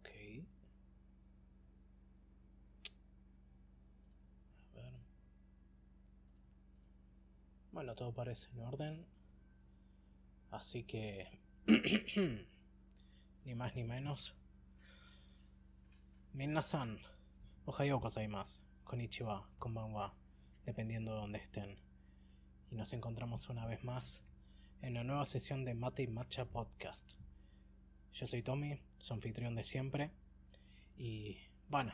Ok. A ver. Bueno, todo parece en orden. Así que... ni más ni menos. Minna-san, ohayo gozaimasu, konnichiwa, konbanwa, dependiendo de donde estén. Y nos encontramos una vez más en la nueva sesión de Mate y Matcha Podcast. Yo soy Tommy, su anfitrión de siempre. Y bueno,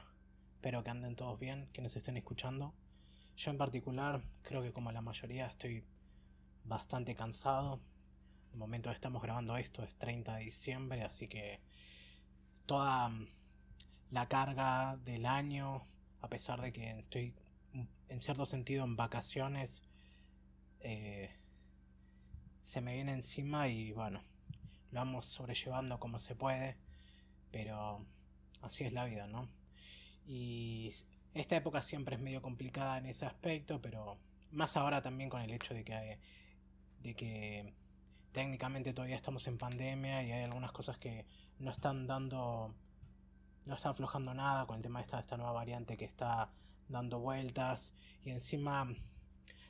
espero que anden todos bien, quienes estén escuchando. Yo en particular, creo que como la mayoría estoy bastante cansado. El momento que estamos grabando esto es 30 de diciembre, así que toda la carga del año, a pesar de que estoy en cierto sentido en vacaciones, eh, se me viene encima y bueno, lo vamos sobrellevando como se puede, pero así es la vida, ¿no? Y esta época siempre es medio complicada en ese aspecto, pero más ahora también con el hecho de que, de que técnicamente todavía estamos en pandemia y hay algunas cosas que no están dando, no está aflojando nada con el tema de esta, esta nueva variante que está dando vueltas y encima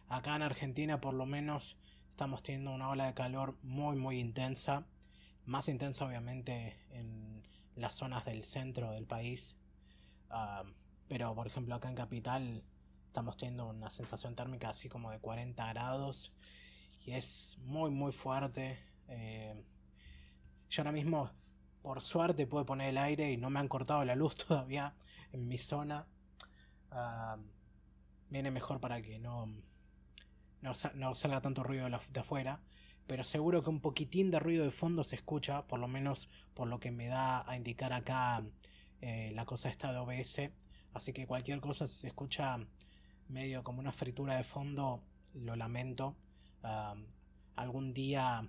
acá en Argentina por lo menos estamos teniendo una ola de calor muy muy intensa más intensa obviamente en las zonas del centro del país. Ah, pero por ejemplo acá en Capital estamos teniendo una sensación térmica así como de 40 grados. Y es muy muy fuerte. Eh, yo ahora mismo, por suerte, puedo poner el aire y no me han cortado la luz todavía en mi zona. Ah, viene mejor para que no, no, salga tanto ruido de afuera pero seguro que un poquitín de ruido de fondo se escucha, por lo menos por lo que me da a indicar acá eh, la cosa esta de OBS. Así que cualquier cosa, si se escucha medio como una fritura de fondo, lo lamento. algún día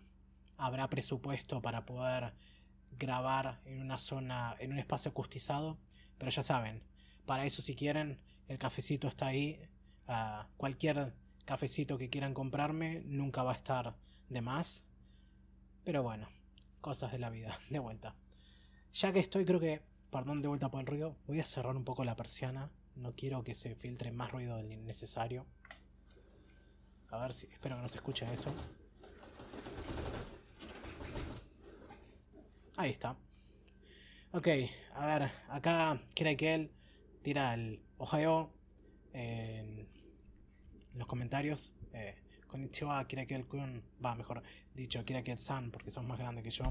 habrá presupuesto para poder grabar en una zona, en un espacio acustizado, pero ya saben, para eso si quieren, el cafecito está ahí. Ah, cualquier cafecito que quieran comprarme nunca va a estar de más. Pero bueno, cosas de la vida, de vuelta. Ya que estoy, creo que, perdón de vuelta por el ruido, voy a cerrar un poco la persiana. No quiero que se filtre más ruido del necesario. A ver si, espero que no se escuche eso. Ahí está. Ok, a ver, acá él tira el Ohio en los comentarios. Eh, Konnichiwa, Kirakel-kun. Va, mejor dicho, Kirakel-san, porque sos más grande que yo.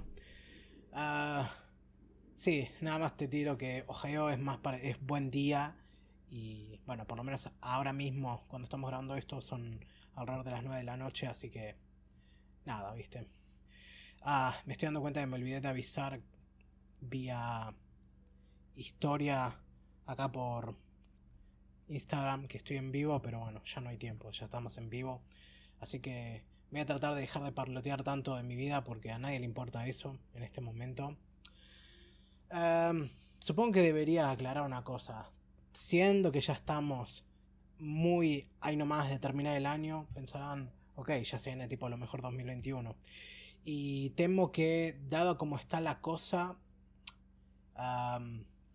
Uh, sí, nada más te tiro que Ohio es, más para, es buen día. Y bueno, por lo menos ahora mismo, cuando estamos grabando esto, son alrededor de las 9 de la noche. Así que, nada, viste. Ah, me estoy dando cuenta que me olvidé de avisar vía historia acá por Instagram que estoy en vivo, pero bueno, ya no hay tiempo, ya estamos en vivo. Así que voy a tratar de dejar de parlotear tanto en mi vida porque a nadie le importa eso en este momento. Em, supongo que debería aclarar una cosa. Siendo que ya estamos muy ahí nomás de terminar el año, pensarán, ok, ya se viene tipo a lo mejor 2021. Y temo que, dado como está la cosa,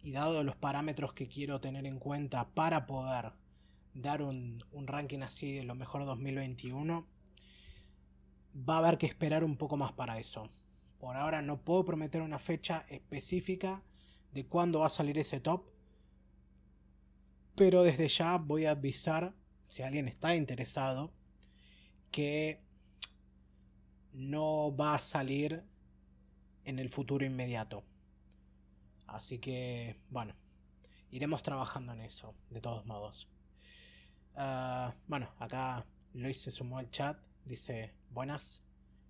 y dado los parámetros que quiero tener en cuenta para poder dar un, ranking así de lo mejor 2021, va a haber que esperar un poco más para eso. Por ahora no puedo prometer una fecha específica de cuándo va a salir ese top. Pero desde ya voy a avisar, si alguien está interesado, que no va a salir en el futuro inmediato. Así que, bueno, iremos trabajando en eso, de todos modos. Ah, bueno, acá Luis se sumó al chat. Dice, buenas.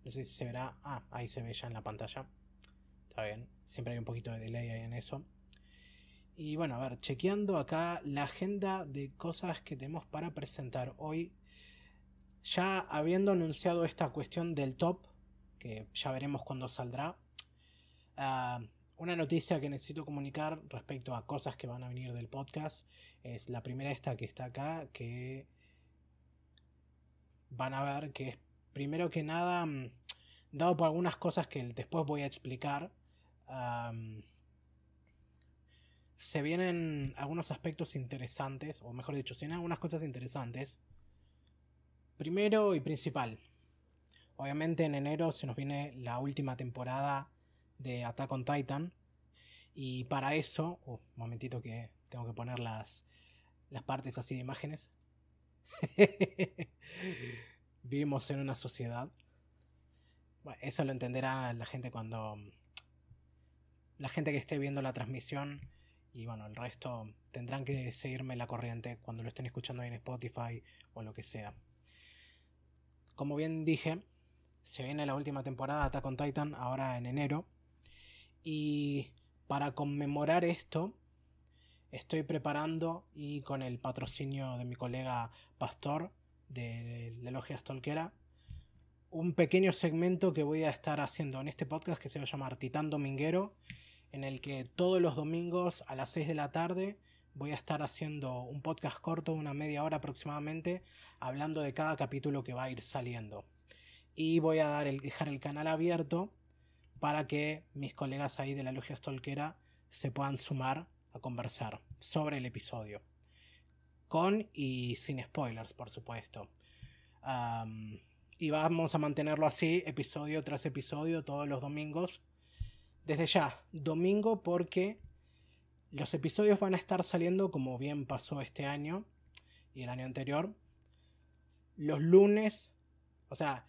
No sé si se verá. Ah, ahí se ve ya en la pantalla. Está bien. Siempre hay un poquito de delay ahí en eso. Y bueno, a ver, chequeando acá la agenda de cosas que tenemos para presentar hoy. Ya habiendo anunciado esta cuestión del top, que ya veremos cuándo saldrá. Ah, una noticia que necesito comunicar respecto a cosas que van a venir del podcast es la primera esta que está acá, que van a ver que es primero que nada, mm, dado por algunas cosas que después voy a explicar, se vienen algunos aspectos interesantes, o mejor dicho, se vienen algunas cosas interesantes. Primero y principal, obviamente en enero se nos viene la última temporada de Attack on Titan. Y para eso, un momentito que tengo que poner las, las partes así de imágenes. Vivimos en una sociedad. Eso lo entenderá la gente cuando. La gente que esté viendo la transmisión. Y bueno, el resto tendrán que seguirme la corriente cuando lo estén escuchando en Spotify o lo que sea. Como bien dije, se viene la última temporada de Attack on Titan ahora en enero. Y para conmemorar esto, estoy preparando y con el patrocinio de mi colega Pastor de la Logia Stolquera, un pequeño segmento que voy a estar haciendo en este podcast que se va a llamar Titán Dominguero, en el que todos los domingos a las 6 de la tarde voy a estar haciendo un podcast corto, una media hora aproximadamente, hablando de cada capítulo que va a ir saliendo. Y voy a dar el, dejar el canal abierto para que mis colegas ahí de la Logia Stolquera se puedan sumar a conversar sobre el episodio. Con y sin spoilers, por supuesto. y vamos a mantenerlo así, episodio tras episodio, todos los domingos. Desde ya, domingo porque los episodios van a estar saliendo como bien pasó este año y el año anterior. Los lunes, o sea,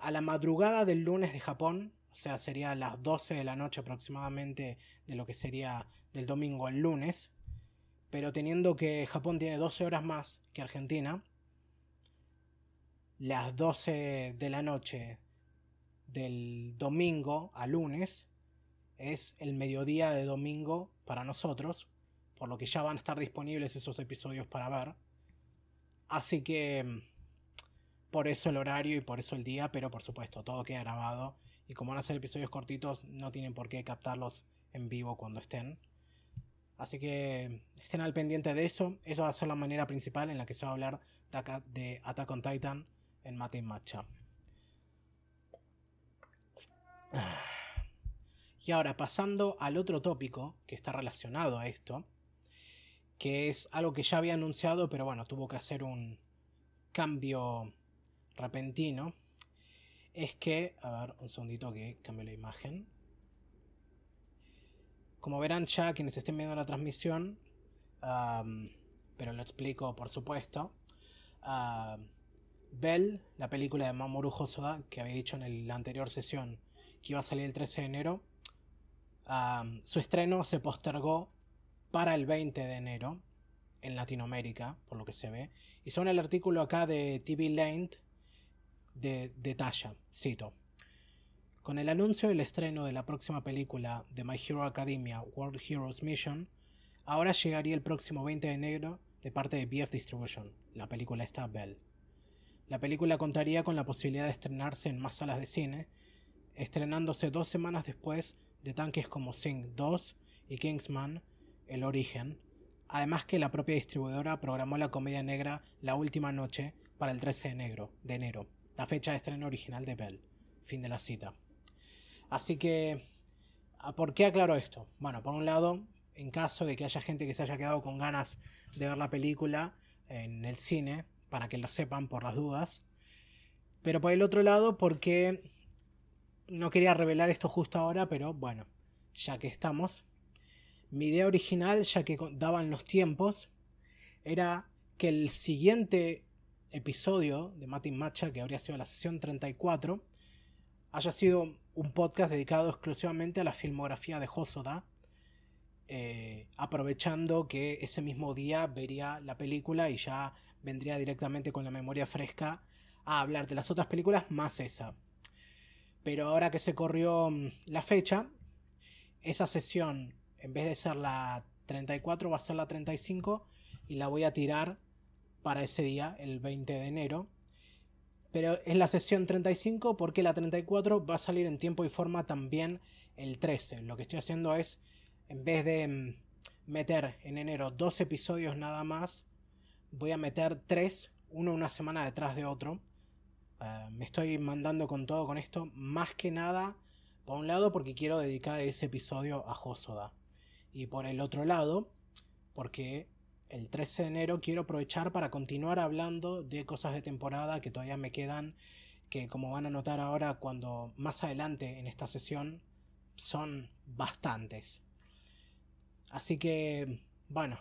a la madrugada del lunes de Japón, o sea, sería a las 12 de la noche aproximadamente de lo que sería del domingo al lunes, pero teniendo que Japón tiene 12 horas más que Argentina, las 12 de la noche del domingo a lunes es el mediodía de domingo para nosotros, por lo que ya van a estar disponibles esos episodios para ver. Así que por eso el horario y por eso el día, pero por supuesto todo queda grabado y como van a ser episodios cortitos no tienen por qué captarlos en vivo cuando estén. Así que estén al pendiente de eso. Eso va a ser la manera principal en la que se va a hablar de Attack on Titan en Mate Matcha. Y ahora pasando al otro tópico que está relacionado a esto, que es algo que ya había anunciado, pero bueno, tuvo que hacer un cambio repentino, es que, a ver, un segundito que cambie la imagen. Como verán ya quienes estén viendo la transmisión, pero lo explico por supuesto, Bell, la película de Mamoru Hosoda, que había dicho en la anterior sesión que iba a salir el 13 de enero, su estreno se postergó para el 20 de enero en Latinoamérica, por lo que se ve. Y son el artículo acá de TV Lane de, detalla, cito. Con el anuncio del estreno de la próxima película de My Hero Academia World Heroes Mission, ahora llegaría el próximo 20 de enero de parte de BF Distribution, la película está Bell. La película contaría con la posibilidad de estrenarse en más salas de cine, estrenándose dos semanas después de tanques como Sing 2 y Kingsman, El Origen, además que la propia distribuidora programó la comedia negra La Última Noche para el 13 de enero, la fecha de estreno original de Bell. Fin de la cita. Así que, ¿por qué aclaro esto? Bueno, por un lado, en caso de que haya gente que se haya quedado con ganas de ver la película en el cine, para que lo sepan por las dudas. Pero por el otro lado, porque no quería revelar esto justo ahora, pero bueno, ya que estamos. Mi idea original, ya que daban los tiempos, era que el siguiente episodio de Matin Macha, que habría sido la sesión 34, haya sido un podcast dedicado exclusivamente a la filmografía de Hosoda, eh, aprovechando que ese mismo día vería la película y ya vendría directamente con la memoria fresca a hablar de las otras películas más esa. Pero ahora que se corrió mm, la fecha, esa sesión, en vez de ser la 34, va a ser la 35 y la voy a tirar para ese día, el 20 de enero. Pero es la sesión 35 porque la 34 va a salir en tiempo y forma también el 13. Lo que estoy haciendo es, en vez de mm, meter en enero dos episodios nada más, voy a meter tres, uno una semana detrás de otro. Eh, me estoy mandando con todo con esto, más que nada, por un lado porque quiero dedicar ese episodio a Hosoda. Y por el otro lado, porque el 13 de enero quiero aprovechar para continuar hablando de cosas de temporada que todavía me quedan, que como van a notar ahora cuando más adelante en esta sesión son bastantes. Así que, bueno,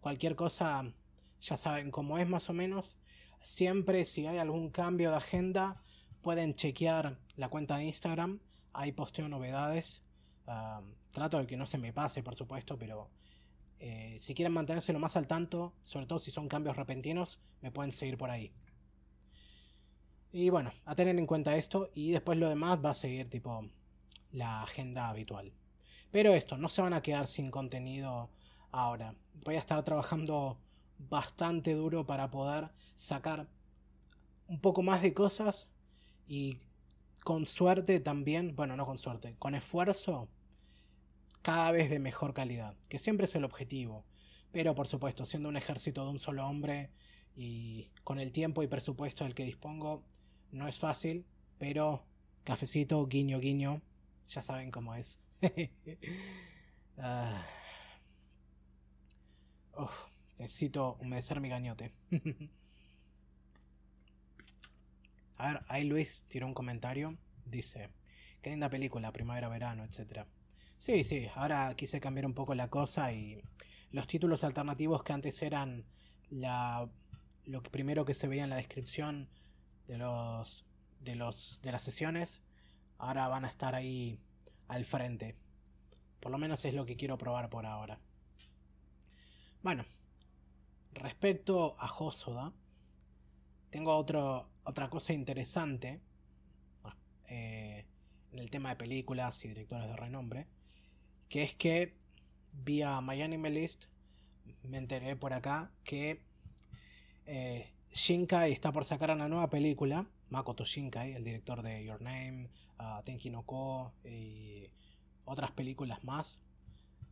cualquier cosa ya saben cómo es más o menos. Siempre si hay algún cambio de agenda pueden chequear la cuenta de Instagram. Ahí posteo novedades. Ah, trato de que no se me pase, por supuesto, pero eh, si quieren mantenerse lo más al tanto, sobre todo si son cambios repentinos, me pueden seguir por ahí. Y bueno, a tener en cuenta esto y después lo demás va a seguir tipo la agenda habitual. Pero esto, no se van a quedar sin contenido ahora. Voy a estar trabajando bastante duro para poder sacar un poco más de cosas y con suerte también, bueno, no con suerte, con esfuerzo cada vez de mejor calidad, que siempre es el objetivo. Pero por supuesto, siendo un ejército de un solo hombre y con el tiempo y presupuesto del que dispongo, no es fácil, pero cafecito, guiño, guiño, ya saben cómo es. Ah. necesito humedecer mi gañote. A ver, ahí Luis tiró un comentario. Dice, qué linda película, primavera-verano, etc. Sí, sí, ahora quise cambiar un poco la cosa y los títulos alternativos que antes eran la, lo primero que se veía en la descripción de los, de los de las sesiones, ahora van a estar ahí al frente. Por lo menos es lo que quiero probar por ahora. Bueno, respecto a Hosoda, tengo otro, otra cosa interesante eh, en el tema de películas y directores de renombre, que es que vía MyAnimeList me enteré por acá que eh, Shinkai está por sacar una nueva película, Makoto Shinkai, el director de Your Name, Tenki no Ko y otras películas más.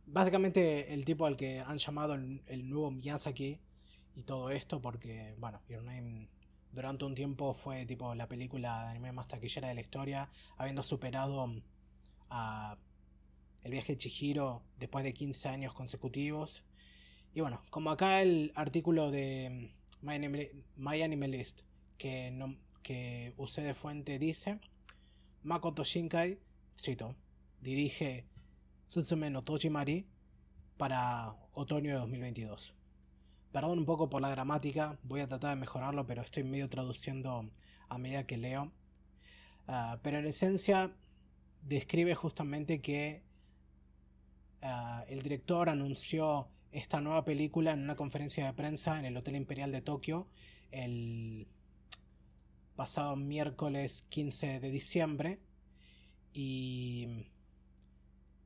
Básicamente el tipo al que han llamado el, nuevo Miyazaki y todo esto porque, bueno, Your Name durante un tiempo fue tipo la película de anime más taquillera de la historia, habiendo superado a viaje de Chihiro después de 15 años consecutivos. Y bueno, como acá el artículo de My Anime, List que, no, que usé de fuente dice, Makoto Shinkai, cito, dirige Tsutsume no Tojimari para otoño de 2022. Perdón un poco por la gramática, voy a tratar de mejorarlo, pero estoy medio traduciendo a medida que leo. Ah, pero en esencia describe justamente que ah, el director anunció esta nueva película en una conferencia de prensa en el Hotel Imperial de Tokio el pasado miércoles 15 de diciembre y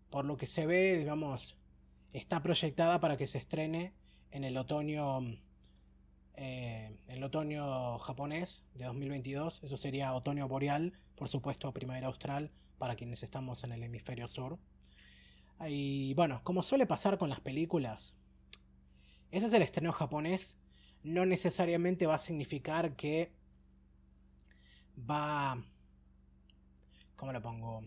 por lo que se ve, digamos, está proyectada para que se estrene en el otoño eh, el otoño japonés de 2022, eso sería otoño boreal, por supuesto primavera austral para quienes estamos en el hemisferio sur. Y bueno, como suele pasar con las películas, ese es el estreno japonés, no necesariamente va a significar que va... ¿Cómo lo pongo?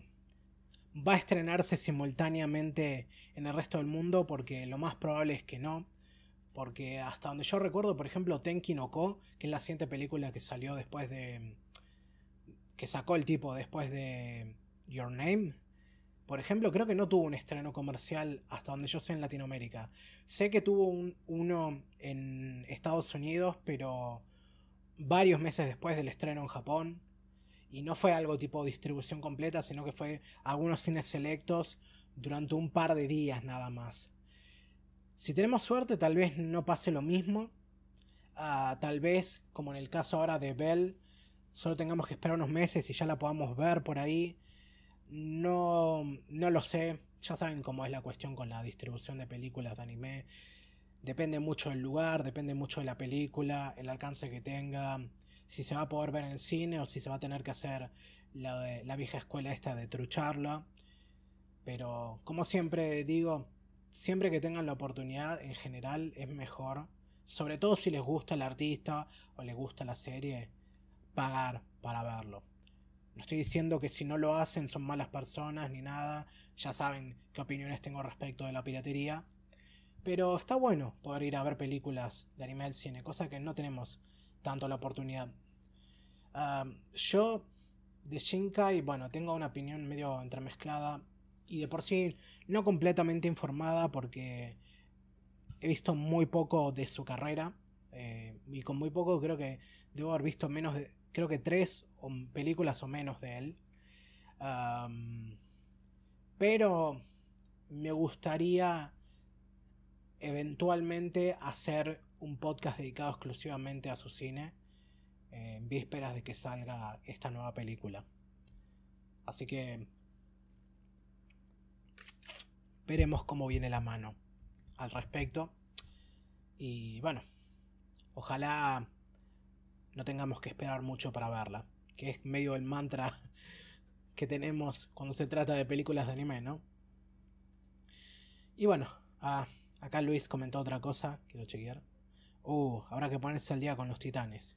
Va a estrenarse simultáneamente en el resto del mundo porque lo más probable es que no. Porque hasta donde yo recuerdo, por ejemplo, Tenki no Ko, que es la siguiente película que salió después de... que sacó el tipo después de Your Name. Por ejemplo, creo que no tuvo un estreno comercial hasta donde yo sé en Latinoamérica. Sé que tuvo uno en Estados Unidos, pero varios meses después del estreno en Japón. Y no fue algo tipo distribución completa, sino que fue algunos cines selectos durante un par de días nada más. Si tenemos suerte, tal vez no pase lo mismo. Ah, tal vez, como en el caso ahora de Bell, solo tengamos que esperar unos meses y ya la podamos ver por ahí. No, no lo sé. Ya saben cómo es la cuestión con la distribución de películas de anime. Depende mucho del lugar, depende mucho de la película, el alcance que tenga, si se va a poder ver en cine o si se va a tener que hacer la, la vieja escuela esta de trucharla. Pero como siempre digo, siempre que tengan la oportunidad en general es mejor, sobre todo si les gusta el artista o les gusta la serie, pagar para verlo. No estoy diciendo que si no lo hacen son malas personas ni nada. Ya saben qué opiniones tengo respecto de la piratería. Pero está bueno poder ir a ver películas de anime al cine, cosa que no tenemos tanto la oportunidad. Yo de Shinkai, bueno, tengo una opinión medio entremezclada y de por sí no completamente informada porque he visto muy poco de su carrera. Eh, y con muy poco creo que debo haber visto menos de, creo que tres películas o menos de él. pero me gustaría eventualmente hacer un podcast dedicado exclusivamente a su cine en vísperas de que salga esta nueva película. Así que veremos cómo viene la mano al respecto. Y bueno, ojalá no tengamos que esperar mucho para verla, que es medio el mantra que tenemos cuando se trata de películas de anime, ¿no? Y bueno, ah, acá Luis comentó otra cosa, quiero chequear. Uh, habrá que ponerse al día con los titanes.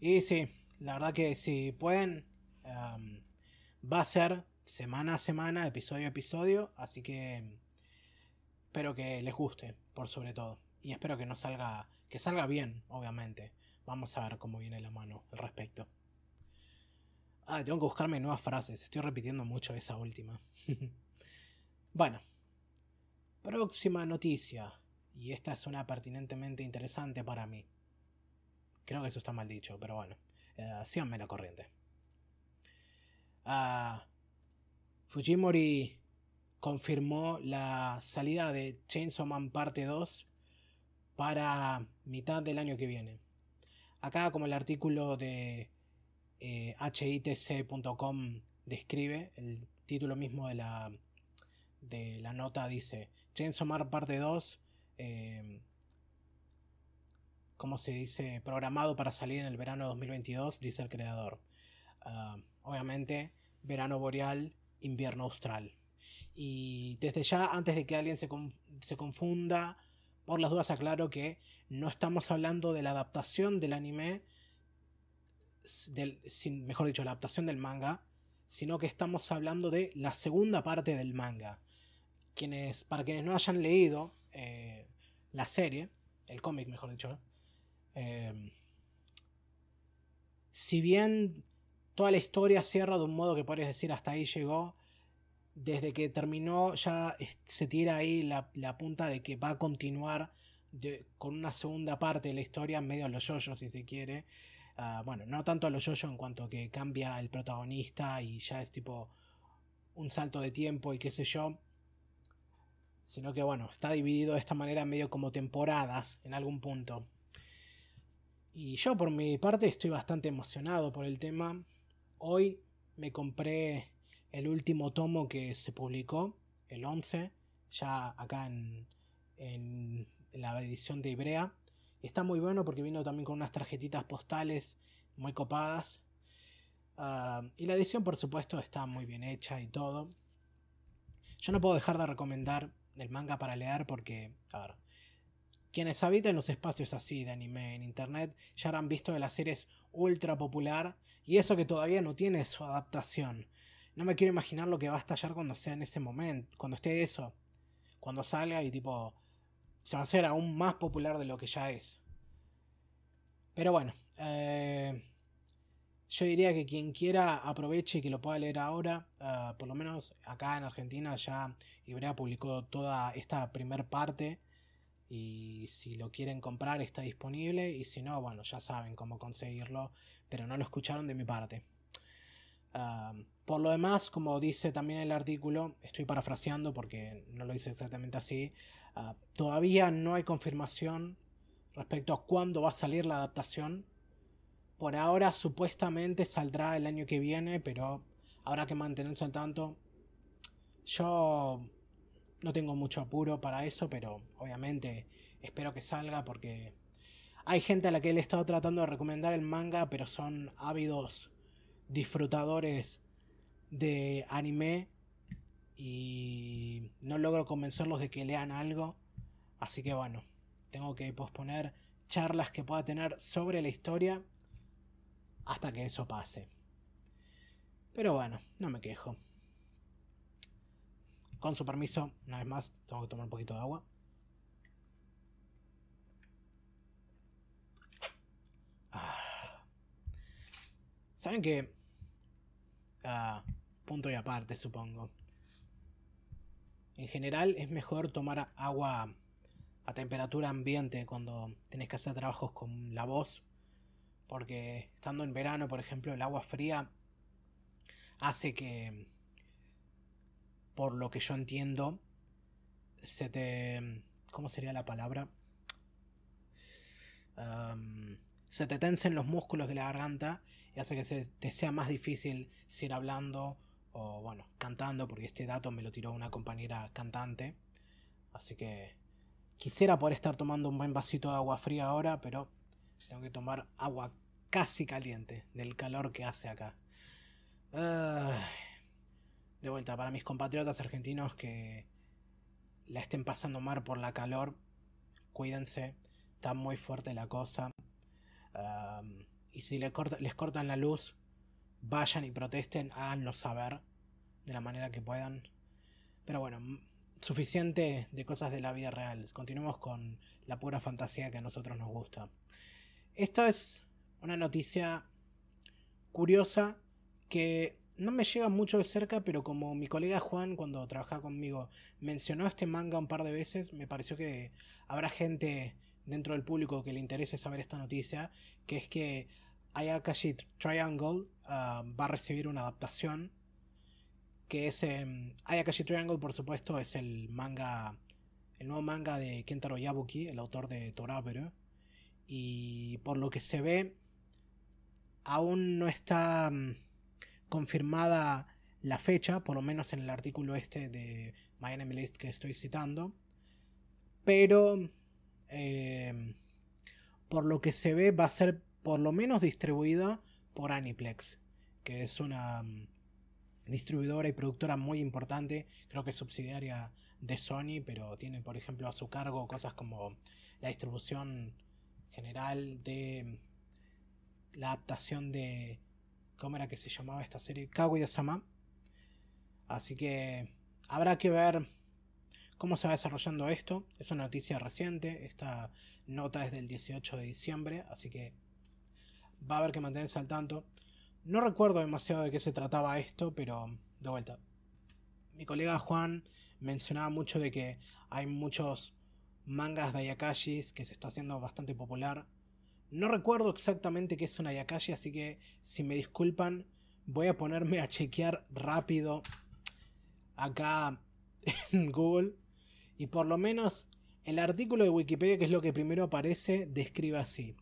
Y sí, la verdad que si pueden, va a ser semana a semana, episodio a episodio, así que espero que les guste, por sobre todo. Y espero que no salga, que salga bien, obviamente. Vamos a ver cómo viene la mano al respecto. Ah, tengo que buscarme nuevas frases. Estoy repitiendo mucho esa última. bueno. Próxima noticia. Y esta es una pertinentemente interesante para mí. Creo que eso está mal dicho, pero bueno. Eh, síganme la corriente. Ah, Fujimori confirmó la salida de Chainsaw Man parte 2 para mitad del año que viene. Acá, como el artículo de eh, hitc.com describe, el título mismo de la, de la nota dice: Chainsaw Man parte 2. Eh, ¿Cómo se dice? Programado para salir en el verano 2022, dice el creador. Ah, obviamente, verano boreal, invierno austral. Y desde ya, antes de que alguien se, se confunda, por las dudas aclaro que no estamos hablando de la adaptación del anime, del, mejor dicho, la adaptación del manga, sino que estamos hablando de la segunda parte del manga. Quienes, para quienes no hayan leído eh, la serie, el cómic mejor dicho, eh, si bien toda la historia cierra de un modo que puedes decir hasta ahí llegó, desde que terminó ya se tira ahí la, punta de que va a continuar con una segunda parte de la historia, medio a los yoyos si se quiere. Ah, bueno, no tanto a los yoyos en cuanto que cambia el protagonista y ya es tipo un salto de tiempo y qué sé yo. Sino que bueno, está dividido de esta manera medio como temporadas en algún punto. Y yo por mi parte estoy bastante emocionado por el tema. Hoy me compré el último tomo que se publicó, el 11, ya acá en, en la edición de Ibrea. Está muy bueno porque vino también con unas tarjetitas postales muy copadas. Ah, y la edición, por supuesto, está muy bien hecha y todo. Yo no puedo dejar de recomendar el manga para leer porque, a ver, quienes habitan los espacios así de anime en internet ya habrán visto de la serie es ultra popular y eso que todavía no tiene su adaptación. No me quiero imaginar lo que va a estallar cuando sea en ese momento, cuando esté eso, cuando salga y tipo se va a hacer aún más popular de lo que ya es. Pero bueno, eh, yo diría que quien quiera aproveche y que lo pueda leer ahora, eh, por lo menos acá en Argentina ya Ibrea publicó toda esta primer parte y si lo quieren comprar está disponible y si no, bueno, ya saben cómo conseguirlo, pero no lo escucharon de mi parte. Ah, por lo demás, como dice también el artículo, estoy parafraseando porque no lo dice exactamente así, ah, todavía no hay confirmación respecto a cuándo va a salir la adaptación. Por ahora supuestamente saldrá el año que viene, pero habrá que mantenerse al tanto. Yo no tengo mucho apuro para eso, pero obviamente espero que salga porque hay gente a la que le he estado tratando de recomendar el manga, pero son ávidos disfrutadores de anime y no logro convencerlos de que lean algo. Así que bueno, tengo que posponer charlas que pueda tener sobre la historia hasta que eso pase. Pero bueno, no me quejo. Con su permiso, una vez más, tengo que tomar un poquito de agua. Ah. ¿Saben qué? Ah, punto y aparte, supongo. En general es mejor tomar agua a temperatura ambiente cuando tenés que hacer trabajos con la voz. Porque estando en verano, por ejemplo, el agua fría hace que, por lo que yo entiendo, se te... ¿Cómo sería la palabra? se te tensen los músculos de la garganta y hace que se te sea más difícil seguir hablando o bueno, cantando, porque este dato me lo tiró una compañera cantante. Así que quisiera poder estar tomando un buen vasito de agua fría ahora, pero tengo que tomar agua casi caliente del calor que hace acá. de vuelta, para mis compatriotas argentinos que la estén pasando mal por la calor, cuídense, está muy fuerte la cosa. y si les, les cortan la luz, vayan y protesten, háganlo saber de la manera que puedan. Pero bueno, suficiente de cosas de la vida real. Continuemos con la pura fantasía que a nosotros nos gusta. Esto es una noticia curiosa que no me llega mucho de cerca, pero como mi colega Juan, cuando trabajaba conmigo, mencionó este manga un par de veces, me pareció que habrá gente dentro del público que le interese saber esta noticia, que es que Ayakashi Triangle ah, va a recibir una adaptación que es em, Ayakashi Triangle por supuesto es el manga el nuevo manga de Kentaro Yabuki el autor de Toraberu y por lo que se ve aún no está mm, confirmada la fecha por lo menos en el artículo este de My Enemy List que estoy citando. Pero em, por lo que se ve va a ser por lo menos distribuida por Aniplex, que es una distribuidora y productora muy importante, creo que es subsidiaria de Sony, pero tiene por ejemplo a su cargo cosas como la distribución general de la adaptación de ¿cómo era que se llamaba esta serie? Kaguya-sama. Así que habrá que ver cómo se va desarrollando esto. Es una noticia reciente, esta nota es del 18 de diciembre, así que va a haber que mantenerse al tanto. No recuerdo demasiado de qué se trataba esto, pero de vuelta. Mi colega Juan mencionaba mucho de que hay muchos mangas de Ayakashis que se está haciendo bastante popular. No recuerdo exactamente qué es un Ayakashi, así que si me disculpan, voy a ponerme a chequear rápido acá en Google. Y por lo menos el artículo de Wikipedia, que es lo que primero aparece, describe así.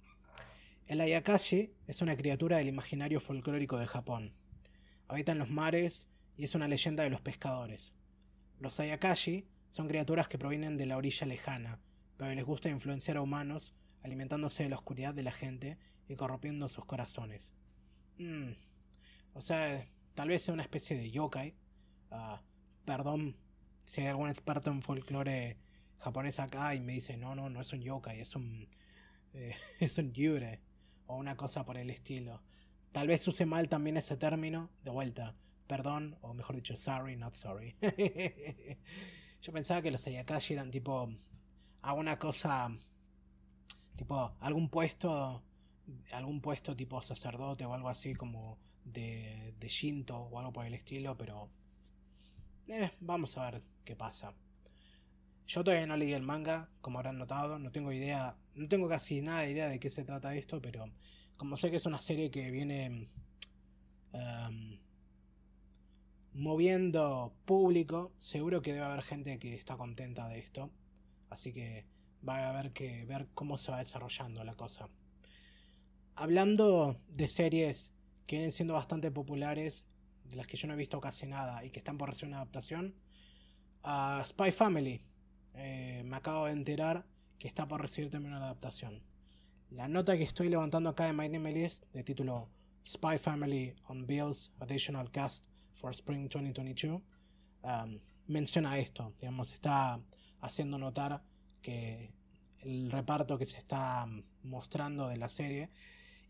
El Ayakashi es una criatura del imaginario folclórico de Japón. Habita en los mares y es una leyenda de los pescadores. Los Ayakashi son criaturas que provienen de la orilla lejana, pero les gusta influenciar a humanos, alimentándose de la oscuridad de la gente y corrompiendo sus corazones. Mm. O sea, tal vez sea una especie de yokai. Ah, perdón si hay algún experto en folclore japonés acá y me dice, no, no, no es un yokai, es un... Eh, es un yure o una cosa por el estilo. Tal vez use mal también ese término, de vuelta, perdón, o mejor dicho, sorry, not sorry. Yo pensaba que los Ayakashi eran tipo alguna cosa, tipo algún puesto, algún puesto tipo sacerdote o algo así como de, de Shinto o algo por el estilo, pero eh, vamos a ver qué pasa. Yo todavía no leí el manga, como habrán notado, no tengo idea, no tengo casi nada de idea de qué se trata esto, pero como sé que es una serie que viene em, moviendo público, seguro que debe haber gente que está contenta de esto, así que va a haber que ver cómo se va desarrollando la cosa. Hablando de series que vienen siendo bastante populares, de las que yo no he visto casi nada y que están por recibir una adaptación, a Spy Family eh, me acabo de enterar que está por recibir también una adaptación. La nota que estoy levantando acá de My Name List, de título Spy Family on Bills Additional Cast for Spring 2022, um, menciona esto. Digamos, está haciendo notar que el reparto que se está mostrando de la serie.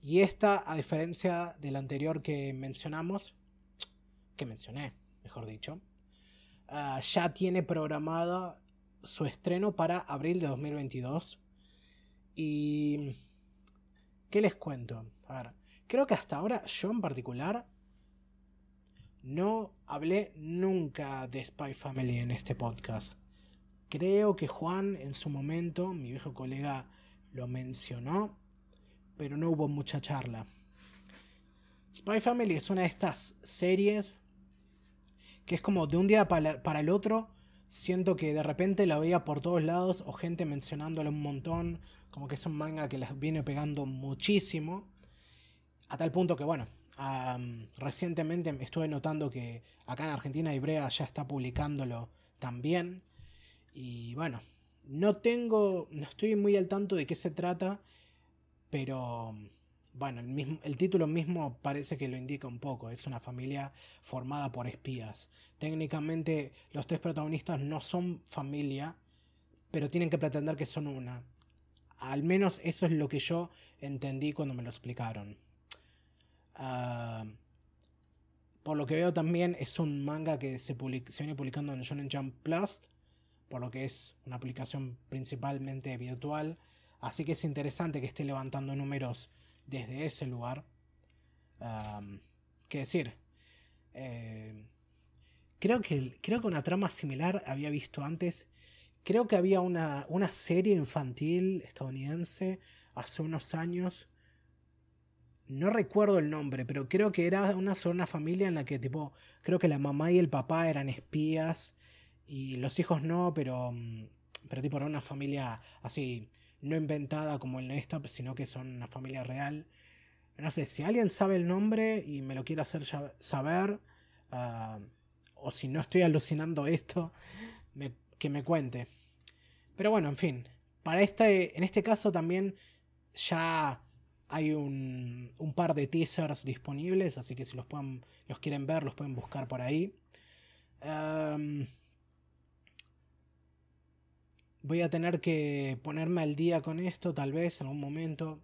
Y esta, a diferencia del anterior que mencionamos, que mencioné, mejor dicho, ah, ya tiene programada su estreno para abril de 2022. Y... ¿Qué les cuento? A ver, creo que hasta ahora yo en particular no hablé nunca de Spy Family en este podcast. Creo que Juan en su momento, mi viejo colega, lo mencionó, pero no hubo mucha charla. Spy Family es una de estas series que es como de un día para, el otro. Siento que de repente la veía por todos lados o gente mencionándole un montón. Como que es un manga que las viene pegando muchísimo. A tal punto que, bueno, recientemente estuve notando que acá en Argentina Ibrea ya está publicándolo también. Y bueno, no tengo, no estoy muy al tanto de qué se trata, pero bueno, el, título mismo parece que lo indica un poco. Es una familia formada por espías. Técnicamente los tres protagonistas no son familia, pero tienen que pretender que son una. Al menos eso es lo que yo entendí cuando me lo explicaron. Ah, por lo que veo también es un manga que se, se viene publicando en Shonen Jump Plus, por lo que es una aplicación principalmente virtual. Así que es interesante que esté levantando números desde ese lugar. ¿Qué decir? Eh, creo, que, creo que una trama similar había visto antes. Creo que había una, una serie infantil estadounidense hace unos años. No recuerdo el nombre, pero creo que era una, una familia en la que tipo, creo que la mamá y el papá eran espías y los hijos no, pero, mm, pero tipo era una familia así no inventada como el esta, sino que son una familia real. No sé, si alguien sabe el nombre y me lo quiere hacer saber, ah, o si no estoy alucinando esto, que me cuente. Pero bueno, en fin, para este, en este caso también ya hay un, par de teasers disponibles, así que si los quieren ver, los pueden buscar por ahí. Voy a tener que ponerme al día con esto, tal vez en algún momento.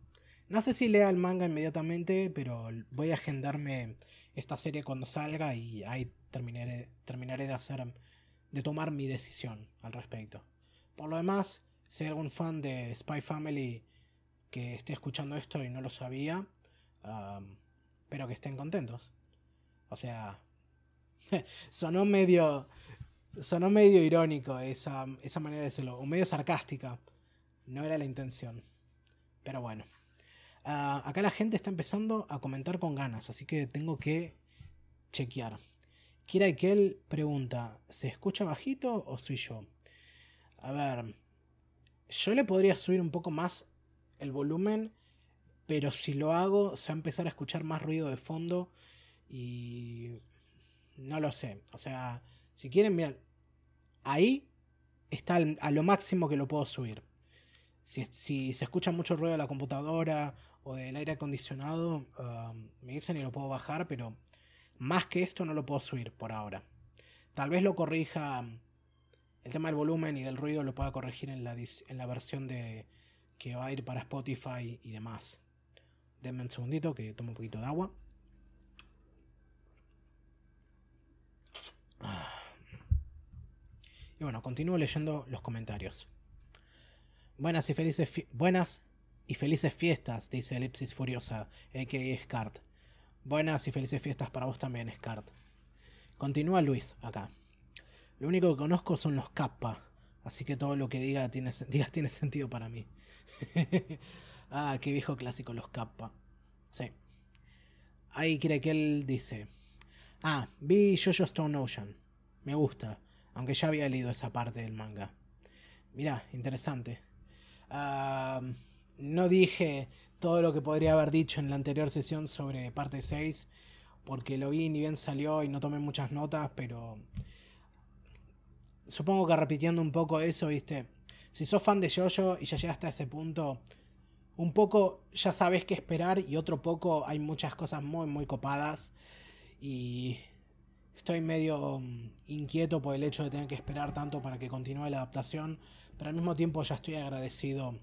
No sé si lea el manga inmediatamente, pero voy a agendarme esta serie cuando salga y ahí terminaré, terminaré de hacer, de tomar mi decisión al respecto. Por lo demás, si hay algún fan de Spy Family que esté escuchando esto y no lo sabía, espero que estén contentos. O sea, sonó medio, sonó medio irónico esa, esa manera de decirlo, o medio sarcástica. No era la intención. Pero bueno. Ah, acá la gente está empezando a comentar con ganas, así que tengo que chequear. Kira Ikel pregunta, ¿se escucha bajito o soy yo? A ver, yo le podría subir un poco más el volumen, pero si lo hago se va a empezar a escuchar más ruido de fondo y no lo sé. O sea, si quieren, miren, ahí está a lo máximo que lo puedo subir. Si, se escucha mucho ruido de la computadora o del aire acondicionado, um, me dicen y lo puedo bajar, pero más que esto no lo puedo subir por ahora. Tal vez lo corrija, um, el tema del volumen y del ruido lo pueda corregir en la, en la versión de que va a ir para Spotify y demás. Denme un segundito que tomo un poquito de agua. Y bueno, continúo leyendo los comentarios. Buenas y felices, buenas y felices fiestas, dice Elipsis Furiosa, a.k.a. Scart. Buenas y felices fiestas para vos también, Scart. Continúa Luis acá. Lo único que conozco son los Kappa, así que todo lo que diga tiene, diga tiene sentido para mí. ah, qué viejo clásico los Kappa. Sí. Ahí quiere que él dice. Ah, vi Jojo Stone Ocean. Me gusta. Aunque ya había leído esa parte del manga. Mirá, interesante. no dije todo lo que podría haber dicho en la anterior sesión sobre parte 6. Porque lo vi ni bien salió y no tomé muchas notas, pero... Supongo que repitiendo un poco eso, viste. Si sos fan de Jojo y ya llegaste a ese punto, un poco ya sabes qué esperar y otro poco hay muchas cosas muy, muy copadas. Y Estoy medio mm, inquieto por el hecho de tener que esperar tanto para que continúe la adaptación, pero al mismo tiempo ya estoy agradecido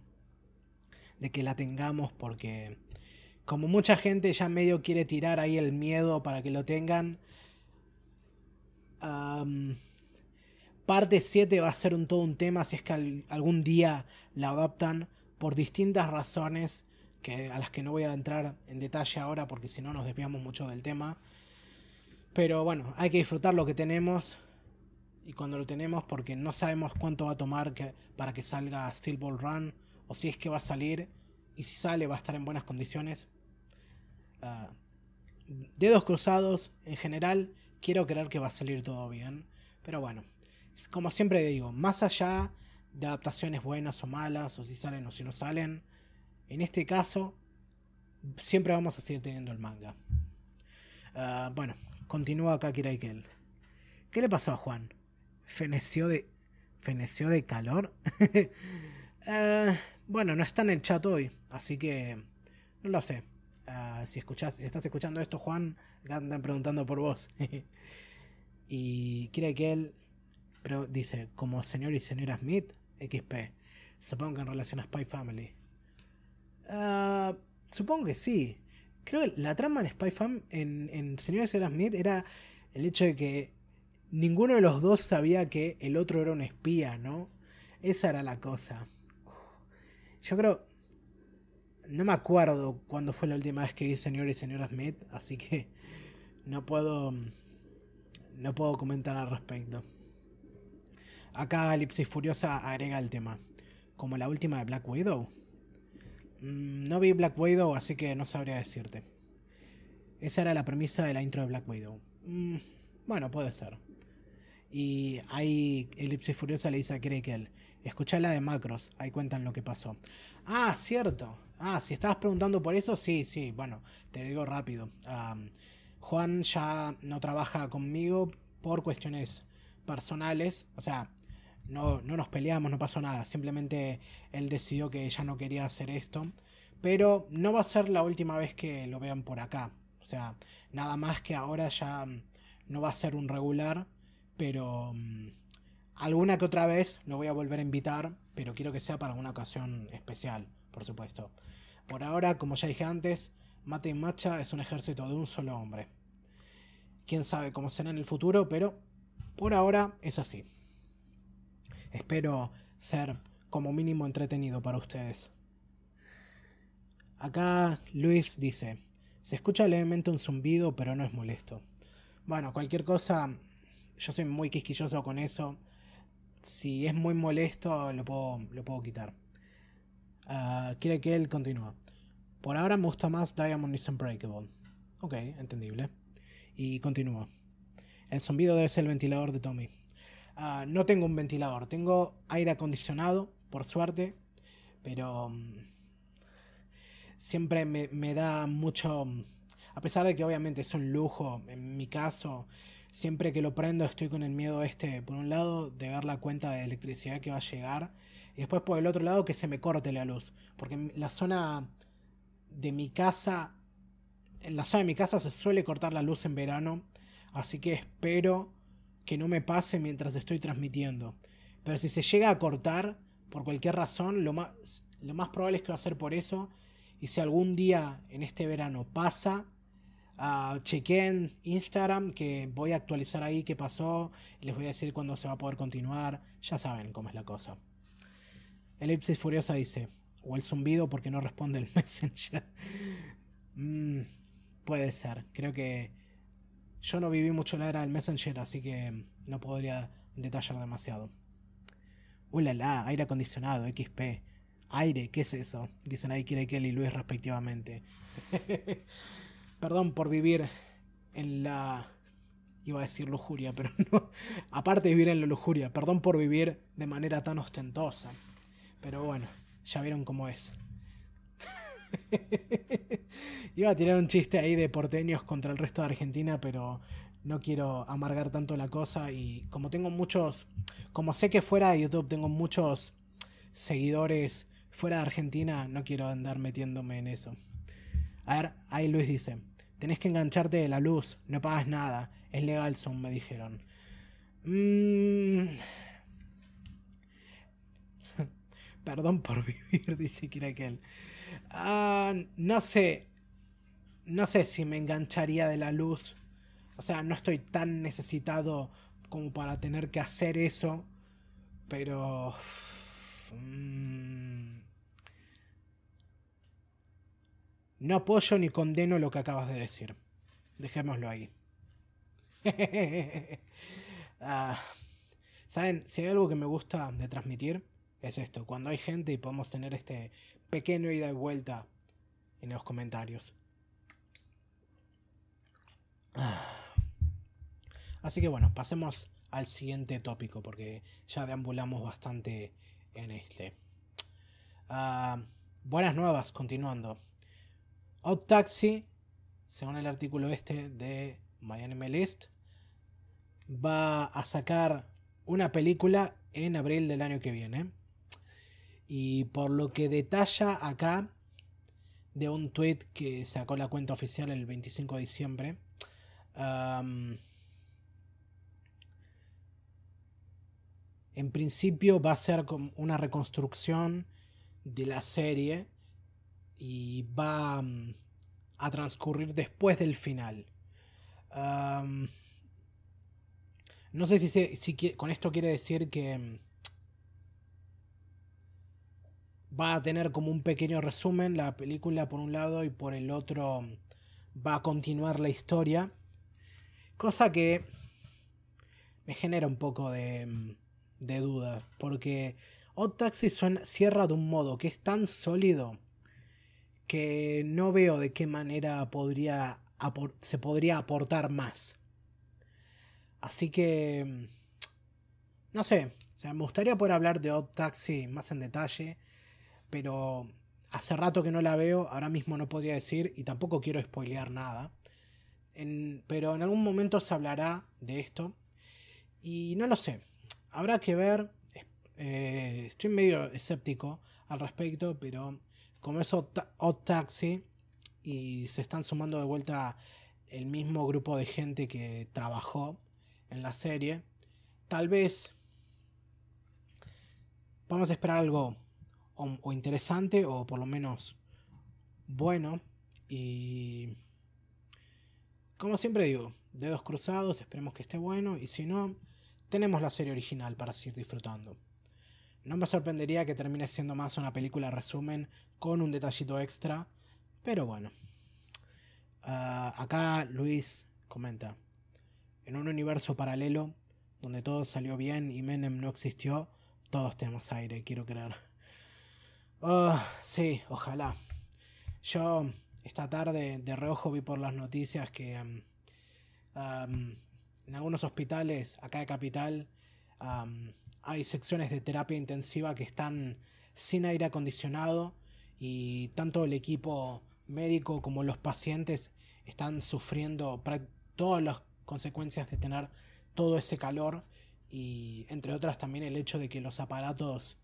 de que la tengamos porque como mucha gente ya medio quiere tirar ahí el miedo para que lo tengan, parte 7 va a ser un, todo un tema si es que algún día la adaptan por distintas razones que, a las que no voy a entrar en detalle ahora porque si no nos desviamos mucho del tema. Pero bueno, hay que disfrutar lo que tenemos y cuando lo tenemos porque no sabemos cuánto va a tomar para que salga Steel Ball Run o si es que va a salir y si sale va a estar en buenas condiciones. Ah, dedos cruzados, en general, quiero creer que va a salir todo bien. Pero bueno, como siempre digo, más allá de adaptaciones buenas o malas, o si salen o si no salen, en este caso, siempre vamos a seguir teniendo el manga. Ah, bueno, continúa acá Kiraikel. ¿Qué le pasó a Juan? ¿Feneció de. ¿Feneció de calor? Ah, bueno, no está en el chat hoy, así que. No lo sé. Ah, si, escuchas, si estás escuchando esto, Juan, acá andan preguntando por vos. y Kiraikel pero dice, como señor y señora Smith, XP. Supongo que en relación a Spy Family. Ah, supongo que sí. Creo que la trama en Spy Fam, en, en Señor y señora Smith, era el hecho de que ninguno de los dos sabía que el otro era un espía, ¿no? Esa era la cosa. Yo creo. No me acuerdo cuándo fue la última vez que vi Señor y Señora Smith, así que no puedo. No puedo comentar al respecto. Acá Elipsis Furiosa agrega el tema. Como la última de Black Widow. Mm, no vi Black Widow, así que no sabría decirte. Esa era la premisa de la intro de Black Widow. Mm, bueno, puede ser. Y ahí Elipsis Furiosa le dice a Krekel, escuchá la de Macros, ahí cuentan lo que pasó. Ah, cierto. Ah, si estabas preguntando por eso, sí, sí, bueno, te digo rápido. Juan ya no trabaja conmigo por cuestiones personales, o sea, no, no nos peleamos, no pasó nada. Simplemente él decidió que ya no quería hacer esto. Pero no va a ser la última vez que lo vean por acá. O sea, nada más que ahora ya mm, no va a ser un regular. Pero mm, alguna que otra vez lo voy a volver a invitar. Pero quiero que sea para una ocasión especial, por supuesto. Por ahora, como ya dije antes, Mate y Macha es un ejército de un solo hombre. Quién sabe cómo será en el futuro, pero por ahora es así. Espero ser como mínimo entretenido para ustedes. Acá Luis dice, se escucha levemente un zumbido, pero no es molesto. Bueno, cualquier cosa, yo soy muy quisquilloso con eso. Si es muy molesto, lo puedo, lo puedo quitar. Ah, quiere que él continúe. Por ahora me gusta más Diamond is Unbreakable. Ok, entendible. Y continúa. El zumbido debe ser el ventilador de Tommy. Ah, no tengo un ventilador, tengo aire acondicionado, por suerte, pero mm, siempre me, da mucho... Mm, a pesar de que obviamente es un lujo, en mi caso, siempre que lo prendo estoy con el miedo este, por un lado, de ver la cuenta de electricidad que va a llegar, y después por el otro lado que se me corte la luz, porque la zona de mi casa, en la zona de mi casa se suele cortar la luz en verano, así que espero que no me pase mientras estoy transmitiendo. Pero si se llega a cortar, por cualquier razón, lo más, probable es que va a ser por eso. Y si algún día en este verano pasa, uh, chequen Instagram que voy a actualizar ahí qué pasó les voy a decir cuándo se va a poder continuar. Ya saben cómo es la cosa. Elipsis Furiosa dice, o el zumbido porque no responde el Messenger. Mm, puede ser, creo que yo no viví mucho la era del Messenger, así que no podría detallar demasiado. Uy la aire acondicionado, XP. Aire, ¿qué es eso? Dicen ahí Kire Kelly y Luis respectivamente. Perdón por vivir en la. Iba a decir lujuria, pero no. Aparte de vivir en la lujuria, perdón por vivir de manera tan ostentosa. Pero bueno, ya vieron cómo es. Iba a tirar un chiste ahí de porteños contra el resto de Argentina, pero no quiero amargar tanto la cosa. Y como tengo muchos, como sé que fuera de YouTube tengo muchos seguidores fuera de Argentina, no quiero andar metiéndome en eso. A ver, ahí Luis dice, tenés que engancharte de la luz, no pagas nada, es legal, son, me dijeron. Mm. Perdón por vivir, dice Kirakel. Ah, no sé. No sé si me engancharía de la luz. O sea, no estoy tan necesitado como para tener que hacer eso, pero... Mm, no apoyo ni condeno lo que acabas de decir. Dejémoslo ahí. Ah, Saben, si hay algo que me gusta de transmitir, es esto. Cuando hay gente y podemos tener este pequeño ida y vuelta en los comentarios. Ah. Así que bueno, pasemos al siguiente tópico porque ya deambulamos bastante en este. Ah, buenas nuevas, continuando. Odd Taxi, según el artículo este de Miami List, va a sacar una película en abril del año que viene. Y por lo que detalla acá de un tweet que sacó la cuenta oficial el 25 de diciembre, en principio va a ser una reconstrucción de la serie y va a transcurrir después del final. no sé si con esto quiere decir que va a tener como un pequeño resumen la película por un lado y por el otro mm, va a continuar la historia. Cosa que me genera un poco de de duda, porque Odd Taxi cierra de un modo que es tan sólido que no veo de qué manera podría se podría aportar más. Así que, no sé, me gustaría poder hablar de Odd Taxi más en detalle, pero hace rato que no la veo, ahora mismo no podría decir y tampoco quiero spoilear nada. pero en algún momento se hablará de esto y no lo sé habrá que ver. Eh, estoy medio escéptico al respecto, pero como es Odd Taxi y se están sumando de vuelta el mismo grupo de gente que trabajó en la serie, tal vez vamos a esperar algo o, interesante o por lo menos bueno y como siempre digo, dedos cruzados, esperemos que esté bueno y si no, tenemos la serie original para seguir disfrutando. No me sorprendería que termine siendo más una película resumen con un detallito extra, pero bueno. Ah, acá Luis comenta, en un universo paralelo donde todo salió bien y Menem no existió, todos tenemos aire, quiero creer. Ah, sí, ojalá. Yo esta tarde de reojo vi por las noticias que en algunos hospitales acá de Capital hay secciones de terapia intensiva que están sin aire acondicionado y tanto el equipo médico como los pacientes están sufriendo todas las consecuencias de tener todo ese calor y entre otras también el hecho de que los aparatos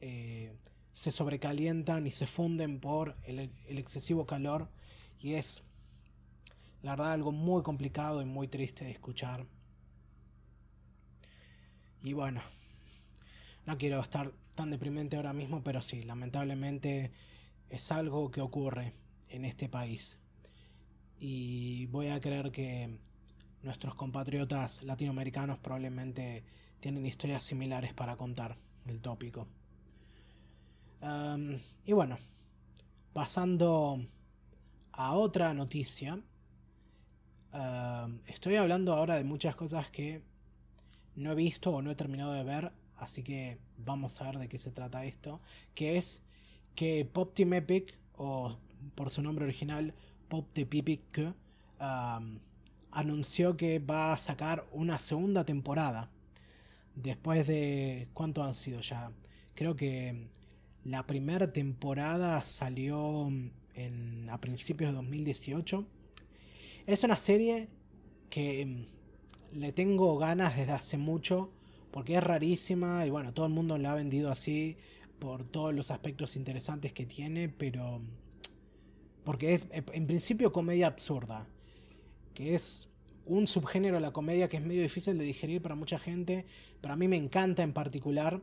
eh, se sobrecalientan y se funden por el, el excesivo calor y es la verdad, algo muy complicado y muy triste de escuchar. Y bueno, no quiero estar tan deprimente ahora mismo, pero sí, lamentablemente es algo que ocurre en este país. Y voy a creer que nuestros compatriotas latinoamericanos probablemente tienen historias similares para contar del tópico. Y bueno, pasando a otra noticia, estoy hablando ahora de muchas cosas que no he visto o no he terminado de ver, así que vamos a ver de qué se trata esto, que es que Pop Team Epic, o por su nombre original, Pop Team Epic, anunció que va a sacar una segunda temporada. Después de... ¿Cuánto han sido ya? Creo que la primera temporada salió en, a principios de 2018 es una serie que mm, le tengo ganas desde hace mucho porque es rarísima y bueno, todo el mundo la ha vendido así por todos los aspectos interesantes que tiene, pero mm, porque es en principio comedia absurda, que es un subgénero de la comedia que es medio difícil de digerir para mucha gente, pero a mí me encanta en particular.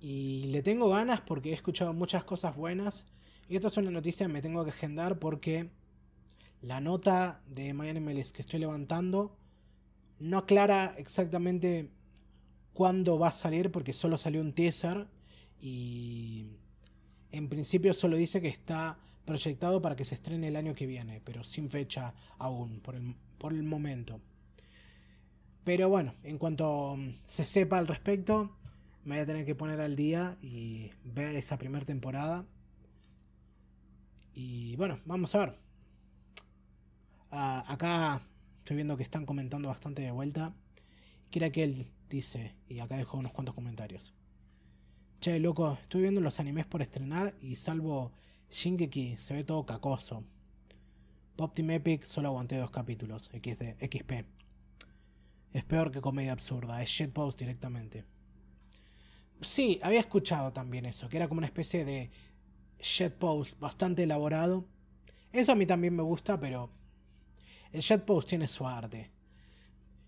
Y le tengo ganas porque he escuchado muchas cosas buenas. Y esto es una noticia que me tengo que agendar porque la nota de Miami MLS que estoy levantando no aclara exactamente cuándo va a salir porque solo salió un teaser y en principio solo dice que está proyectado para que se estrene el año que viene, pero sin fecha aún por el, por el momento. Pero bueno, en cuanto se sepa al respecto, me voy a tener que poner al día y ver esa primera temporada. Y bueno, vamos a ver. Ah, acá estoy viendo que están comentando bastante de vuelta. Quiera que él dice, y acá dejo unos cuantos comentarios. Che, loco, estoy viendo los animes por estrenar y salvo Shingeki se ve todo cacoso. Pop Team Epic solo aguanté dos capítulos, XD, XP. Es peor que comedia absurda, es shitpost directamente. Sí, había escuchado también eso, que era como una especie de shitpost bastante elaborado. Eso a mí también me gusta, pero el shitpost tiene su arte.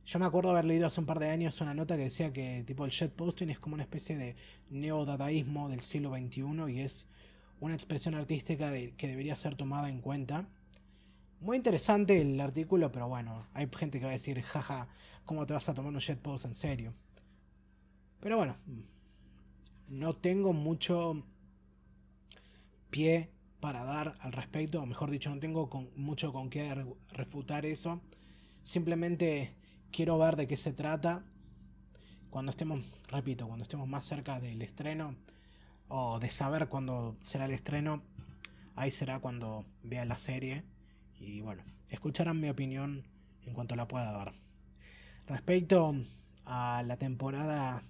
Yo me acuerdo haber leído hace un par de años una nota que decía que tipo el shitposting es como una especie de neodadaísmo del siglo XXI y es una expresión artística que debería ser tomada en cuenta. Muy interesante el artículo, pero bueno, hay gente que va a decir, jaja, ¿cómo te vas a tomar un shitpost en serio? Pero bueno, no tengo mucho pie para dar al respecto, o mejor dicho, no tengo mucho con qué refutar eso. Simplemente quiero ver de qué se trata. Cuando estemos, repito, cuando estemos más cerca del estreno, o de saber cuándo será el estreno, ahí será cuando vea la serie. Y bueno, escucharán mi opinión en cuanto la pueda dar. Respecto a la temporada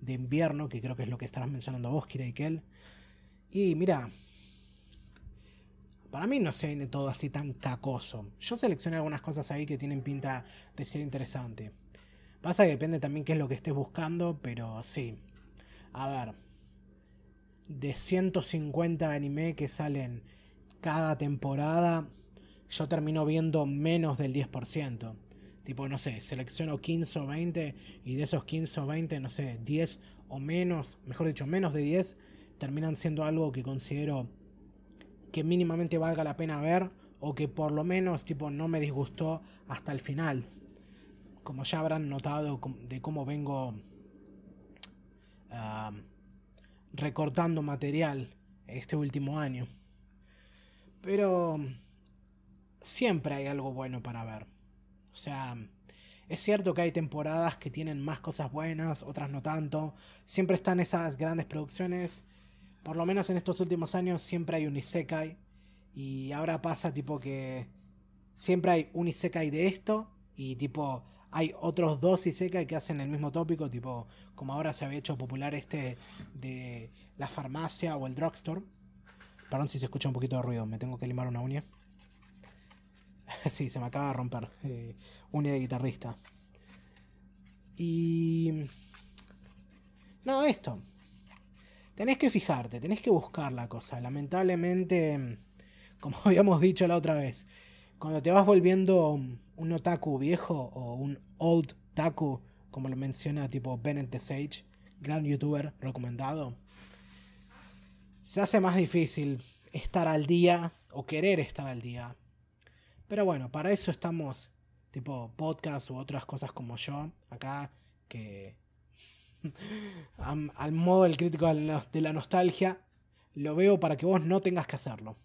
de invierno, que creo que es lo que estarás mencionando vos, Kira y Y mira, para mí no se viene todo así tan cacoso. Yo seleccioné algunas cosas ahí que tienen pinta de ser interesante. Pasa que depende también qué es lo que estés buscando, pero sí. A ver. De 150 anime que salen cada temporada, yo termino viendo menos del 10%. Tipo, no sé, selecciono 15 o 20 y de esos 15 o 20, no sé, 10 o menos, mejor dicho, menos de 10, terminan siendo algo que considero que mínimamente valga la pena ver o que por lo menos tipo no me disgustó hasta el final. Como ya habrán notado de cómo vengo ah, recortando material este último año. Pero siempre hay algo bueno para ver. O sea, es cierto que hay temporadas que tienen más cosas buenas, otras no tanto. Siempre están esas grandes producciones. Por lo menos en estos últimos años siempre hay un Isekai. Y ahora pasa tipo que siempre hay un Isekai de esto. Y tipo hay otros dos Isekai que hacen el mismo tópico. Tipo como ahora se había hecho popular este de la farmacia o el drugstore. Perdón si se escucha un poquito de ruido. Me tengo que limar una uña. sí, se me acaba de romper. Eh, uña de guitarrista. Y... No, esto. Tenés que fijarte, tenés que buscar la cosa. Lamentablemente, como habíamos dicho la otra vez, cuando te vas volviendo un otaku viejo o un old taku, como lo menciona tipo Bennett the Sage, gran youtuber recomendado, se hace más difícil estar al día o querer estar al día pero bueno, para eso estamos, tipo podcast u otras cosas como yo, acá, que al modo del crítico de la nostalgia, lo veo para que vos no tengas que hacerlo.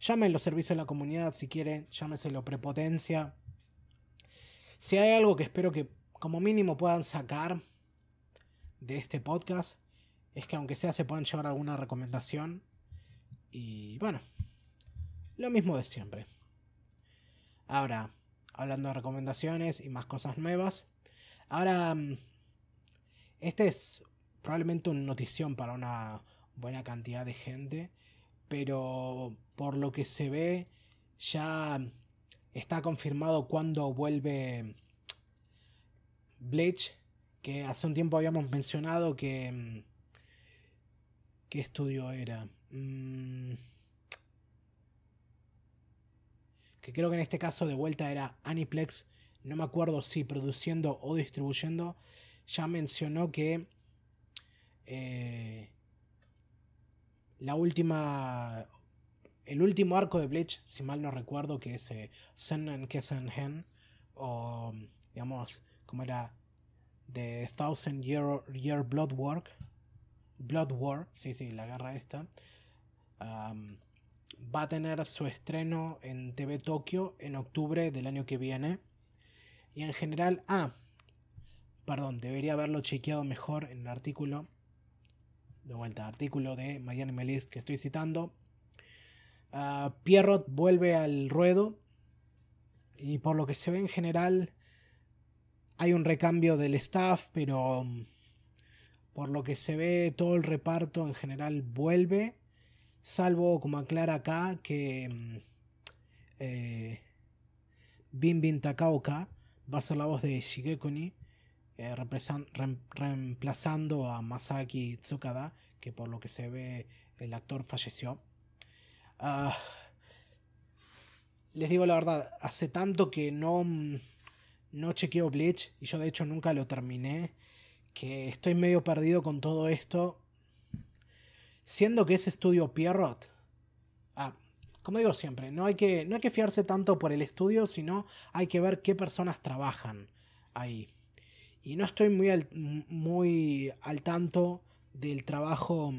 Llamen los servicios de la comunidad si quieren, llámeselo prepotencia. Si hay algo que espero que como mínimo puedan sacar de este podcast, es que aunque sea se puedan llevar alguna recomendación. Y bueno, lo mismo de siempre. Ahora, hablando de recomendaciones y más cosas nuevas. Ahora, mm, este es probablemente una notición para una buena cantidad de gente, pero por lo que se ve ya está confirmado cuando vuelve Bleach, que hace un tiempo habíamos mencionado que... Mm, ¿Qué estudio era? Mm, que creo que en este caso de vuelta era Aniplex, no me acuerdo si produciendo o distribuyendo, ya mencionó que eh, la última, el último arco de Bleach, si mal no recuerdo, que es eh, Sen Kesen Hen, o digamos, como era The Thousand Year, Year Blood War. Blood War, sí, sí, la guerra esta. Va a tener su estreno en TV Tokio en octubre del año que viene. Y en general, ah, perdón, debería haberlo chequeado mejor en el artículo. De vuelta, artículo de Miami Melis que estoy citando. Uh, Pierrot vuelve al ruedo. Y por lo que se ve en general, hay un recambio del staff, pero mm, por lo que se ve, todo el reparto en general vuelve. Salvo, como aclara acá, que mm, eh, Bin Bin Takaoka va a ser la voz de Shigekuni, eh, reemplazando a Masaki Tsukada, que por lo que se ve el actor falleció. Ah, les digo la verdad, hace tanto que no, mm, no chequeo Bleach y yo de hecho nunca lo terminé, que estoy medio perdido con todo esto. Siendo que es estudio Pierrot. Ah, como digo siempre, no hay, que, no hay que fiarse tanto por el estudio, sino hay que ver qué personas trabajan ahí. Y no estoy muy muy al tanto del trabajo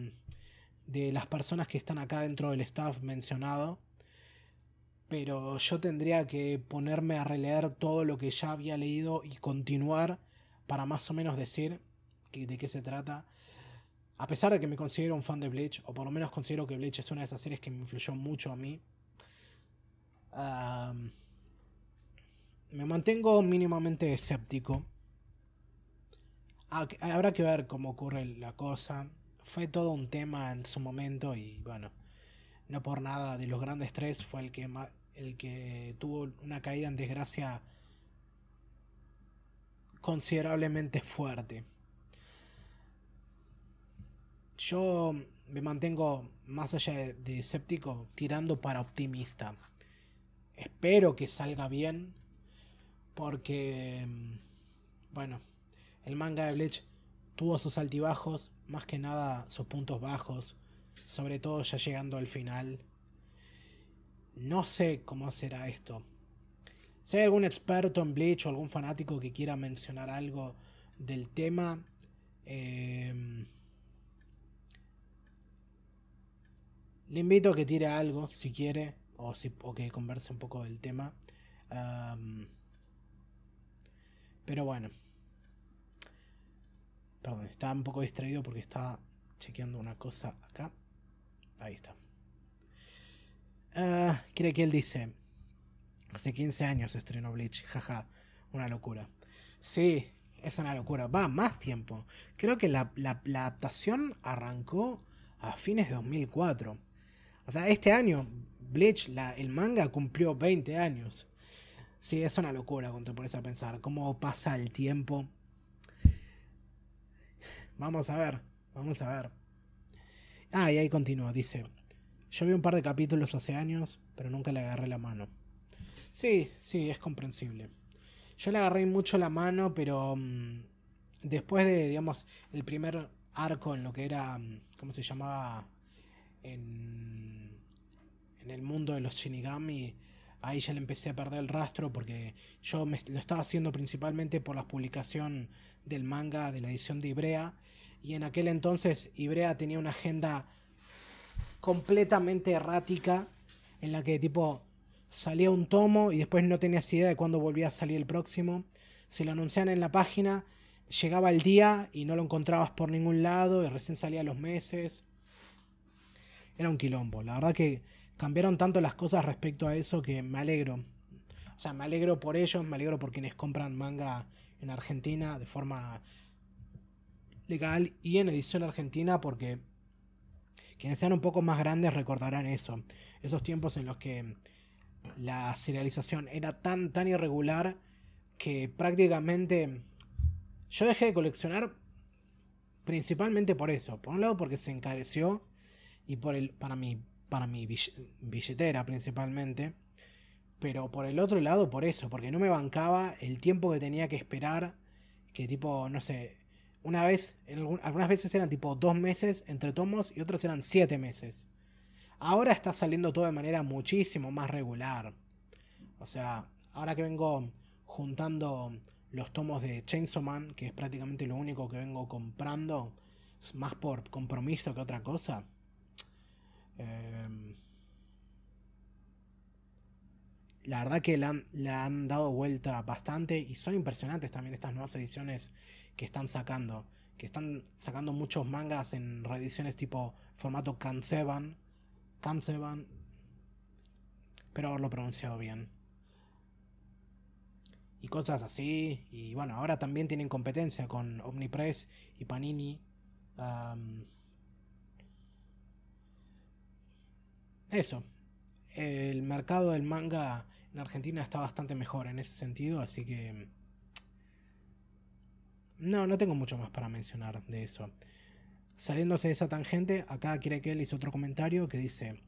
de las personas que están acá dentro del staff mencionado pero yo tendría que ponerme a releer todo lo que ya había leído y continuar para más o menos decir de qué se trata. A pesar de que me considero un fan de Bleach, o por lo menos considero que Bleach es una de esas series que me influyó mucho a mí, me mantengo mínimamente escéptico. Habrá que ver cómo ocurre la cosa. Fue todo un tema en su momento y bueno, no por nada de los grandes tres fue el que el que tuvo una caída en desgracia considerablemente fuerte. Yo me mantengo más allá de, escéptico, tirando para optimista. Espero que salga bien, porque, bueno, el manga de Bleach tuvo sus altibajos, más que nada sus puntos bajos, sobre todo ya llegando al final. No sé cómo será esto. Si hay algún experto en Bleach o algún fanático que quiera mencionar algo del tema, em, le invito a que tire algo si quiere o, si, que converse un poco del tema. pero bueno. Perdón, estaba un poco distraído porque estaba chequeando una cosa acá. Ahí está. Ah, cree que él dice. Hace 15 años estrenó Bleach, jaja, una locura. Sí, es una locura. Va, más tiempo. Creo que la, adaptación arrancó a fines de 2004. O sea, este año Bleach, la, el manga cumplió 20 años. Sí, es una locura cuando te pones a pensar cómo pasa el tiempo. Vamos a ver, vamos a ver. Ah, y ahí continúa, dice. Yo vi un par de capítulos hace años, pero nunca le agarré la mano. Sí, sí, es comprensible. Yo le agarré mucho la mano, pero mm, después de, digamos, el primer arco en lo que era, mm, ¿cómo se llamaba? En, en el mundo de los Shinigami, ahí ya le empecé a perder el rastro porque yo me, lo estaba haciendo principalmente por la publicación del manga de la edición de Ibrea. Y en aquel entonces Ibrea tenía una agenda completamente errática en la que tipo salía un tomo y después no tenías idea de cuándo volvía a salir el próximo. Se lo anunciaban en la página, llegaba el día y no lo encontrabas por ningún lado y recién salía los meses. Era un quilombo. La verdad que cambiaron tanto las cosas respecto a eso que me alegro. O sea, me alegro por ellos, me alegro por quienes compran manga en Argentina de forma legal y en edición argentina porque quienes sean un poco más grandes recordarán eso. Esos tiempos en los que la serialización era tan, tan irregular que prácticamente yo dejé de coleccionar principalmente por eso. Por un lado porque se encareció y por el, para, mi, para mi billetera principalmente. Pero por el otro lado por eso, porque no me bancaba el tiempo que tenía que esperar. Que tipo, no sé, una vez, algunas veces eran tipo dos meses entre tomos y otras eran siete meses. Ahora está saliendo todo de manera muchísimo más regular. O sea, ahora que vengo juntando los tomos de Chainsaw Man, que es prácticamente lo único que vengo comprando, más por compromiso que otra cosa. Em, la verdad que la han, dado vuelta bastante y son impresionantes también estas nuevas ediciones que están sacando. Que están sacando muchos mangas en reediciones tipo formato Kanseban. Kanseban. Espero haberlo pronunciado bien. Y cosas así. Y bueno, ahora también tienen competencia con Omnipress y Panini. Eso. El mercado del manga en Argentina está bastante mejor en ese sentido, así que... No, no tengo mucho más para mencionar de eso. Saliéndose de esa tangente, acá él hizo otro comentario que dice,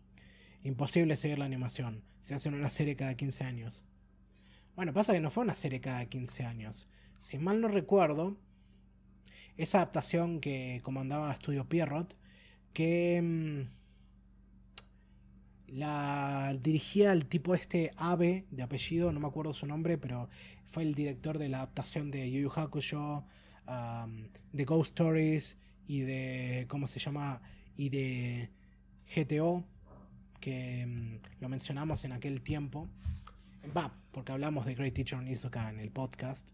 imposible seguir la animación, se hace una serie cada 15 años. Bueno, pasa que no fue una serie cada 15 años. Si mal no recuerdo, esa adaptación que comandaba Studio Pierrot, que... La dirigía el tipo este Abe, de apellido, no me acuerdo su nombre, pero fue el director de la adaptación de Yu Yu Hakusho, de Ghost Stories y de. ¿Cómo se llama? Y de GTO, que mm, lo mencionamos en aquel tiempo. Va, porque hablamos de Great Teacher Nizuka en el podcast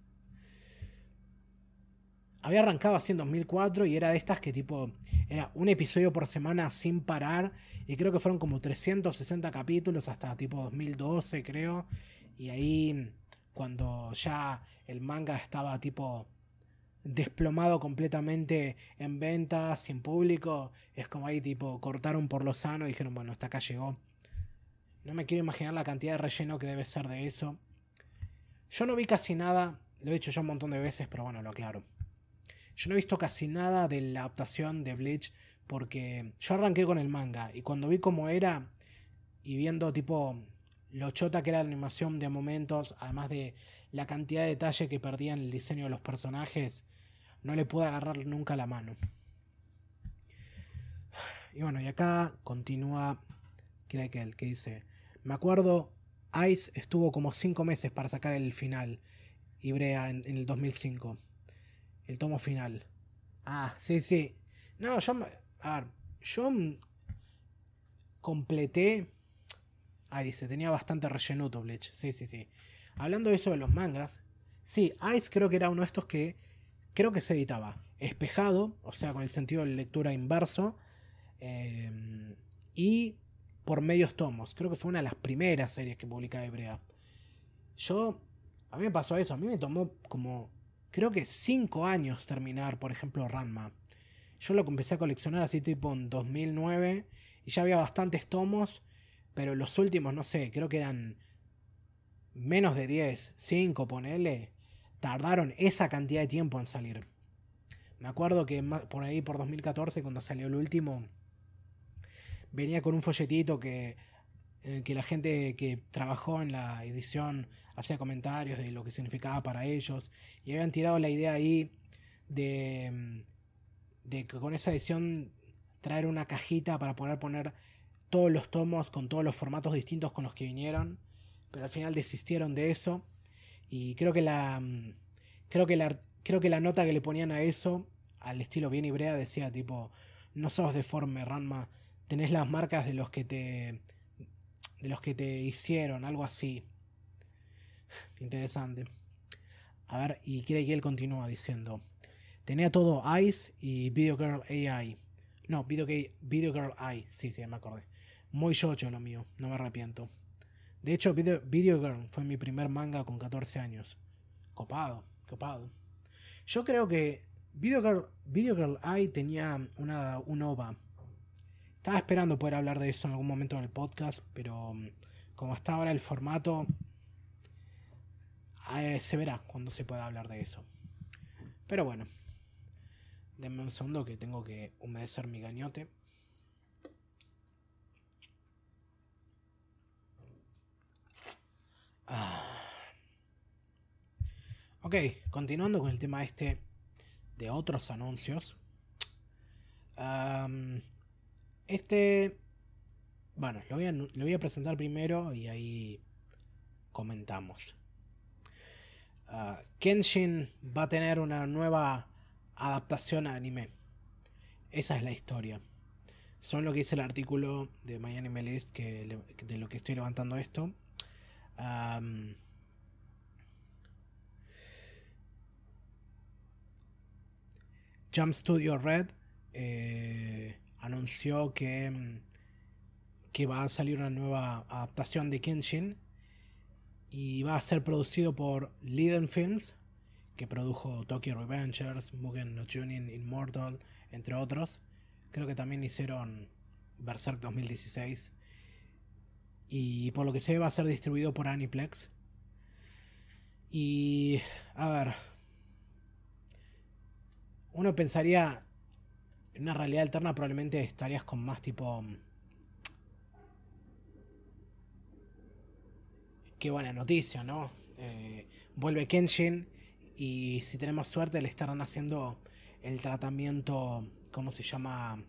había arrancado así en 2004 y era de estas que tipo era un episodio por semana sin parar y creo que fueron como 360 capítulos hasta tipo 2012 creo. Y ahí cuando ya el manga estaba tipo desplomado completamente en ventas sin público es como ahí tipo cortaron por lo sano y dijeron bueno hasta acá llegó no me quiero imaginar la cantidad de relleno que debe ser de eso. Yo no vi casi nada lo he dicho ya un montón de veces pero bueno lo aclaro yo no he visto casi nada de la adaptación de Bleach porque yo arranqué con el manga y cuando vi cómo era y viendo tipo lo chota que era la animación de momentos, además de la cantidad de detalle que perdía en el diseño de los personajes, no le pude agarrar nunca la mano. Y bueno, y acá continúa que que dice, me acuerdo, Ice estuvo como 5 meses para sacar el final, Ibrea en, en el 2005 el tomo final. Ah, sí, sí. No, yo. A ver, yo completé. Ah, dice, tenía bastante relleno Bleach. Sí, sí, sí. Hablando de eso de los mangas. Sí, Ice creo que era uno de estos que. Creo que se editaba espejado, o sea, con el sentido de lectura inverso. Em, y por medios tomos. Creo que fue una de las primeras series que publicaba Hebrea. Yo. A mí me pasó eso. A mí me tomó como creo que 5 años terminar, por ejemplo, Ranma. Yo lo empecé a coleccionar así tipo en 2009 y ya había bastantes tomos, pero los últimos, no sé, creo que eran menos de 10, 5, ponele, tardaron esa cantidad de tiempo en salir. Me acuerdo que por ahí, por 2014, cuando salió el último, venía con un folletito que, que la gente que trabajó en la edición hacía comentarios de lo que significaba para ellos y habían tirado la idea ahí de, mm, de que con esa edición traer una cajita para poder poner todos los tomos con todos los formatos distintos con los que vinieron, pero al final desistieron de eso y creo que la mm, creo que la creo que la nota que le ponían a eso al estilo bien ibrea decía tipo no sos deforme Ranma, tenés las marcas de los que te de los que te hicieron, algo así. Interesante. A ver, y quiere que él continúa diciendo. Tenía todo Ice y Video Girl AI. No, Video, Video Girl AI. Sí, sí, me acordé. Muy yocho lo mío, no me arrepiento. De hecho, Video, Girl fue mi primer manga con 14 años. Copado, copado. Yo creo que Video Girl, Video Girl AI tenía una, un OVA. Estaba esperando poder hablar de eso en algún momento en el podcast, pero mm, como está ahora el formato, eh, se verá cuando se pueda hablar de eso. Pero bueno, denme un segundo que tengo que humedecer mi gañote. Ah. Ok, continuando con el tema este de otros anuncios. este, bueno, lo voy, a, lo voy a presentar primero y ahí comentamos. Ah, Kenshin va a tener una nueva adaptación a anime. Esa es la historia. Son lo que dice el artículo de MyAnimeList que de lo que estoy levantando esto. Jump Studio Red eh, anunció que, que va a salir una nueva adaptación de Kenshin y va a ser producido por Liden Films, que produjo Tokyo Revengers, Mugen no Junin Immortal, entre otros. Creo que también hicieron Berserk 2016. Y por lo que sé va a ser distribuido por Aniplex. Y... A ver. Uno pensaría... En una realidad alterna probablemente estarías con más tipo... Qué buena noticia, ¿no? Eh, vuelve Kenshin y si tenemos suerte le estarán haciendo el tratamiento, ¿cómo se llama?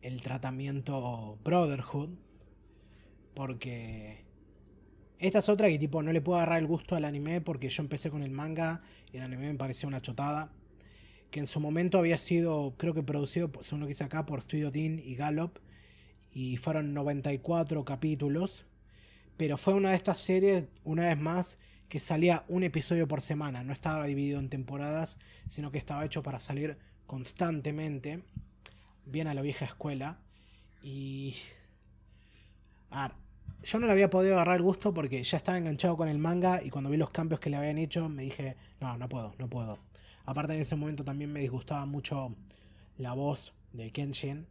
El tratamiento Brotherhood. Porque esta es otra que tipo no le puedo agarrar el gusto al anime porque yo empecé con el manga y el anime me parecía una chotada. Que en su momento había sido, creo que producido, según lo que hice acá, por Studio Dean y Gallop. Y fueron 94 capítulos. Pero fue una de estas series, una vez más, que salía un episodio por semana, no estaba dividido en temporadas, sino que estaba hecho para salir constantemente, bien a la vieja escuela. Y... A ver, yo no le había podido agarrar el gusto porque ya estaba enganchado con el manga y cuando vi los cambios que le habían hecho me dije, no, no puedo, no puedo. Aparte en ese momento también me disgustaba mucho la voz de Kenshin,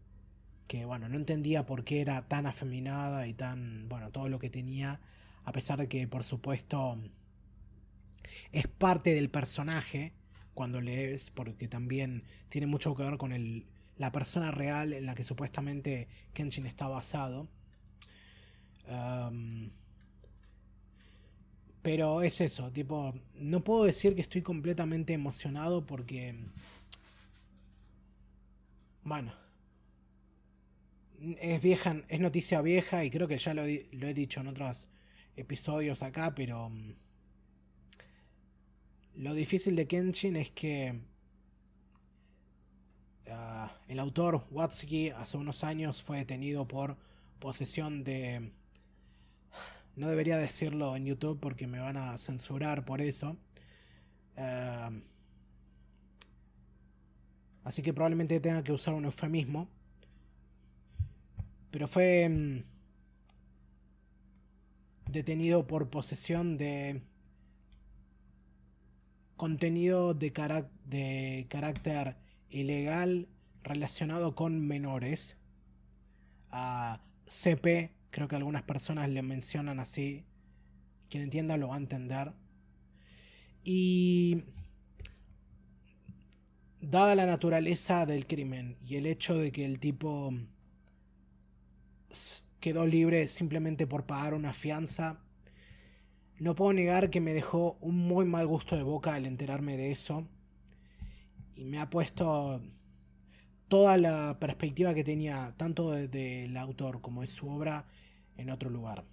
que bueno, no entendía por qué era tan afeminada y tan, bueno, todo lo que tenía, a pesar de que por supuesto es parte del personaje cuando lees, porque también tiene mucho que ver con el, la persona real en la que supuestamente Kenshin está basado. pero es eso, tipo, no puedo decir que estoy completamente emocionado porque... Bueno. Es vieja, es noticia vieja y creo que ya lo, he dicho en otros episodios acá, pero... Lo difícil de Kenshin es que ah, el autor Watsuki hace unos años fue detenido por posesión de... No debería decirlo en YouTube porque me van a censurar por eso. Ah, así que probablemente tenga que usar un eufemismo. Pero fue mm, detenido por posesión de contenido de, de carácter ilegal relacionado con menores. A CP, creo que algunas personas le mencionan así. Quien entienda lo va a entender. Y dada la naturaleza del crimen y el hecho de que el tipo quedó libre simplemente por pagar una fianza, no puedo negar que me dejó un muy mal gusto de boca al enterarme de eso. Y me ha puesto toda la perspectiva que tenía, tanto del autor como de su obra, en otro lugar.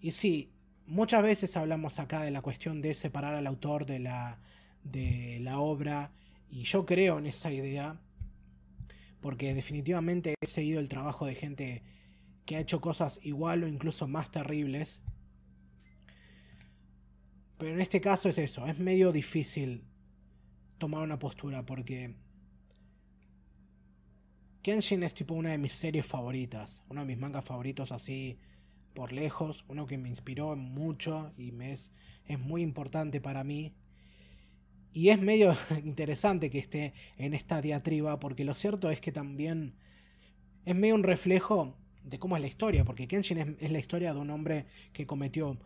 Y sí, muchas veces hablamos acá de la cuestión de separar al autor de la, de la obra. Y yo creo en esa idea. Porque definitivamente he seguido el trabajo de gente que ha hecho cosas igual o incluso más terribles pero en este caso es eso, es medio difícil tomar una postura porque Kenshin es tipo una de mis series favoritas, uno de mis mangas favoritos así por lejos, uno que me inspiró mucho y es, es muy importante para mí. Y es medio interesante que esté en esta diatriba porque lo cierto es que también es medio un reflejo de cómo es la historia, porque Kenshin es, la historia de un hombre que cometió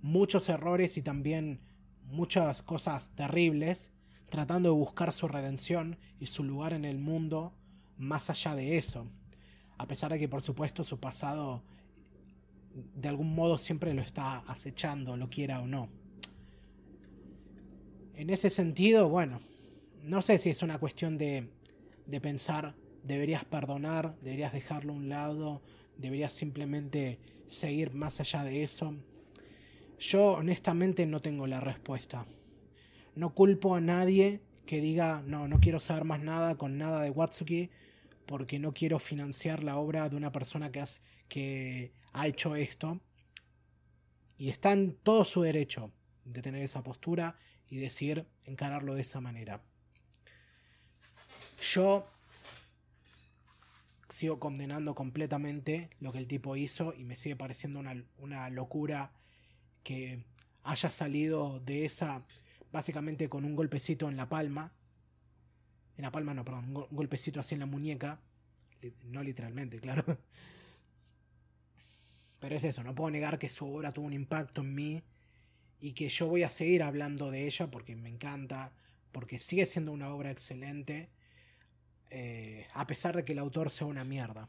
muchos errores y también muchas cosas terribles, tratando de buscar su redención y su lugar en el mundo más allá de eso. A pesar de que por supuesto su pasado de algún modo siempre lo está acechando, lo quiera o no. En ese sentido, bueno, no sé si es una cuestión de, de pensar, deberías perdonar, deberías dejarlo a un lado, deberías simplemente seguir más allá de eso. Yo honestamente no tengo la respuesta. No culpo a nadie que diga, no, no quiero saber más nada con nada de Watsuki porque no quiero financiar la obra de una persona que, que ha hecho esto. Y está en todo su derecho de tener esa postura y decidir encararlo de esa manera. Yo sigo condenando completamente lo que el tipo hizo y me sigue pareciendo una, una locura que haya salido de esa básicamente con un golpecito en la palma. En la palma no, perdón, un golpecito así en la muñeca. No literalmente, claro. Pero es eso, no puedo negar que su obra tuvo un impacto en mí y que yo voy a seguir hablando de ella porque me encanta, porque sigue siendo una obra excelente, eh, a pesar de que el autor sea una mierda.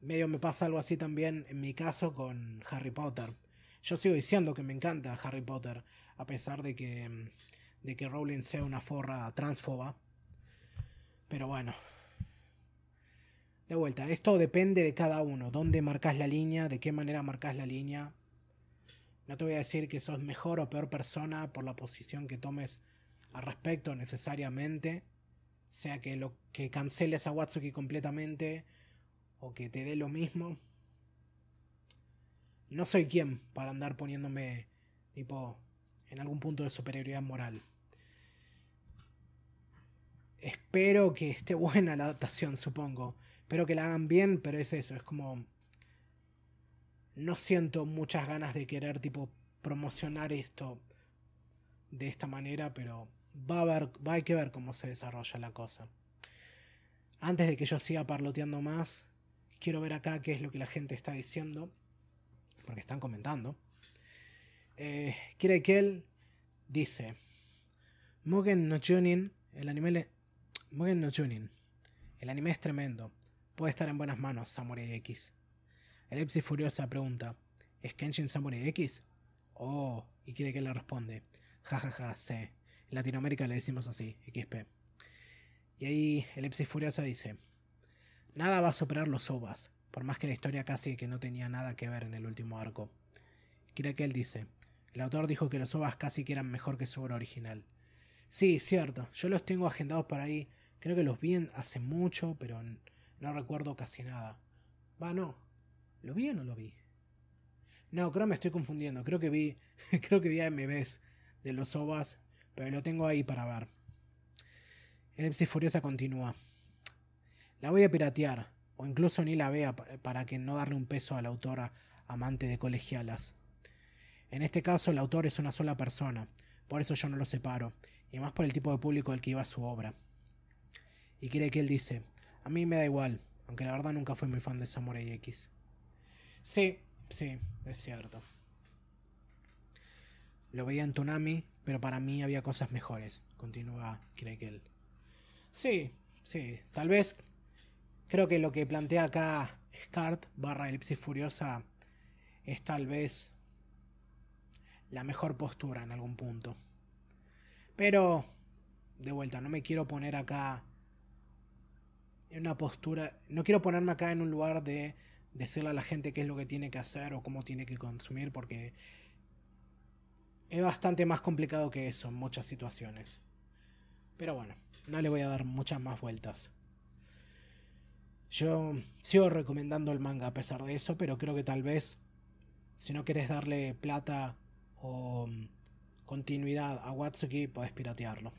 Medio me pasa algo así también en mi caso con Harry Potter. Yo sigo diciendo que me encanta Harry Potter, a pesar de que, de que Rowling sea una forra transfoba. Pero bueno. De vuelta, esto depende de cada uno, dónde marcas la línea, de qué manera marcas la línea. No te voy a decir que sos mejor o peor persona por la posición que tomes al respecto necesariamente. Sea que lo que canceles a Watsuki completamente o que te dé lo mismo. No soy quien para andar poniéndome tipo en algún punto de superioridad moral. Espero que esté buena la adaptación, supongo. Espero que la hagan bien, pero es eso, es como... No siento muchas ganas de querer tipo promocionar esto de esta manera, pero va a, ver, va a que ver cómo se desarrolla la cosa. Antes de que yo siga parloteando más, quiero ver acá qué es lo que la gente está diciendo, porque están comentando. Eh, él dice: Mugen no Junin, el anime. Mugen no Junin. El anime es tremendo. Puede estar en buenas manos, Samurai X. Elipsis Furiosa pregunta: ¿Es Kenshin Samurai X? Oh, y quiere que le responde: Jajaja, ja, sí. En Latinoamérica le decimos así, XP. Y ahí Elipsis Furiosa dice: Nada va a superar los OVAs, por más que la historia casi que no tenía nada que ver en el último arco. Él dice: el autor dijo que los OVAs casi que eran mejor que su obra original. Sí, cierto. Yo los tengo agendados para ahí. Creo que los vi hace mucho, pero no recuerdo casi nada. Va, no. ¿Lo vi o no lo vi? No, creo que me estoy confundiendo. Creo que vi. creo que vi a MVs de los OVAs. Pero lo tengo ahí para ver. Elipsis Furiosa continúa. La voy a piratear. O incluso ni la vea para que no darle un peso a la autora amante de colegialas. En este caso el autor es una sola persona, por eso yo no lo separo, y más por el tipo de público al que iba su obra. Y quiere que él dice, a mí me da igual, aunque la verdad nunca fui muy fan de Samurai X. Sí, sí, es cierto. Lo veía en Tonami, pero para mí había cosas mejores, continúa él. Sí, sí, tal vez creo que lo que plantea acá Scart barra Elipsis Furiosa es tal vez la mejor postura en algún punto. Pero, de vuelta, no me quiero poner acá en una postura, no quiero ponerme acá en un lugar de decirle a la gente qué es lo que tiene que hacer o cómo tiene que consumir, porque es bastante más complicado que eso en muchas situaciones. Pero bueno, no le voy a dar muchas más vueltas. Yo sigo recomendando el manga a pesar de eso, pero creo que tal vez si no quieres darle plata o mm, continuidad a Watsuki, podés piratearlo.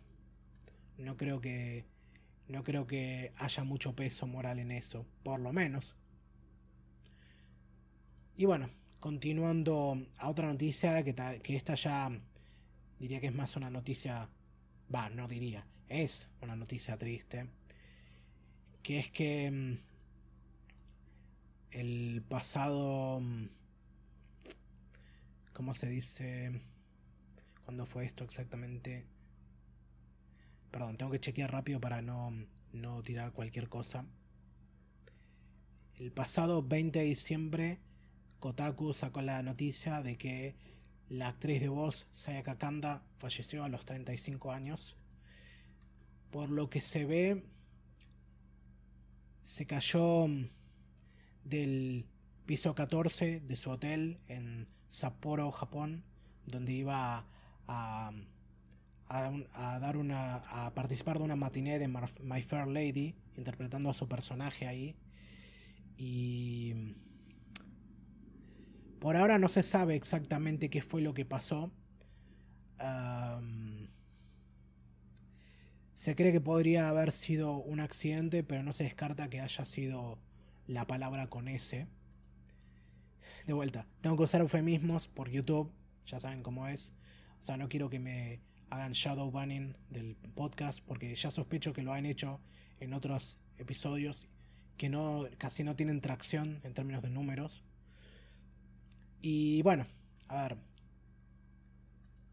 No creo que. No creo que haya mucho peso moral en eso, por lo menos. Y bueno, continuando a otra noticia, que, que esta ya diría que es más una noticia. Va, no diría, es una noticia triste. Que es que mm, el pasado mm, ¿Cómo se dice? ¿Cuándo fue esto exactamente? Perdón, tengo que chequear rápido para no, no tirar cualquier cosa. El pasado 20 de diciembre, Kotaku sacó la noticia de que la actriz de voz Sayaka Kanda falleció a los 35 años. Por lo que se ve, se cayó del piso 14 de su hotel en Sapporo, Japón, donde iba a, a, dar una, a participar de una matiné de My Fair Lady, interpretando a su personaje ahí. Y por ahora no se sabe exactamente qué fue lo que pasó. se cree que podría haber sido un accidente, pero no se descarta que haya sido la palabra con S. De vuelta, tengo que usar eufemismos por YouTube, ya saben cómo es. O sea, no quiero que me hagan shadow banning del podcast porque ya sospecho que lo han hecho en otros episodios que no casi no tienen tracción en términos de números. Y bueno, a ver.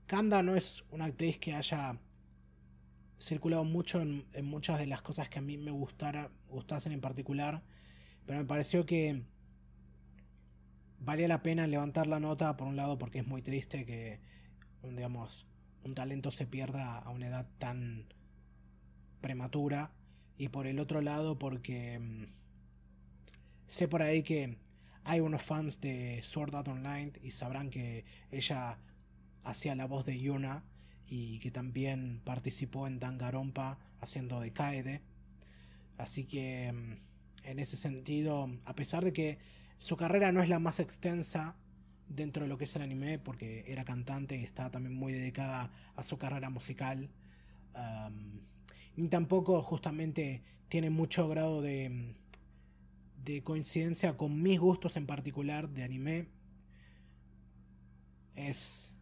Kanda no es una actriz que haya circulado mucho en, muchas de las cosas que a mí me gustara, gustasen en particular, pero me pareció que valía la pena levantar la nota por un lado porque es muy triste que digamos un talento se pierda a una edad tan prematura y por el otro lado porque mm, sé por ahí que hay unos fans de Sword Art Online y sabrán que ella hacía la voz de Yuna y que también participó en Dangarompa haciendo de Kaede. Así que mm, en ese sentido, a pesar de que su carrera no es la más extensa dentro de lo que es el anime, porque era cantante y está también muy dedicada a su carrera musical, ni tampoco justamente tiene mucho grado de, de coincidencia con mis gustos en particular de anime. Es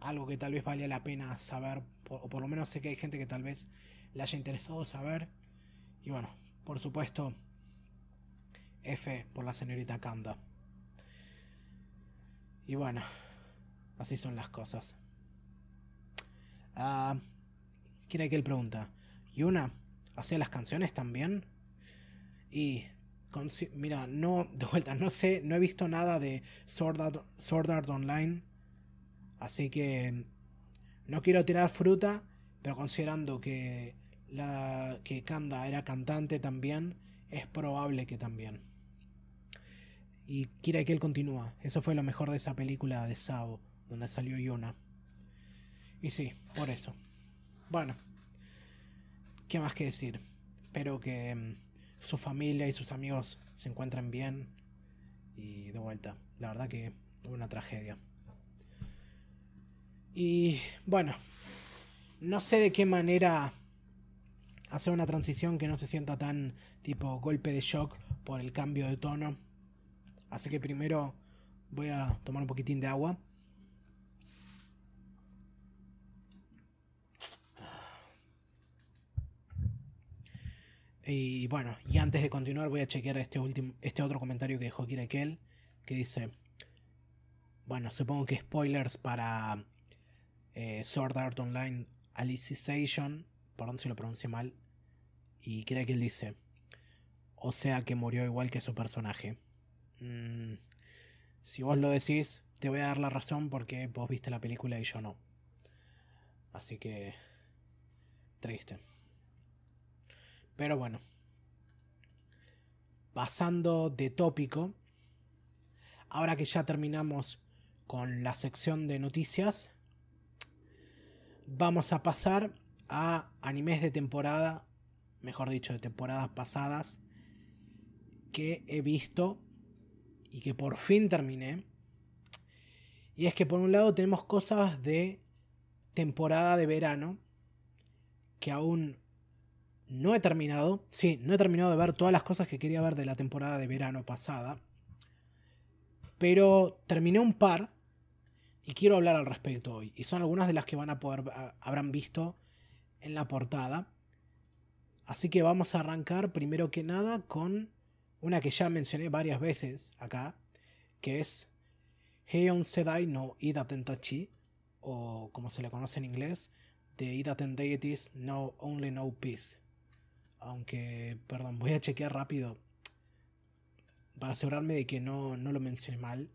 algo que tal vez valía la pena saber, o por lo menos sé que hay gente que tal vez le haya interesado saber. Y bueno, por supuesto, F por la señorita Kanda. Y bueno, así son las cosas. Ah, ¿Quién hay que él pregunta? ¿Yuna hacía las canciones también? Y mira, no, de vuelta, no sé, no he visto nada de Sword Art, Online. Así que no quiero tirar fruta, pero considerando que la que Kanda era cantante también, es probable que también. Y quiere que él continúa. Eso fue lo mejor de esa película de Sao, donde salió Yuna. Y sí, por eso. Bueno, ¿qué más que decir? Espero que mm, su familia y sus amigos se encuentren bien. Y de vuelta, la verdad que una tragedia. Y bueno, no sé de qué manera hacer una transición que no se sienta tan tipo golpe de shock por el cambio de tono. Así que primero voy a tomar un poquitín de agua. Y bueno, y antes de continuar voy a chequear este, último, este otro comentario que dejó Kirekel, que dice, bueno, supongo que spoilers para eh, Sword Art Online Alicization, perdón si lo pronuncio mal, y Kirekel dice, o sea que murió igual que su personaje. Mm, si vos lo decís, te voy a dar la razón porque vos viste la película y yo no. Así que... Triste. Pero bueno. Pasando de tópico. Ahora que ya terminamos con la sección de noticias. Vamos a pasar a animes de temporada. Mejor dicho, de temporadas pasadas. Que he visto. Y que por fin terminé. Y es que por un lado tenemos cosas de temporada de verano. Que aún no he terminado, sí, no he terminado de ver todas las cosas que quería ver de la temporada de verano pasada. Pero terminé un par y quiero hablar al respecto hoy. Y son algunas de las que van a poder, habrán visto en la portada. Así que vamos a arrancar primero que nada con una que ya mencioné varias veces acá, que es Heion Sedai no Ida Tentachi, o como se le conoce en inglés, The Ida Deities No Only No Peace. Aunque, perdón, voy a chequear rápido para asegurarme de que no, no lo mencioné mal.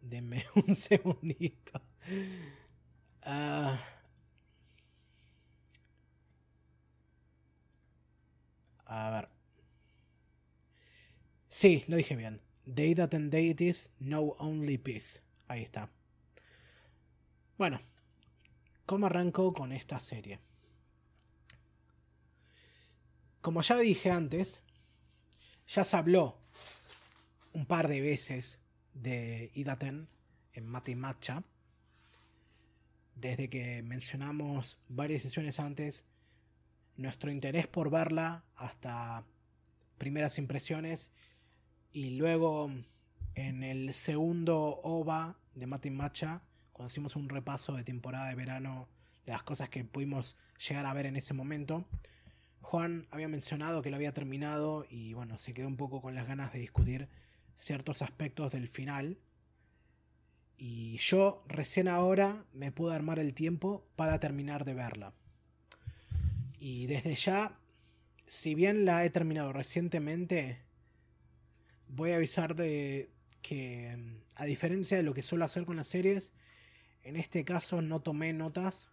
Denme un segundito. Ah. a ver. Sí, lo dije bien. They that and deities know only peace. Ahí está. Bueno, ¿cómo arranco con esta serie? Como ya dije antes, ya se habló un par de veces de Idaten en Mate y. Desde que mencionamos varias sesiones antes nuestro interés por verla hasta primeras impresiones y luego en el segundo OVA de Mate y cuando hicimos un repaso de temporada de verano de las cosas que pudimos llegar a ver en ese momento, Juan había mencionado que lo había terminado y bueno, se quedó un poco con las ganas de discutir ciertos aspectos del final. Y yo recién ahora me pude armar el tiempo para terminar de verla. Y desde ya, si bien la he terminado recientemente, voy a avisar de que, a diferencia de lo que suelo hacer con las series, en este caso no tomé notas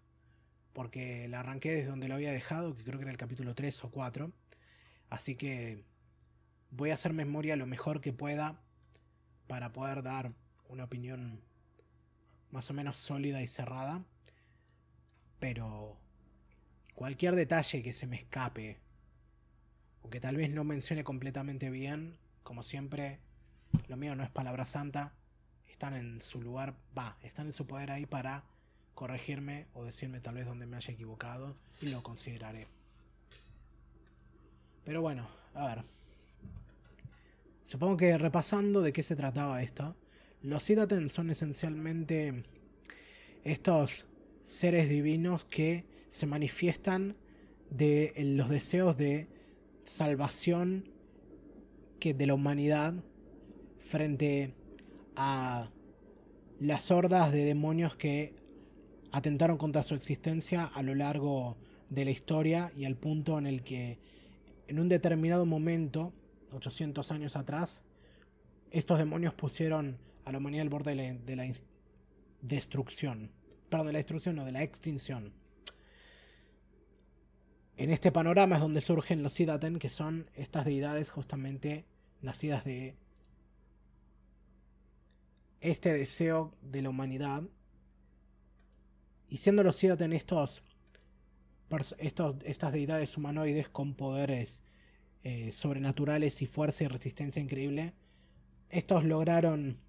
porque la arranqué desde donde lo había dejado, que creo que era el capítulo 3 o 4. Así que voy a hacer memoria lo mejor que pueda para poder dar una opinión más o menos sólida y cerrada. Pero cualquier detalle que se me escape o que tal vez no mencione completamente bien, como siempre, lo mío no es palabra santa, están en su lugar, va, están en su poder ahí para corregirme o decirme tal vez donde me haya equivocado y lo consideraré. Pero bueno, a ver. Supongo que repasando de qué se trataba esto, los Sidaten son esencialmente estos seres divinos que se manifiestan de los deseos de salvación que de la humanidad frente a las hordas de demonios que atentaron contra su existencia a lo largo de la historia y al punto en el que en un determinado momento, 800 años atrás, estos demonios pusieron a la humanidad al borde de la, destrucción. Perdón, de la destrucción, no, de la extinción. En este panorama es donde surgen los Sidaten, que son estas deidades justamente nacidas de este deseo de la humanidad y siendo los Sidaten estos, estos, estas deidades humanoides con poderes eh, sobrenaturales y fuerza y resistencia increíble, estos lograron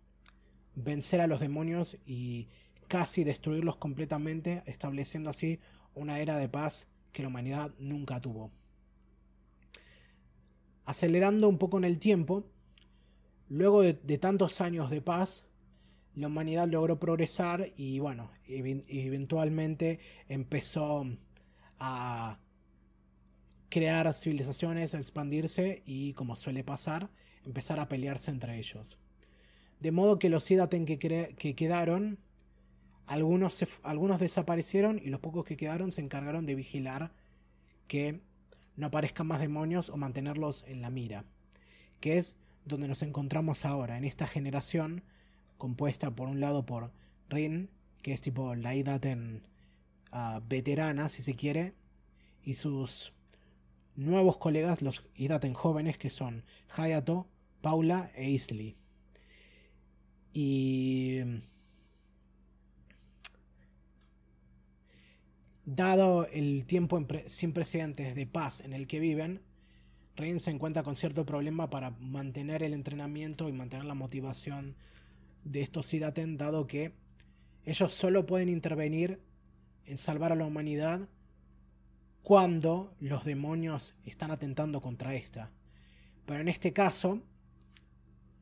vencer a los demonios y casi destruirlos completamente, estableciendo así una era de paz que la humanidad nunca tuvo. Acelerando un poco en el tiempo, luego de tantos años de paz, la humanidad logró progresar y bueno, eventualmente empezó a crear civilizaciones, a expandirse y como suele pasar, empezar a pelearse entre ellos. De modo que los Sidaten que, que quedaron, algunos, algunos desaparecieron y los pocos que quedaron se encargaron de vigilar que no aparezcan más demonios o mantenerlos en la mira. Que es donde nos encontramos ahora, en esta generación compuesta por un lado por Rin, que es tipo la Idaten ah, veterana, si se quiere, y sus nuevos colegas, los Idaten jóvenes, que son Hayato, Paula e Isley. Y. Dado el tiempo sin precedentes de paz en el que viven, Rin se encuentra con cierto problema para mantener el entrenamiento y mantener la motivación de estos Sidaten, dado que ellos solo pueden intervenir en salvar a la humanidad cuando los demonios están atentando contra esta. Pero en este caso,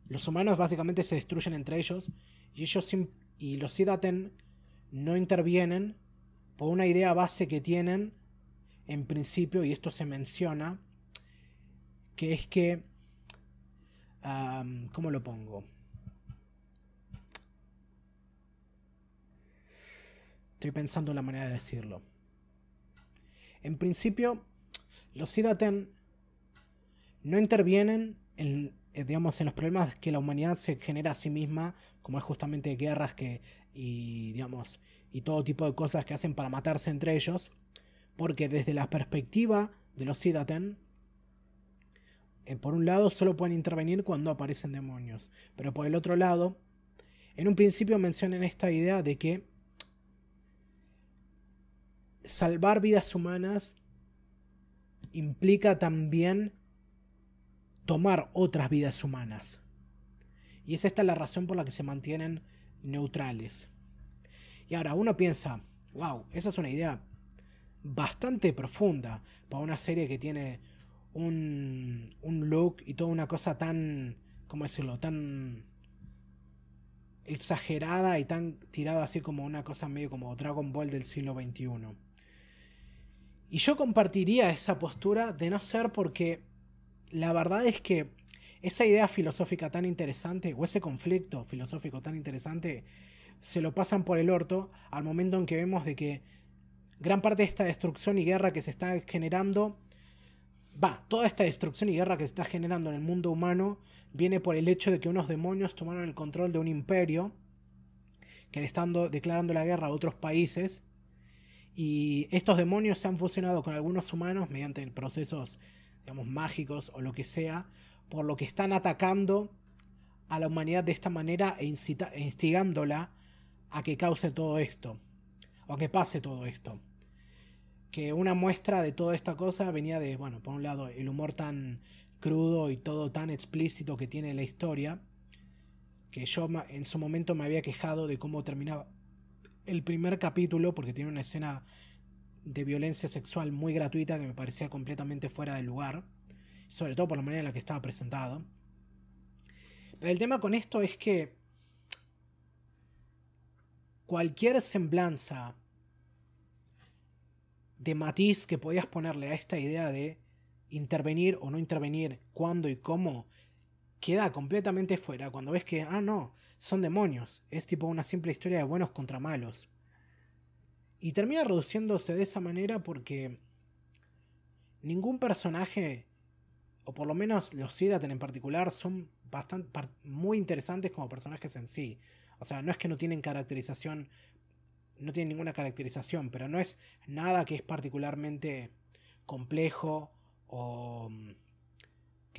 los humanos básicamente se destruyen entre ellos y ellos y los Sidaten no intervienen por una idea base que tienen en principio, y esto se menciona, que es que, ¿cómo lo pongo? Estoy pensando en la manera de decirlo. En principio, los Sidaten no intervienen en, eh, digamos, en los problemas que la humanidad se genera a sí misma, como es justamente guerras que, y, digamos, y todo tipo de cosas que hacen para matarse entre ellos, porque desde la perspectiva de los Sidaten, eh, por un lado, solo pueden intervenir cuando aparecen demonios. Pero por el otro lado, en un principio mencionan esta idea de que salvar vidas humanas implica también tomar otras vidas humanas. Y es esta la razón por la que se mantienen neutrales. Y ahora uno piensa, wow, esa es una idea bastante profunda para una serie que tiene un, un look y toda una cosa tan, ¿cómo decirlo? Tan exagerada y tan tirada así como una cosa medio como Dragon Ball del siglo XXI. Y yo compartiría esa postura de no ser porque la verdad es que esa idea filosófica tan interesante o ese conflicto filosófico tan interesante se lo pasan por el orto al momento en que vemos de que gran parte de esta destrucción y guerra que se está generando, va, toda esta destrucción y guerra que se está generando en el mundo humano viene por el hecho de que unos demonios tomaron el control de un imperio que le están declarando la guerra a otros países y estos demonios se han fusionado con algunos humanos mediante procesos, digamos, mágicos o lo que sea, por lo que están atacando a la humanidad de esta manera e instigándola a que cause todo esto, o a que pase todo esto. Que una muestra de toda esta cosa venía de, bueno, por un lado, el humor tan crudo y todo tan explícito que tiene la historia, que yo en su momento me había quejado de cómo terminaba el primer capítulo, porque tiene una escena de violencia sexual muy gratuita que me parecía completamente fuera de lugar, sobre todo por la manera en la que estaba presentado. Pero el tema con esto es que cualquier semblanza de matiz que podías ponerle a esta idea de intervenir o no intervenir, cuándo y cómo, queda completamente fuera cuando ves que, ah, no, son demonios, es tipo una simple historia de buenos contra malos. Y termina reduciéndose de esa manera porque ningún personaje, o por lo menos los Sidaten en particular, son bastante, muy interesantes como personajes en sí. O sea, no es que no tienen caracterización no tiene ninguna caracterización, pero no es nada que es particularmente complejo o mm,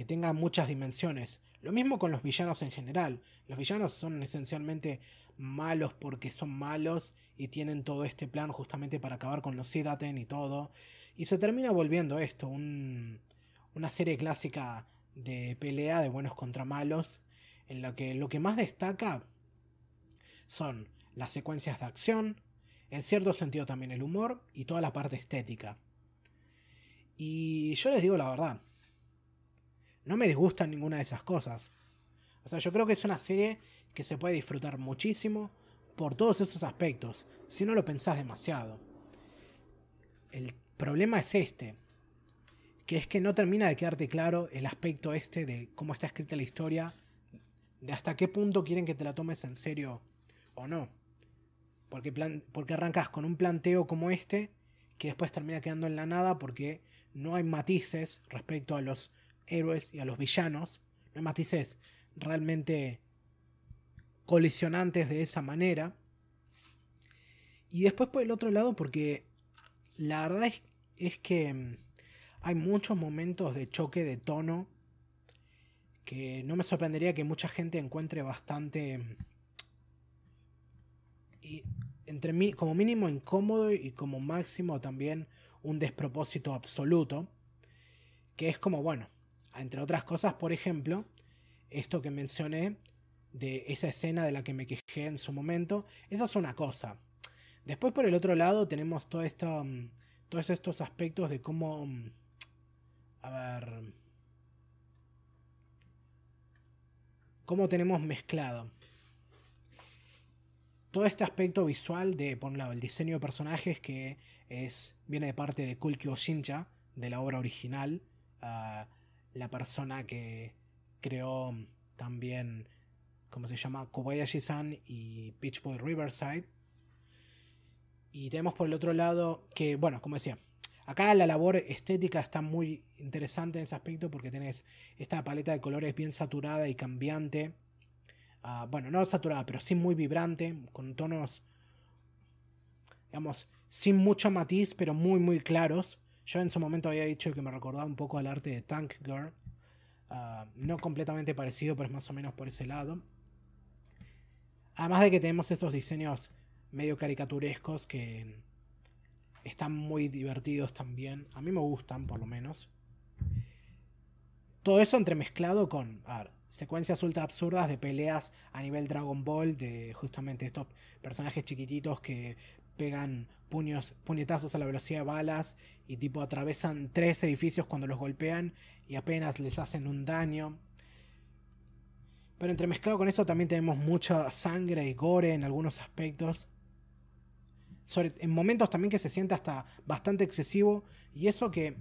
que tenga muchas dimensiones. Lo mismo con los villanos en general. Los villanos son esencialmente malos porque son malos y tienen todo este plan justamente para acabar con los Sidaten y todo. Y se termina volviendo esto, una serie clásica de pelea de buenos contra malos, en la que lo que más destaca son las secuencias de acción, en cierto sentido también el humor y toda la parte estética. Y yo les digo la verdad, no me disgustan ninguna de esas cosas. O sea, yo creo que es una serie que se puede disfrutar muchísimo por todos esos aspectos, si no lo pensás demasiado. El problema es este, que es que no termina de quedarte claro el aspecto este de cómo está escrita la historia, de hasta qué punto quieren que te la tomes en serio o no. Porque, porque arrancas con un planteo como este, que después termina quedando en la nada porque no hay matices respecto a los héroes y a los villanos. No matices realmente colisionantes de esa manera. Y después por el otro lado, porque la verdad es, es, que mm, hay muchos momentos de choque de tono que no me sorprendería que mucha gente encuentre bastante mm, y entre como mínimo incómodo y como máximo también un despropósito absoluto. Que es como, bueno, entre otras cosas, por ejemplo, esto que mencioné de esa escena de la que me quejé en su momento, esa es una cosa. Después por el otro lado tenemos mm, todos estos aspectos de cómo... Mm, a ver... Cómo tenemos mezclado todo este aspecto visual de, por un lado, el diseño de personajes que es, viene de parte de Kulki Shincha, de la obra original, la persona que creó también, ¿cómo se llama? Kobayashi-san y Beach Boy Riverside. Y tenemos por el otro lado que, bueno, como decía, acá la labor estética está muy interesante en ese aspecto porque tenés esta paleta de colores bien saturada y cambiante Ah, bueno, no saturada, pero sí muy vibrante, con tonos, digamos, sin mucho matiz, pero muy, muy claros. Yo en su momento había dicho que me recordaba un poco al arte de Tank Girl, Ah, no completamente parecido, pero es más o menos por ese lado. Además de que tenemos estos diseños medio caricaturescos que están muy divertidos también. A mí me gustan, por lo menos. Todo eso entremezclado con secuencias ultra absurdas de peleas a nivel Dragon Ball, de justamente estos personajes chiquititos que pegan puños, puñetazos a la velocidad de balas y tipo atravesan tres edificios cuando los golpean y apenas les hacen un daño. Pero entremezclado con eso también tenemos mucha sangre y gore en algunos aspectos. en momentos también que se siente hasta bastante excesivo. Y eso que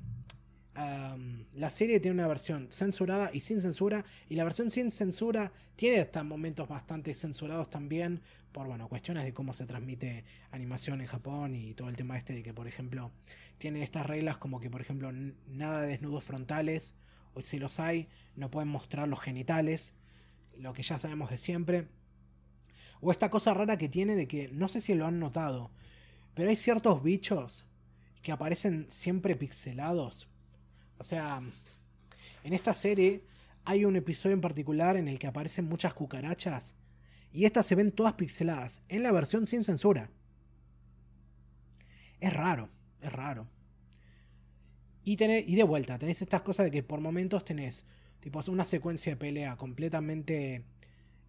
la serie tiene una versión censurada y sin censura. Y la versión sin censura tiene hasta momentos bastante censurados también. Por bueno, cuestiones de cómo se transmite animación en Japón y todo el tema este de que, por ejemplo, tiene estas reglas como que, por ejemplo, nada de desnudos frontales. O si los hay, no pueden mostrar los genitales. Lo que ya sabemos de siempre. O esta cosa rara que tiene de que, no sé si lo han notado, pero hay ciertos bichos que aparecen siempre pixelados o sea, en esta serie hay un episodio en particular en el que aparecen muchas cucarachas y estas se ven todas pixeladas en la versión sin censura. Es raro, es raro. Y, y de vuelta, tenés estas cosas de que por momentos tenés tipo, una secuencia de pelea completamente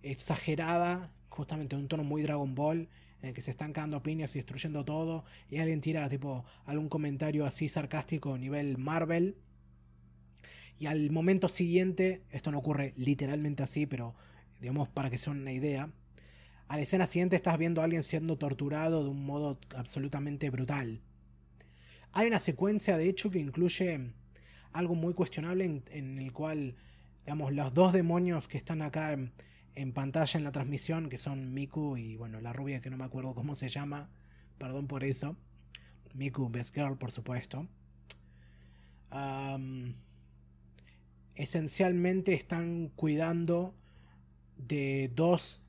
exagerada, justamente en un tono muy Dragon Ball, en el que se están cagando piñas y destruyendo todo, y alguien tira tipo algún comentario así sarcástico a nivel Marvel y al momento siguiente, esto no ocurre literalmente así, pero digamos para que sea una idea, a la escena siguiente estás viendo a alguien siendo torturado de un modo absolutamente brutal. Hay una secuencia, de hecho, que incluye algo muy cuestionable en, el cual, digamos, los dos demonios que están acá en, pantalla en la transmisión, que son Miku y, bueno, la rubia que no me acuerdo cómo se llama, perdón por eso. Miku, Best Girl, por supuesto esencialmente están cuidando de dos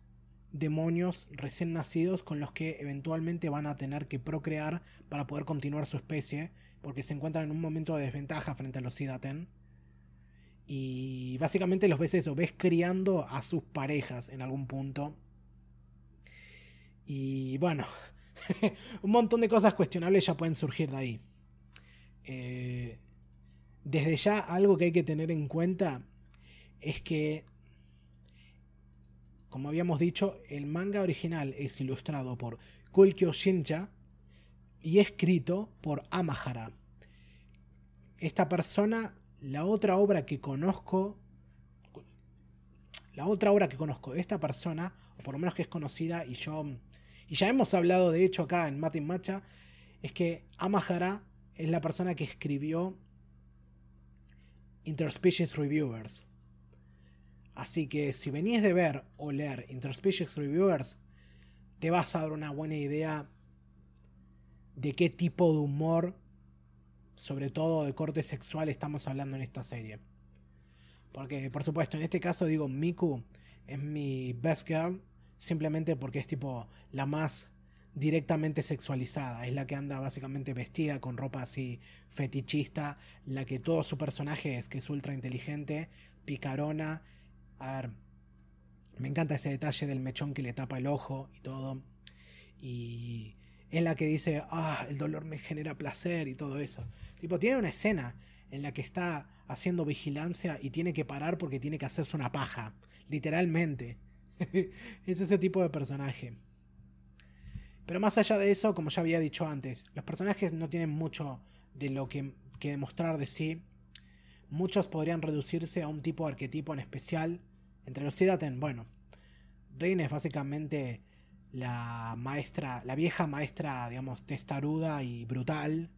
demonios recién nacidos con los que eventualmente van a tener que procrear para poder continuar su especie, porque se encuentran en un momento de desventaja frente a los Sidaten. Y básicamente los ves eso, ves criando a sus parejas en algún punto. Y bueno, un montón de cosas cuestionables ya pueden surgir de ahí. Eh, desde ya algo que hay que tener en cuenta es que, como habíamos dicho, el manga original es ilustrado por Kulkyo Shincha y escrito por Amahara. Esta persona, la otra obra que conozco, la otra obra que conozco de esta persona, o por lo menos que es conocida, y yo, y ya hemos hablado de hecho acá en Matin Macha, es que Amahara es la persona que escribió Interspecies Reviewers. Así que si venís de ver o leer Interspecies Reviewers, te vas a dar una buena idea de qué tipo de humor, sobre todo de corte sexual, estamos hablando en esta serie. Porque, por supuesto, en este caso digo, Miku es mi best girl, simplemente porque es tipo la más directamente sexualizada. Es la que anda básicamente vestida con ropa así fetichista. La que todo su personaje es que es ultra inteligente, picarona. A ver, me encanta ese detalle del mechón que le tapa el ojo y todo. Y es la que dice, ah, el dolor me genera placer y todo eso. Tipo, tiene una escena en la que está haciendo vigilancia y tiene que parar porque tiene que hacerse una paja. Literalmente. es ese tipo de personaje. Pero más allá de eso, como ya había dicho antes, los personajes no tienen mucho de lo que, demostrar de sí. Muchos podrían reducirse a un tipo de arquetipo en especial. Entre los Sidaten, bueno, Rein es básicamente la maestra, la vieja maestra, digamos, testaruda y brutal.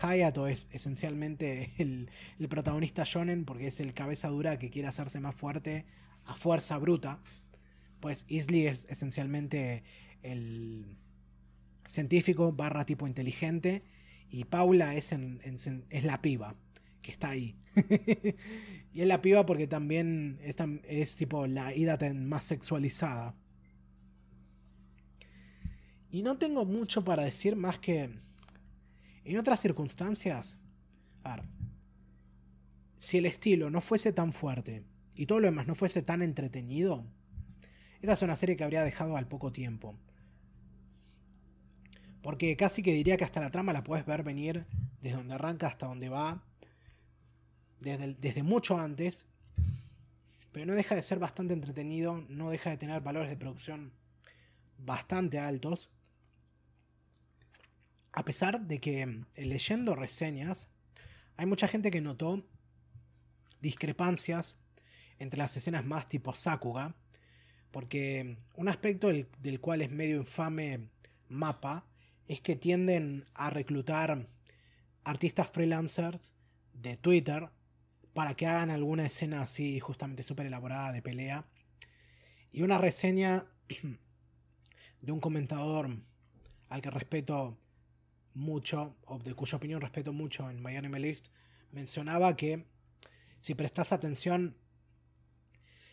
Hayato es esencialmente el, el, protagonista shonen porque es el cabeza dura que quiere hacerse más fuerte a fuerza bruta. Pues Isley es esencialmente el científico barra tipo inteligente y Paula es, es la piba que está ahí. y es la piba porque también es, es tipo la Idaten más sexualizada. Y no tengo mucho para decir más que en otras circunstancias, a ver, si el estilo no fuese tan fuerte y todo lo demás no fuese tan entretenido, esta es una serie que habría dejado al poco tiempo. Porque casi que diría que hasta la trama la puedes ver venir desde donde arranca hasta donde va, desde, desde mucho antes, pero no deja de ser bastante entretenido, no deja de tener valores de producción bastante altos. A pesar de que leyendo reseñas, hay mucha gente que notó discrepancias entre las escenas más tipo Sakuga, porque un aspecto del, cual es medio infame Mapa es que tienden a reclutar artistas freelancers de Twitter para que hagan alguna escena así justamente súper elaborada de pelea. Y una reseña de un comentador al que respeto mucho, o de cuya opinión respeto mucho en Anime List, mencionaba que si prestas atención,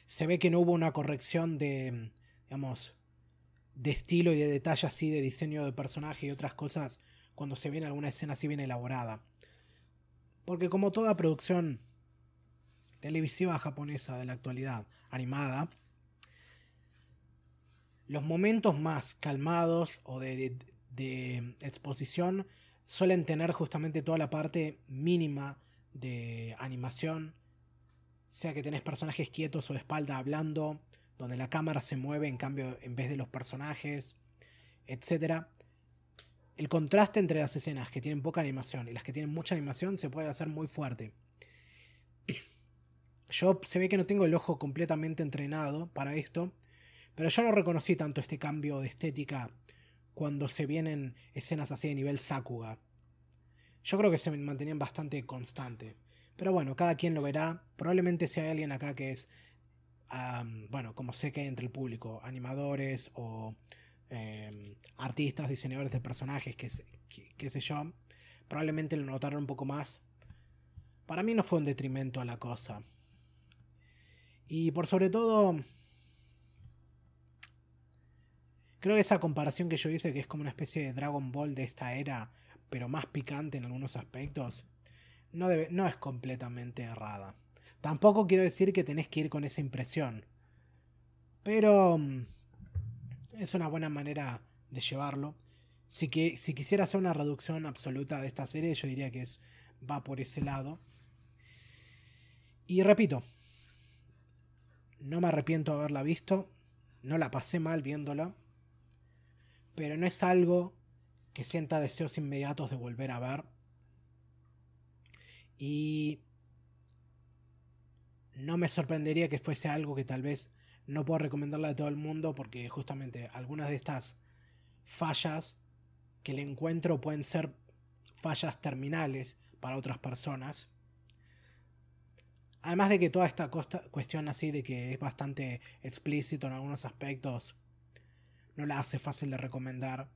se ve que no hubo una corrección de, digamos, de estilo y de detalle así, de diseño de personaje y otras cosas, cuando se viene alguna escena así bien elaborada. Porque como toda producción televisiva japonesa de la actualidad, animada, los momentos más calmados o de, de exposición suelen tener justamente toda la parte mínima de animación, sea que tenés personajes quietos o de espalda hablando, donde la cámara se mueve en cambio en vez de los personajes, etc. El contraste entre las escenas que tienen poca animación y las que tienen mucha animación se puede hacer muy fuerte. Yo se ve que no tengo el ojo completamente entrenado para esto, pero yo no reconocí tanto este cambio de estética cuando se vienen escenas así de nivel Sakuga. Yo creo que se mantenían bastante constante. Pero bueno, cada quien lo verá. Probablemente si hay alguien acá que es, bueno, como sé que entre el público, animadores o em, artistas, diseñadores de personajes, que, qué sé yo, probablemente lo notaron un poco más. Para mí no fue un detrimento a la cosa. Y por sobre todo, Creo que esa comparación que yo hice, que es como una especie de Dragon Ball de esta era, pero más picante en algunos aspectos, no, debe, no es completamente errada. Tampoco quiero decir que tenés que ir con esa impresión. Pero mm, es una buena manera de llevarlo. Si, que, si quisiera hacer una reducción absoluta de esta serie, yo diría que es, va por ese lado. Y repito, no me arrepiento de haberla visto. No la pasé mal viéndola pero no es algo que sienta deseos inmediatos de volver a ver. Y no me sorprendería que fuese algo que tal vez no puedo recomendarle a todo el mundo porque justamente algunas de estas fallas que le encuentro pueden ser fallas terminales para otras personas. Además de que toda esta cuestión así de que es bastante explícito en algunos aspectos no la hace fácil de recomendar.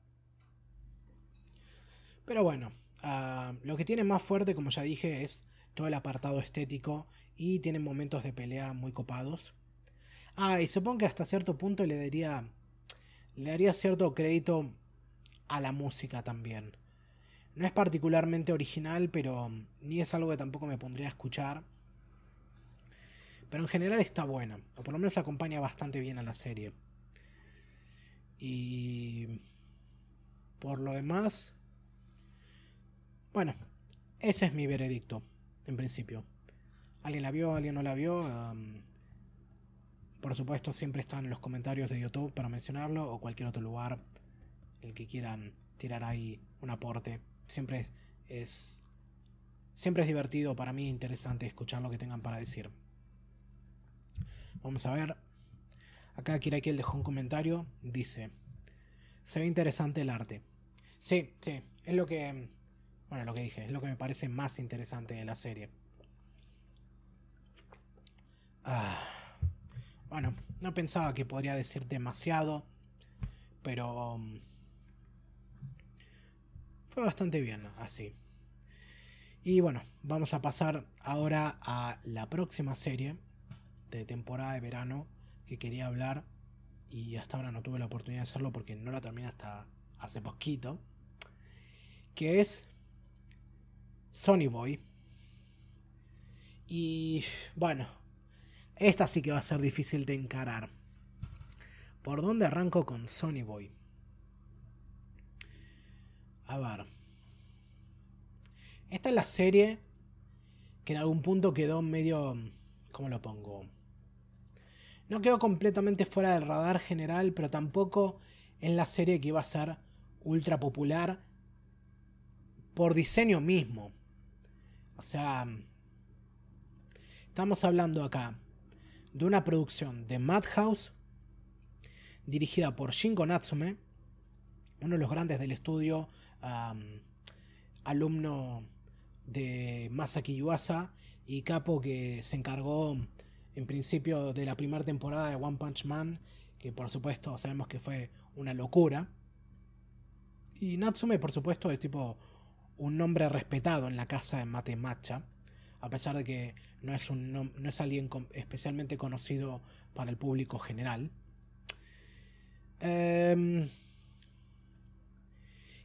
Pero bueno, ah, lo que tiene más fuerte, como ya dije, es todo el apartado estético y tiene momentos de pelea muy copados. Ah, y supongo que hasta cierto punto le daría, le daría cierto crédito a la música también. No es particularmente original, pero ni es algo que tampoco me pondría a escuchar. Pero en general está buena, o por lo menos acompaña bastante bien a la serie. Y por lo demás, bueno, ese es mi veredicto, en principio. ¿Alguien la vio? ¿Alguien no la vio? por supuesto, siempre están los comentarios de YouTube para mencionarlo o cualquier otro lugar, el que quieran tirar ahí un aporte. Siempre es, siempre es divertido para mí, interesante escuchar lo que tengan para decir. Vamos a ver. Acá Kirakiel dejó un comentario. Dice: Se ve interesante el arte. Sí, sí. Es lo que. Bueno, lo que dije. Es lo que me parece más interesante de la serie. Ah, bueno, no pensaba que podría decir demasiado. Pero. Um, fue bastante bien así. Y bueno, vamos a pasar ahora a la próxima serie de temporada de verano que quería hablar y hasta ahora no tuve la oportunidad de hacerlo porque no la terminé hasta hace poquito, que es Sony Boy. Y bueno, esta sí que va a ser difícil de encarar. ¿Por dónde arranco con Sony Boy? A ver. Esta es la serie que en algún punto quedó medio... ¿Cómo lo pongo? No quedó completamente fuera del radar general, pero tampoco en la serie que iba a ser ultra popular por diseño mismo. O sea, estamos hablando acá de una producción de Madhouse dirigida por Shingo Natsume, uno de los grandes del estudio, alumno de Masaki Yuasa y capo que se encargó en principio de la primera temporada de One Punch Man, que por supuesto sabemos que fue una locura. Y Natsume, por supuesto, es tipo un nombre respetado en la casa de Mate Matcha, a pesar de que no es, un, no, es alguien especialmente conocido para el público general. Em,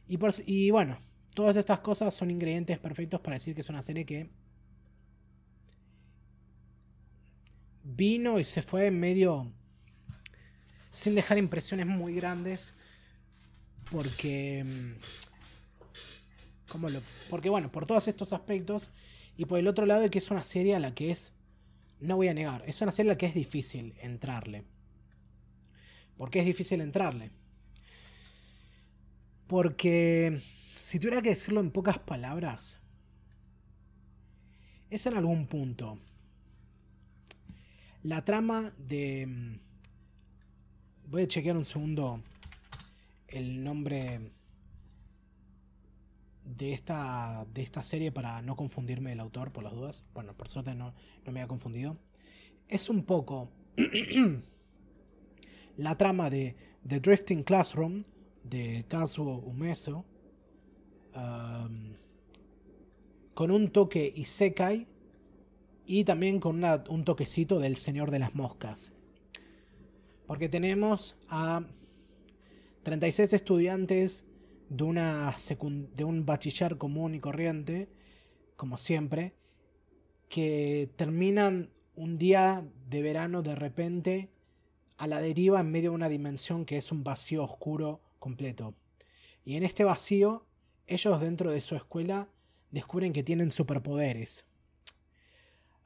y, y bueno, todas estas cosas son ingredientes perfectos para decir que es una serie que vino y se fue en medio sin dejar impresiones muy grandes porque porque bueno por todos estos aspectos y por el otro lado que es una serie a la que es no voy a negar es una serie a la que es difícil entrarle ¿por qué es difícil entrarle? porque si tuviera que decirlo en pocas palabras es en algún punto la trama de mm, Voy a chequear un segundo el nombre de esta, de esta serie para no confundirme el autor por las dudas. Bueno, por suerte no, no me ha confundido. Es un poco la trama de The Drifting Classroom de Kazuo Umeso. Um, con un toque Isekai y también con un toquecito del Señor de las Moscas. Porque tenemos a 36 estudiantes de, una de un bachiller común y corriente, como siempre, que terminan un día de verano de repente a la deriva en medio de una dimensión que es un vacío oscuro completo. Y en este vacío, ellos dentro de su escuela descubren que tienen superpoderes.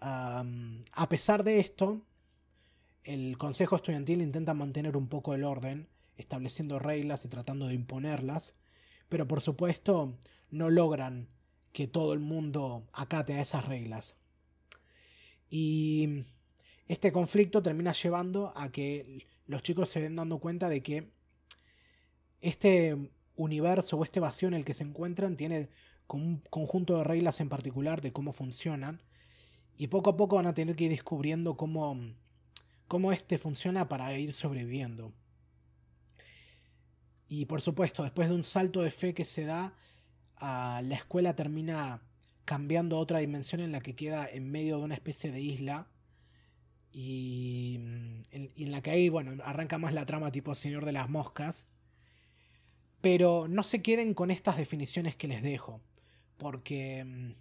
a pesar de esto, el Consejo Estudiantil intenta mantener un poco el orden, estableciendo reglas y tratando de imponerlas, pero por supuesto no logran que todo el mundo acate a esas reglas. Y este conflicto termina llevando a que los chicos se ven dando cuenta de que este universo o este vacío en el que se encuentran tiene un conjunto de reglas en particular de cómo funcionan y poco a poco van a tener que ir descubriendo cómo cómo este funciona para ir sobreviviendo. Y por supuesto, después de un salto de fe que se da, la escuela termina cambiando a otra dimensión en la que queda en medio de una especie de isla. Y en, la que ahí, bueno, arranca más la trama tipo Señor de las Moscas. Pero no se queden con estas definiciones que les dejo. Porque mm,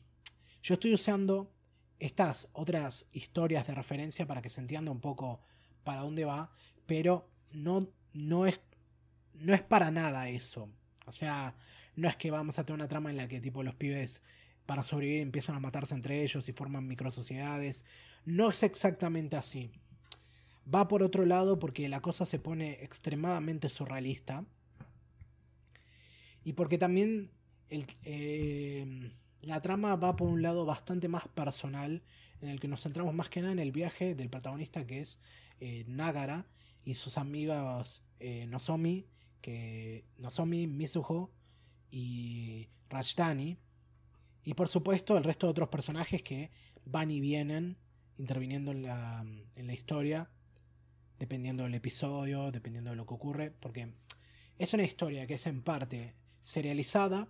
yo estoy usando estas otras historias de referencia para que se entienda un poco para dónde va, pero no, no, es, no es para nada eso. O sea, no es que vamos a tener una trama en la que tipo los pibes para sobrevivir empiezan a matarse entre ellos y forman microsociedades. No es exactamente así. Va por otro lado porque la cosa se pone extremadamente surrealista. Y porque también eh, la trama va por un lado bastante más personal, en el que nos centramos más que nada en el viaje del protagonista que es eh, Nagara y sus amigas eh, Nozomi, que, Nozomi, Mizuho y Rajdani. Y por supuesto el resto de otros personajes que van y vienen interviniendo en la, en la historia, dependiendo del episodio, dependiendo de lo que ocurre, porque es una historia que es en parte serializada,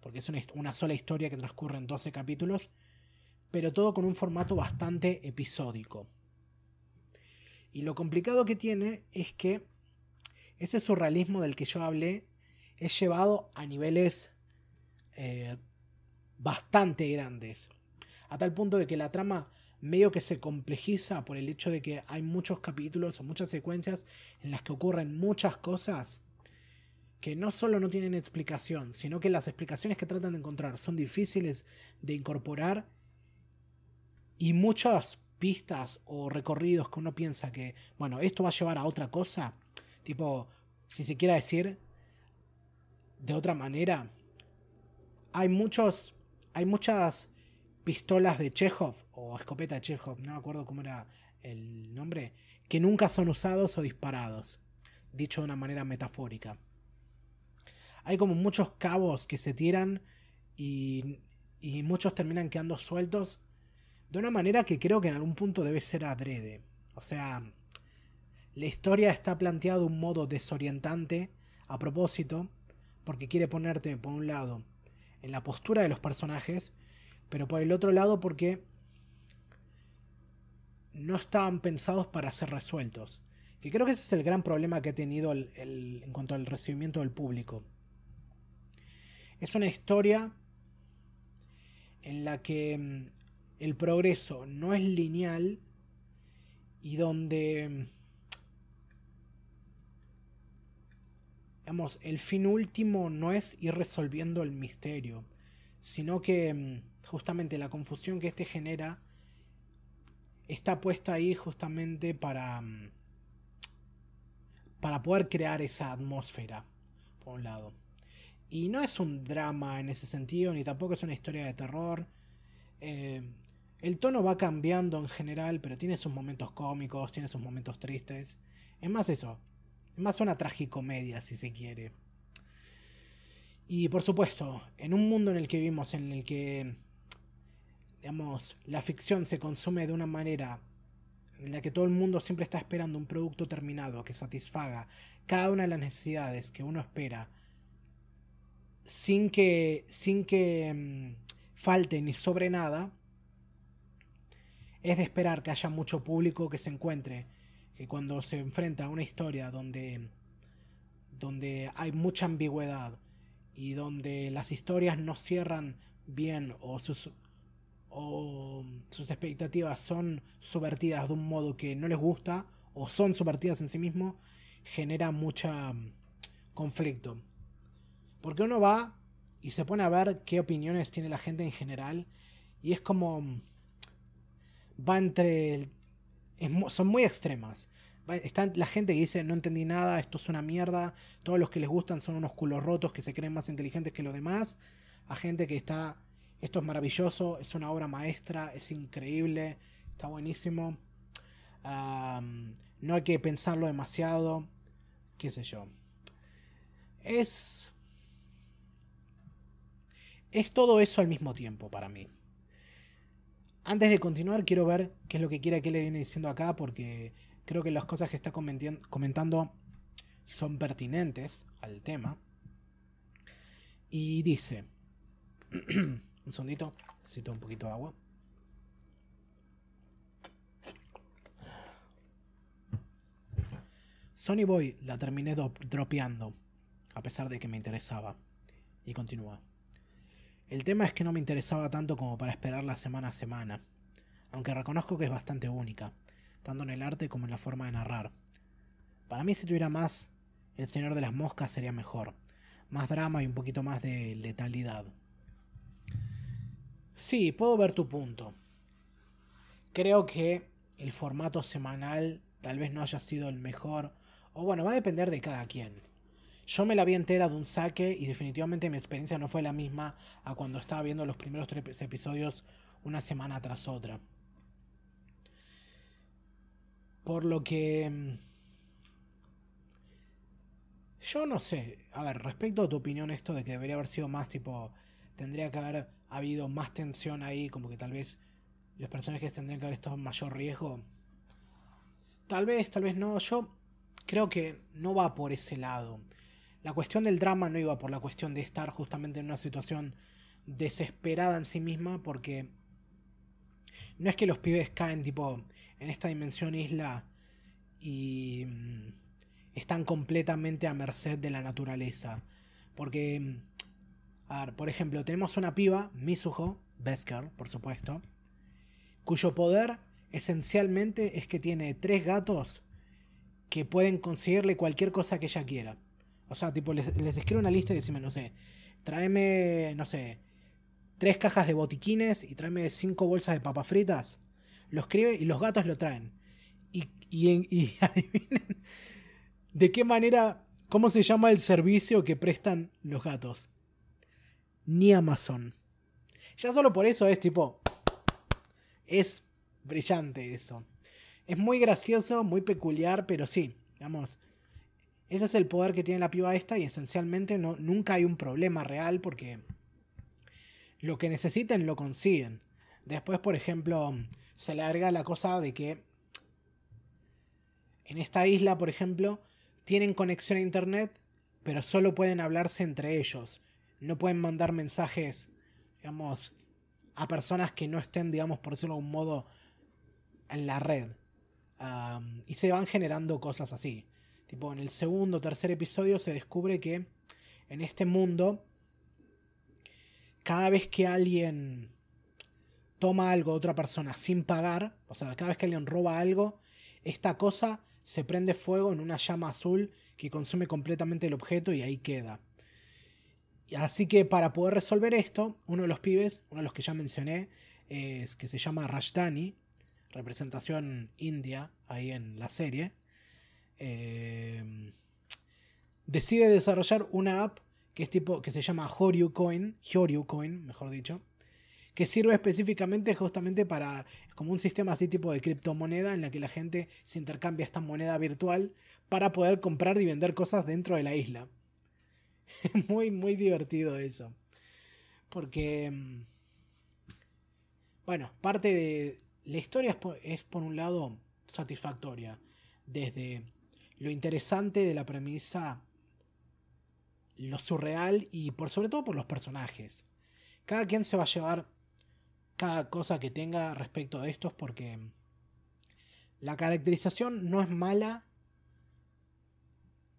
porque es una, sola historia que transcurre en 12 capítulos, pero todo con un formato bastante episódico. Y lo complicado que tiene es que ese surrealismo del que yo hablé es llevado a niveles eh, bastante grandes. A tal punto de que la trama medio que se complejiza por el hecho de que hay muchos capítulos o muchas secuencias en las que ocurren muchas cosas que no solo no tienen explicación, sino que las explicaciones que tratan de encontrar son difíciles de incorporar y muchas pistas o recorridos que uno piensa que, bueno, esto va a llevar a otra cosa, tipo, si se quiera decir de otra manera, hay muchos, hay muchas pistolas de Chekhov o escopeta de Chekhov, no me acuerdo cómo era el nombre, que nunca son usados o disparados, dicho de una manera metafórica. Hay como muchos cabos que se tiran y, y muchos terminan quedando sueltos de una manera que creo que en algún punto debe ser adrede. O sea, la historia está planteada de un modo desorientante a propósito, porque quiere ponerte, por un lado, en la postura de los personajes, pero por el otro lado porque no estaban pensados para ser resueltos. Que creo que ese es el gran problema que ha tenido en cuanto al recibimiento del público. Es una historia en la que mm, el progreso no es lineal y donde, el fin último no es ir resolviendo el misterio, sino que mm, justamente la confusión que este genera está puesta ahí justamente para mm, para poder crear esa atmósfera, por un lado. Y no es un drama en ese sentido, ni tampoco es una historia de terror. Eh, el tono va cambiando en general, pero tiene sus momentos cómicos, tiene sus momentos tristes. Es más eso. Es más una tragicomedia, si se quiere. Y por supuesto, en un mundo en el que vivimos, en el que, digamos, la ficción se consume de una manera en la que todo el mundo siempre está esperando un producto terminado que satisfaga cada una de las necesidades que uno espera, sin que, sin que mm, falte ni sobre nada, es de esperar que haya mucho público que se encuentre, que cuando se enfrenta a una historia donde, donde hay mucha ambigüedad y donde las historias no cierran bien o sus, o sus expectativas son subvertidas de un modo que no les gusta o son subvertidas en sí mismo, genera mucha mm, conflicto. Porque uno va y se pone a ver qué opiniones tiene la gente en general y es como mm, va entre... son muy extremas. Está la gente que dice no entendí nada, esto es una mierda, todos los que les gustan son unos culos rotos que se creen más inteligentes que los demás, a gente que está, esto es maravilloso, es una obra maestra, es increíble, está buenísimo, no hay que pensarlo demasiado, qué sé yo. Es... Es todo eso al mismo tiempo para mí. Antes de continuar, quiero ver qué es lo que quiere que le viene diciendo acá, porque creo que las cosas que está comentando son pertinentes al tema. Y dice, un sondito, necesito un poquito de agua. Sony Boy la terminé dropeando, a pesar de que me interesaba. Y continúa. El tema es que no me interesaba tanto como para esperarla semana a semana, aunque reconozco que es bastante única, tanto en el arte como en la forma de narrar. Para mí si tuviera más, El Señor de las Moscas sería mejor, más drama y un poquito más de letalidad. Sí, puedo ver tu punto. Creo que el formato semanal tal vez no haya sido el mejor, o bueno, va a depender de cada quien. Yo me la vi entera de un saque y definitivamente mi experiencia no fue la misma a cuando estaba viendo los primeros tres episodios una semana tras otra. Por lo que... Mm, yo no sé. A ver, respecto a tu opinión esto de que debería haber sido más tipo... Tendría que haber habido más tensión ahí, como que tal vez los personajes tendrían que haber estado en mayor riesgo. Tal vez, tal vez no. Yo creo que no va por ese lado la cuestión del drama no iba por la cuestión de estar justamente en una situación desesperada en sí misma, porque no es que los pibes caen tipo en esta dimensión isla y mm, están completamente a merced de la naturaleza. Porque, a ver, por ejemplo, tenemos una piba, Misuho, Beskar, por supuesto, cuyo poder esencialmente es que tiene tres gatos que pueden conseguirle cualquier cosa que ella quiera. O sea, tipo, les, les escribe una lista y decime, no sé, tráeme, no sé, tres cajas de botiquines y tráeme cinco bolsas de papas fritas. Lo escribe y los gatos lo traen. Y, y, adivinen de qué manera, cómo se llama el servicio que prestan los gatos. Ni Amazon. Ya solo por eso es tipo... Es brillante eso. Es muy gracioso, muy peculiar, pero sí, digamos, ese es el poder que tiene la piba esta y esencialmente no, nunca hay un problema real porque lo que necesiten lo consiguen. Después, por ejemplo, se le agrega la cosa de que en esta isla, por ejemplo, tienen conexión a internet, pero solo pueden hablarse entre ellos. No pueden mandar mensajes, digamos, a personas que no estén, digamos, por decirlo de algún modo, en la red. y se van generando cosas así. Tipo, en el segundo o tercer episodio se descubre que en este mundo, cada vez que alguien toma algo de otra persona sin pagar, o sea, cada vez que alguien roba algo, esta cosa se prende fuego en una llama azul que consume completamente el objeto y ahí queda. Así que para poder resolver esto, uno de los pibes, uno de los que ya mencioné, es que se llama Rashdani, representación india ahí en la serie, eh, decide desarrollar una app que es tipo que se llama Horyu Coin, Coin, mejor dicho, que sirve específicamente justamente para como un sistema así tipo de criptomoneda en la que la gente se intercambia esta moneda virtual para poder comprar y vender cosas dentro de la isla. muy muy divertido eso. Porque mm, bueno, parte de la historia es por, un lado satisfactoria, desde lo interesante de la premisa, lo surreal y por sobre todo por los personajes. Cada quien se va a llevar cada cosa que tenga respecto a estos porque la caracterización no es mala,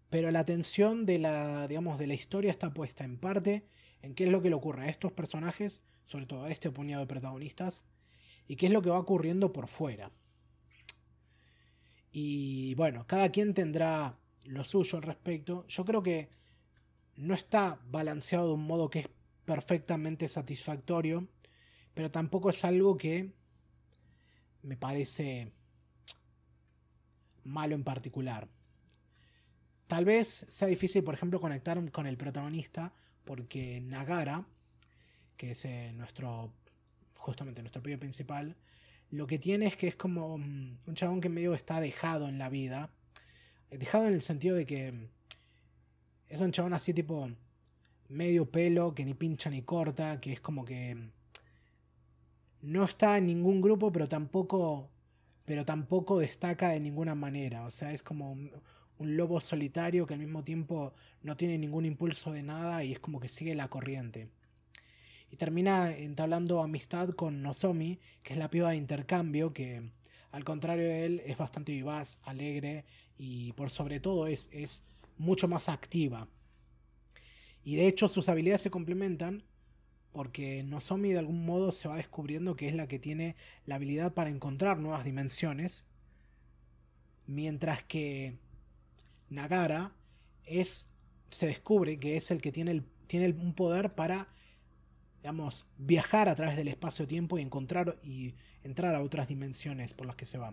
pero la atención de la, digamos, de la historia está puesta en parte en qué es lo que le ocurre a estos personajes, sobre todo a este puñado de protagonistas, y qué es lo que va ocurriendo por fuera. Y bueno, cada quien tendrá lo suyo al respecto. Yo creo que no está balanceado de un modo que es perfectamente satisfactorio, pero tampoco es algo que me parece malo en particular. Tal vez sea difícil, por ejemplo, conectar con el protagonista, porque Nagara, que es eh, nuestro justamente nuestro pibe principal, lo que tiene es que es como mm, un chabón que medio está dejado en la vida. Eh, dejado en el sentido de que mm, es un chabón así tipo medio pelo, que ni pincha ni corta, que es como que mm, no está en ningún grupo, pero tampoco pero tampoco destaca de ninguna manera, o sea, es como un, un lobo solitario que al mismo tiempo no tiene ningún impulso de nada y es como que sigue la corriente y termina entablando amistad con Nozomi, que es la piba de intercambio, que al contrario de él es bastante vivaz, alegre y por sobre todo es, es mucho más activa. Y de hecho sus habilidades se complementan porque Nozomi de algún modo se va descubriendo que es la que tiene la habilidad para encontrar nuevas dimensiones, mientras que Nagara es se descubre que es el que tiene, el, tiene un poder para digamos, viajar a través del espacio-tiempo y encontrar y entrar a otras dimensiones por las que se va.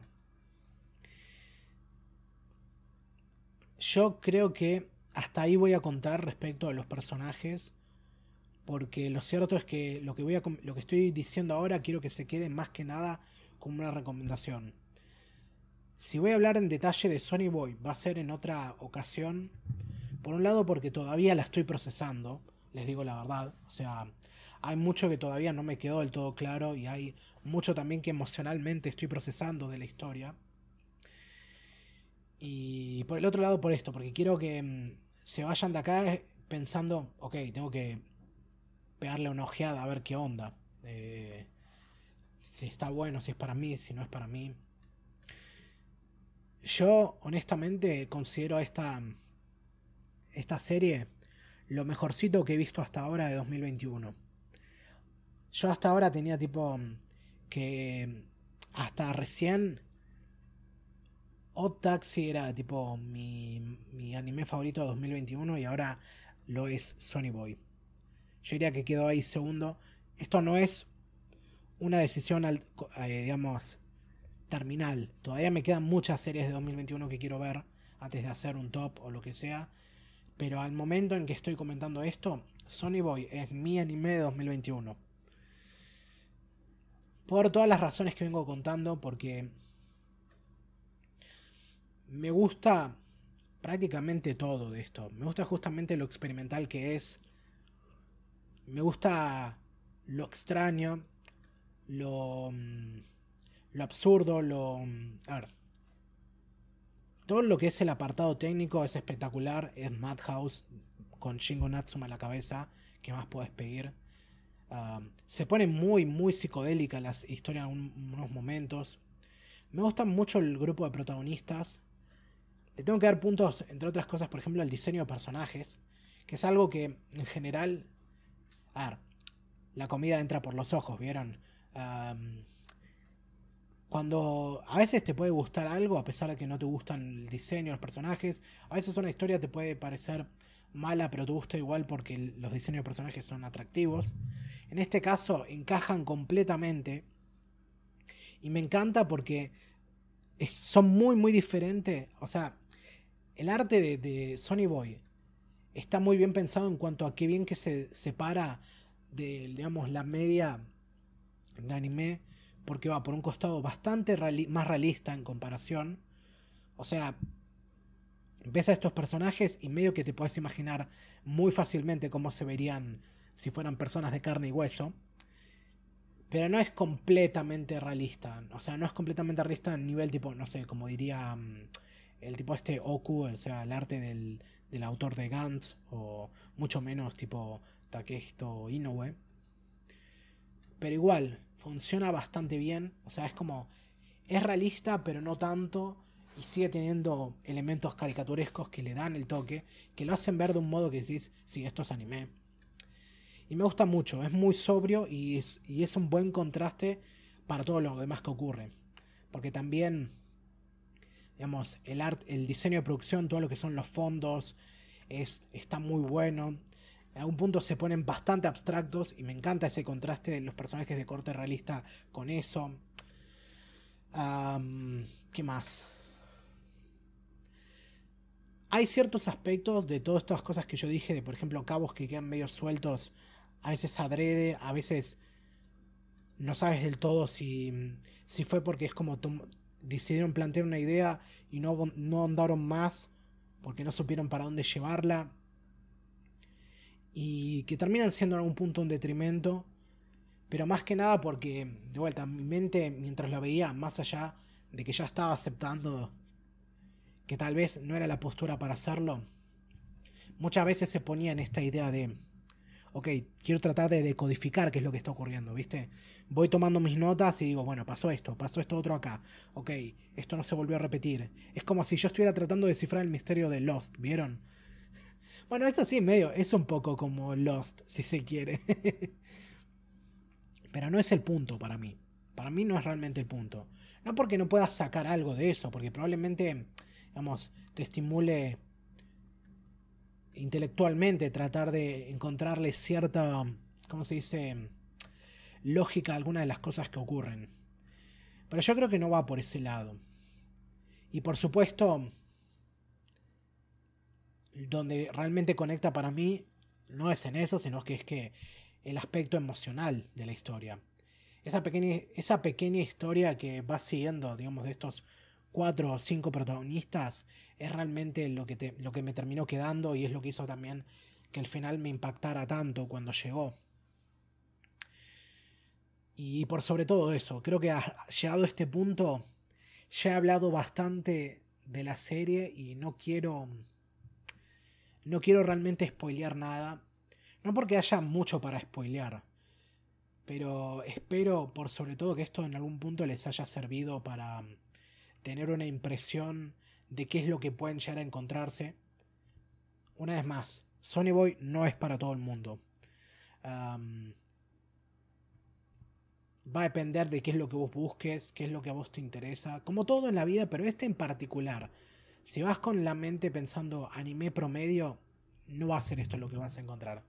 Yo creo que hasta ahí voy a contar respecto a los personajes, porque lo cierto es que lo que, voy a, lo que estoy diciendo ahora quiero que se quede más que nada como una recomendación. Si voy a hablar en detalle de Sony Boy, va a ser en otra ocasión. Por un lado porque todavía la estoy procesando, les digo la verdad. O sea, hay mucho que todavía no me quedó del todo claro y hay mucho también que emocionalmente estoy procesando de la historia. Y por el otro lado, por esto, porque quiero que mm, se vayan de acá pensando, ok, tengo que pegarle una ojeada a ver qué onda. Eh, si está bueno, si es para mí, si no es para mí. Yo, honestamente, considero esta, esta serie lo mejorcito que he visto hasta ahora de 2021. Yo hasta ahora tenía tipo que hasta recién Odd Taxi era tipo mi, mi anime favorito de 2021 y ahora lo es Sony Boy. Yo diría que quedó ahí segundo. Esto no es una decisión, eh, digamos, terminal. Todavía me quedan muchas series de 2021 que quiero ver antes de hacer un top o lo que sea. Pero al momento en que estoy comentando esto, Sony Boy es mi anime de 2021. Por todas las razones que vengo contando, porque me gusta prácticamente todo de esto. Me gusta justamente lo experimental que es. Me gusta lo extraño, lo, mm, lo absurdo, lo... Mm, a ver. Todo lo que es el apartado técnico es espectacular. Es Madhouse con Shingo Natsuma a la cabeza. ¿Qué más puedes pedir? Se pone muy, muy psicodélica la historia en unos momentos. Me gusta mucho el grupo de protagonistas. Le tengo que dar puntos, entre otras cosas, por ejemplo, el diseño de personajes, que es algo que en general... A ver, la comida entra por los ojos, ¿vieron? cuando a veces te puede gustar algo, a pesar de que no te gustan el diseño, los personajes, a veces una historia te puede parecer mala, pero te gusta igual porque los diseños de personajes son atractivos. En este caso encajan completamente. Y me encanta porque son muy, muy diferentes. O sea, el arte de, Sony Boy está muy bien pensado en cuanto a qué bien que se separa de, digamos, la media de anime. Porque va por un costado bastante más realista en comparación. O sea, ves a estos personajes y medio que te puedes imaginar muy fácilmente cómo se verían si fueran personas de carne y hueso. Pero no es completamente realista. O sea, no es completamente realista a nivel tipo, no sé, como diría mm, el tipo este Oku, o sea, el arte del, del autor de Gantz, o mucho menos tipo Takesto Inoue. Pero igual, funciona bastante bien. O sea, es como. Es realista, pero no tanto y sigue teniendo elementos caricaturescos que le dan el toque, que lo hacen ver de un modo que decís, sí, esto es anime. Y me gusta mucho, es muy sobrio y es, y es un buen contraste para todo lo demás que ocurre. Porque también, digamos, el, art, el diseño de producción, todo lo que son los fondos, es, está muy bueno. En algún punto se ponen bastante abstractos y me encanta ese contraste de los personajes de corte realista con eso. ¿Qué más? Hay ciertos aspectos de todas estas cosas que yo dije, de por ejemplo cabos que quedan medio sueltos, a veces adrede, a veces no sabes del todo si, si fue porque es como decidieron plantear una idea y no, no andaron más porque no supieron para dónde llevarla y que terminan siendo en algún punto un detrimento, pero más que nada porque, de vuelta, mi mente mientras la veía, más allá de que ya estaba aceptando que tal vez no era la postura para hacerlo, muchas veces se ponía en esta idea de, ok, quiero tratar de decodificar qué es lo que está ocurriendo, ¿viste? Voy tomando mis notas y digo, bueno, pasó esto, pasó esto otro acá, ok, esto no se volvió a repetir. Es como si yo estuviera tratando de descifrar el misterio de Lost, ¿vieron? Bueno, esto sí, medio, es un poco como Lost, si se quiere. Pero no es el punto para mí. Para mí no es realmente el punto. No porque no puedas sacar algo de eso, porque probablemente digamos, te estimule intelectualmente tratar de encontrarle cierta, ¿cómo se dice?, lógica a algunas de las cosas que ocurren. Pero yo creo que no va por ese lado. Y por supuesto, donde realmente conecta para mí no es en eso, sino que es que el aspecto emocional de la historia. Esa pequeña, esa pequeña historia que va siguiendo, digamos, de estos cuatro o cinco protagonistas es realmente lo que, lo que me terminó quedando y es lo que hizo también que el final me impactara tanto cuando llegó. Y por sobre todo eso, creo que ha llegado a este punto, ya he hablado bastante de la serie y no quiero. No quiero realmente spoilear nada. No porque haya mucho para spoilear. Pero espero por sobre todo que esto en algún punto les haya servido para tener una impresión de qué es lo que pueden llegar a encontrarse. Una vez más, Sony Boy no es para todo el mundo. va a depender de qué es lo que vos busques, qué es lo que a vos te interesa, como todo en la vida, pero este en particular. Si vas con la mente pensando anime promedio, no va a ser esto lo que vas a encontrar.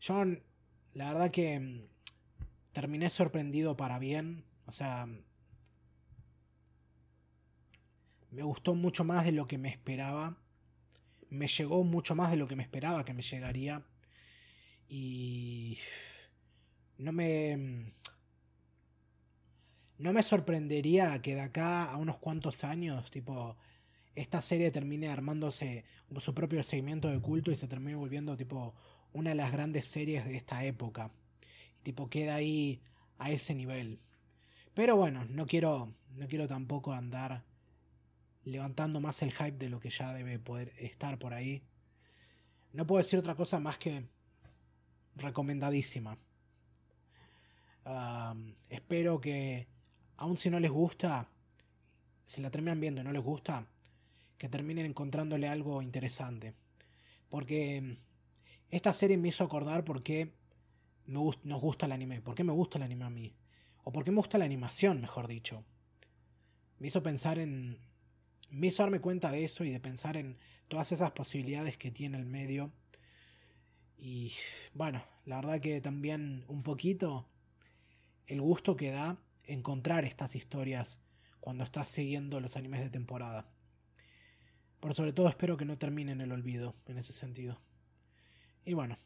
Yo, la verdad que mm, terminé sorprendido para bien. O sea, me gustó mucho más de lo que me esperaba. Me llegó mucho más de lo que me esperaba que me llegaría. Y no me... No me sorprendería que de acá a unos cuantos años, tipo, esta serie termine armándose su propio seguimiento de culto y se termine volviendo tipo una de las grandes series de esta época. Y tipo queda ahí a ese nivel. Pero bueno, no quiero, no quiero tampoco andar levantando más el hype de lo que ya debe poder estar por ahí. No puedo decir otra cosa más que recomendadísima. espero que, aun si no les gusta, si la terminan viendo y no les gusta, que terminen encontrándole algo interesante. Porque esta serie me hizo acordar por qué nos gusta el anime. ¿Por qué me gusta el anime a mí? O por qué me gusta la animación, mejor dicho. Me hizo pensar en... Me hizo darme cuenta de eso y de pensar en todas esas posibilidades que tiene el medio. Y bueno, la verdad que también un poquito el gusto que da encontrar estas historias cuando estás siguiendo los animes de temporada. Pero sobre todo espero que no termine en el olvido en ese sentido. Y bueno,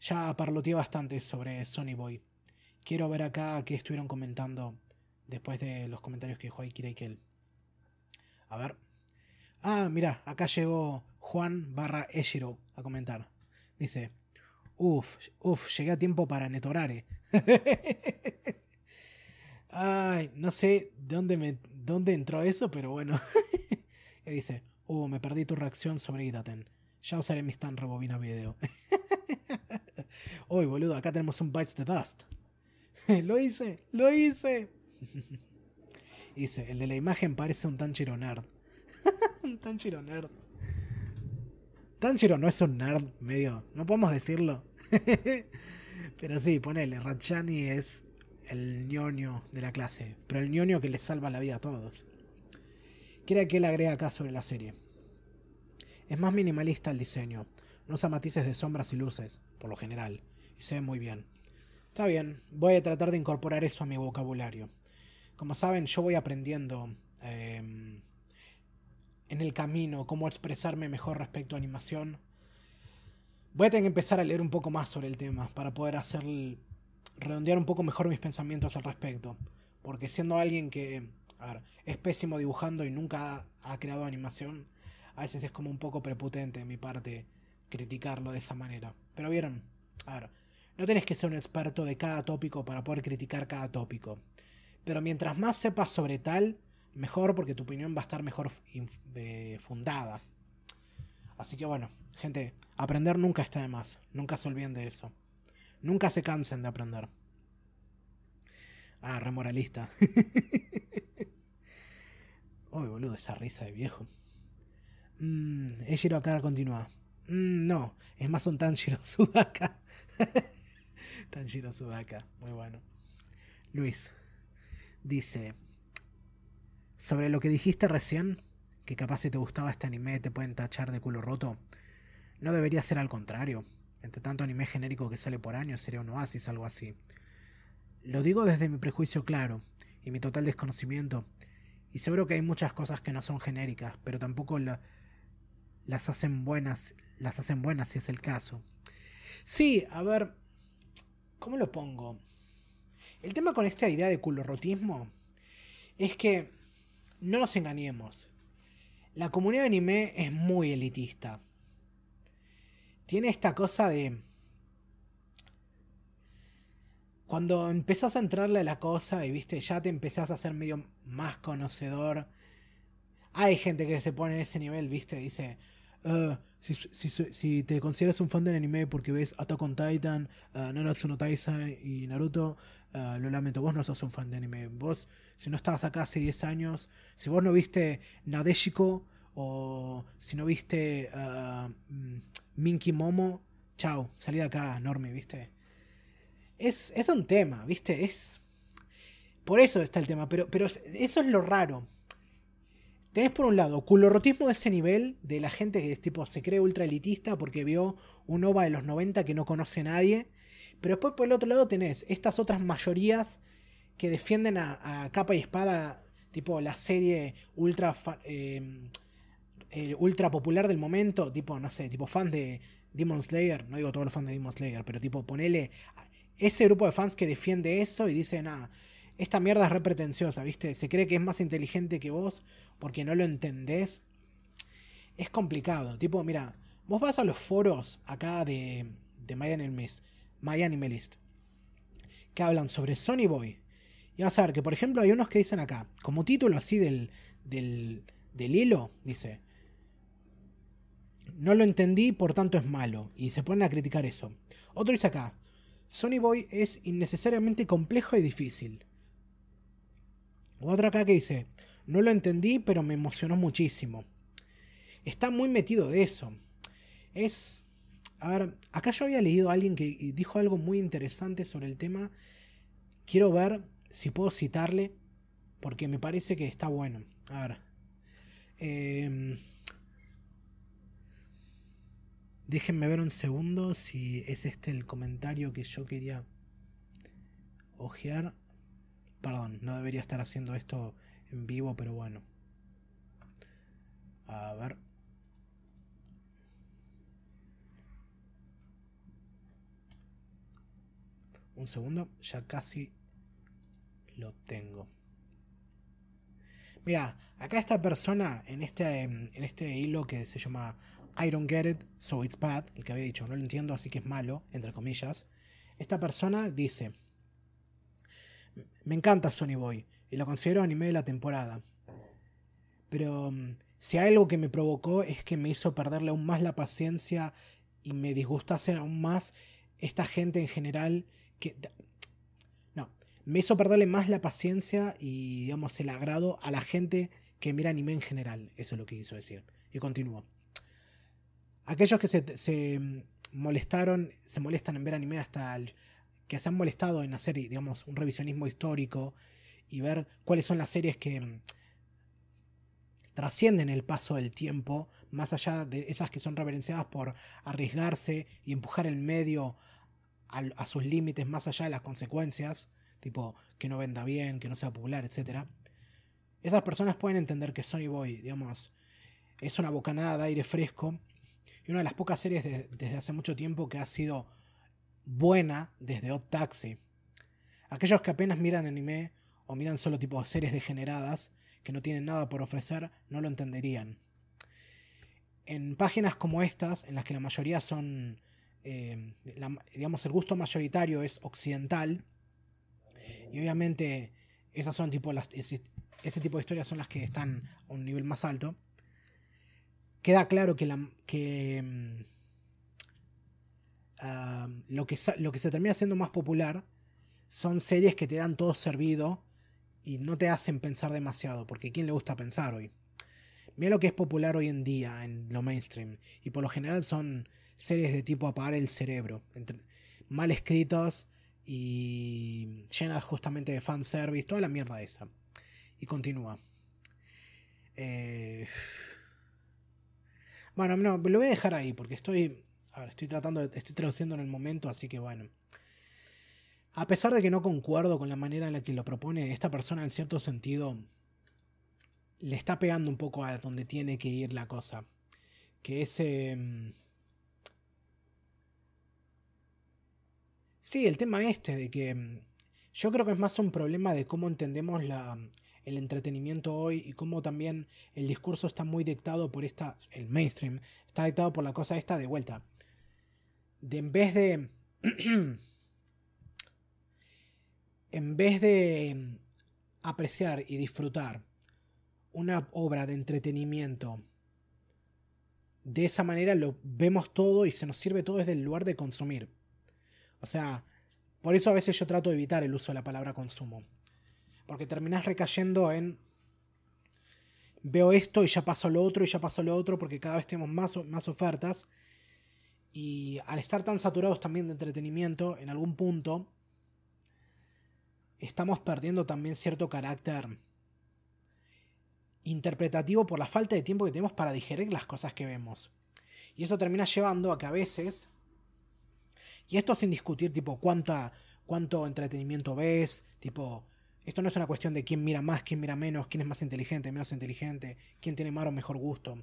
ya parloteé bastante sobre Sony Boy. Quiero ver acá qué estuvieron comentando después de los comentarios que dejó Ikel. A ver. Ah, mira, acá llegó Juan barra Eshiro a comentar. Dice, uff, uff, llegué a tiempo para Netorare. Ay, no sé dónde, me, dónde entró eso, pero bueno. y dice, Uh, me perdí tu reacción sobre Idaten. Ya usaré mi stand rebobina video. Uy, boludo, acá tenemos un Bites the Dust. lo hice, lo hice. Dice, el de la imagen parece un Tanjiro nerd. un Tanjiro nerd. Tanjiro no es un nerd medio, no podemos decirlo. pero sí, ponele, Ratchani es el ñoño de la clase, pero el ñoño que le salva la vida a todos. ¿Qué que él agrega acá sobre la serie? Es más minimalista el diseño, no usa matices de sombras y luces, por lo general, y se ve muy bien. Está bien, voy a tratar de incorporar eso a mi vocabulario. Como saben, yo voy aprendiendo em, en el camino cómo expresarme mejor respecto a animación. Voy a tener que empezar a leer un poco más sobre el tema para poder hacer redondear un poco mejor mis pensamientos al respecto. Porque siendo alguien que es pésimo dibujando y nunca ha, creado animación, a veces es como un poco prepotente de mi parte criticarlo de esa manera. Pero vieron, a ver, no tenés que ser un experto de cada tópico para poder criticar cada tópico. Pero mientras más sepas sobre tal, mejor porque tu opinión va a estar mejor fundada. Así que bueno, gente, aprender nunca está de más. Nunca se olviden de eso. Nunca se cansen de aprender. Ah, remoralista. Uy, boludo, esa risa de viejo. Mmm, Ejiro acá continúa. Mmm, no, es más un Tanjiro Sudaka. Tanjiro Sudaka, muy bueno. Luis dice: Sobre lo que dijiste recién, que capaz si te gustaba este anime te pueden tachar de culo roto, no debería ser al contrario. Entre tanto anime genérico que sale por año sería un oasis, algo así. Lo digo desde mi prejuicio claro y mi total desconocimiento y seguro que hay muchas cosas que no son genéricas, pero tampoco las hacen buenas, las hacen buenas si es el caso. Sí, a ver, ¿cómo lo pongo? El tema con esta idea de culorrotismo es que no nos engañemos. La comunidad de anime es muy elitista. Tiene esta cosa de cuando empezás a entrarle a la cosa y viste, ya te empezás a hacer medio más conocedor. Hay gente que se pone en ese nivel, viste, dice, ah, si, te consideras un fan del anime porque ves Attack on Titan, uh, Nanatsu no y Naruto, ah, lo lamento, vos no sos un fan de anime. Vos, si no estabas acá hace 10 años, si vos no viste Nadeshiko o si no viste mm, Minky Momo, chao, salí de acá, Normie, viste. es, es un tema, ¿viste? Es. Por eso está el tema, pero, pero eso es lo raro. Tenés por un lado culorotismo de ese nivel, de la gente que tipo, se cree ultra elitista porque vio un OVA de los 90 que no conoce nadie. Pero después por el otro lado tenés estas otras mayorías que defienden a, capa y espada, tipo la serie ultra, em, ultra popular del momento, tipo, no sé, tipo fan de Demon Slayer, no digo todos los fans de Demon Slayer, pero tipo ponele ese grupo de fans que defiende eso y dice, nada, esta mierda es re pretenciosa, ¿viste? Se cree que es más inteligente que vos porque no lo entendés. Es complicado. Tipo, mira, vos vas a los foros acá de, de My, Animalist, que hablan sobre Sony Boy. Y vas a ver que, por ejemplo, hay unos que dicen acá, como título así del, del, del hilo, dice, no lo entendí, por tanto es malo. Y se ponen a criticar eso. Otro dice acá, Sony Boy es innecesariamente complejo y difícil. Otra acá que dice, no lo entendí, pero me emocionó muchísimo. Está muy metido de eso. Es... A ver, acá yo había leído a alguien que dijo algo muy interesante sobre el tema. Quiero ver si puedo citarle, porque me parece que está bueno. A ver. Em, déjenme ver un segundo si es este el comentario que yo quería ojear. Perdón, no debería estar haciendo esto en vivo, pero bueno. A ver. Un segundo, ya casi lo tengo. Mira, acá esta persona en este, en este hilo que se llama I don't get it, so it's bad, el que había dicho, no lo entiendo, así que es malo, entre comillas. Esta persona dice, me encanta Sony Boy y lo considero anime de la temporada. Pero mm, si hay algo que me provocó es que me hizo perderle aún más la paciencia y me disgustase aún más esta gente en general que... No, me hizo perderle más la paciencia y digamos el agrado a la gente que mira anime en general. Eso es lo que quiso decir. Y continúo. Aquellos que se, se mm, molestaron, se molestan en ver anime hasta el, que se han molestado en hacer, digamos, un revisionismo histórico y ver cuáles son las series que mm, trascienden el paso del tiempo, más allá de esas que son reverenciadas por arriesgarse y empujar el medio a, sus límites, más allá de las consecuencias, tipo que no venda bien, que no sea popular, etc. Esas personas pueden entender que Sony Boy, digamos, es una bocanada de aire fresco y una de las pocas series desde hace mucho tiempo que ha sido buena desde Odd Taxi. Aquellos que apenas miran anime o miran solo tipo series degeneradas que no tienen nada por ofrecer no lo entenderían. En páginas como estas, en las que la mayoría son, eh, digamos, el gusto mayoritario es occidental, y obviamente esas son tipo las, ese, tipo de historias son las que están a un nivel más alto, queda claro que, la, que lo, que, lo que se termina siendo más popular son series que te dan todo servido y no te hacen pensar demasiado, porque ¿quién le gusta pensar hoy? Mira lo que es popular hoy en día en lo mainstream, y por lo general son series de tipo apagar el cerebro, mal escritos y llenas justamente de fanservice, toda la mierda esa. Y continúa. Eh, bueno, no, lo voy a dejar ahí porque estoy estoy tratando de. Estoy traduciendo en el momento, así que bueno. A pesar de que no concuerdo con la manera en la que lo propone, esta persona en cierto sentido le está pegando un poco a donde tiene que ir la cosa. Que ese. Em, sí, el tema este de que. Em, yo creo que es más un problema de cómo entendemos la, el entretenimiento hoy y cómo también el discurso está muy dictado por esta. El mainstream está dictado por la cosa esta de vuelta de en vez de. en vez de apreciar y disfrutar una obra de entretenimiento de esa manera lo vemos todo y se nos sirve todo desde el lugar de consumir. O sea, por eso a veces yo trato de evitar el uso de la palabra consumo. Porque terminas recayendo en veo esto y ya paso lo otro y ya paso lo otro porque cada vez tenemos más, más ofertas y al estar tan saturados también de entretenimiento, en algún punto estamos perdiendo también cierto carácter interpretativo por la falta de tiempo que tenemos para digerir las cosas que vemos. Y eso termina llevando a que a veces, y esto sin discutir tipo cuánta, cuánto entretenimiento ves, tipo, esto no es una cuestión de quién mira más, quién mira menos, quién es más inteligente, menos inteligente, quién tiene más o mejor gusto.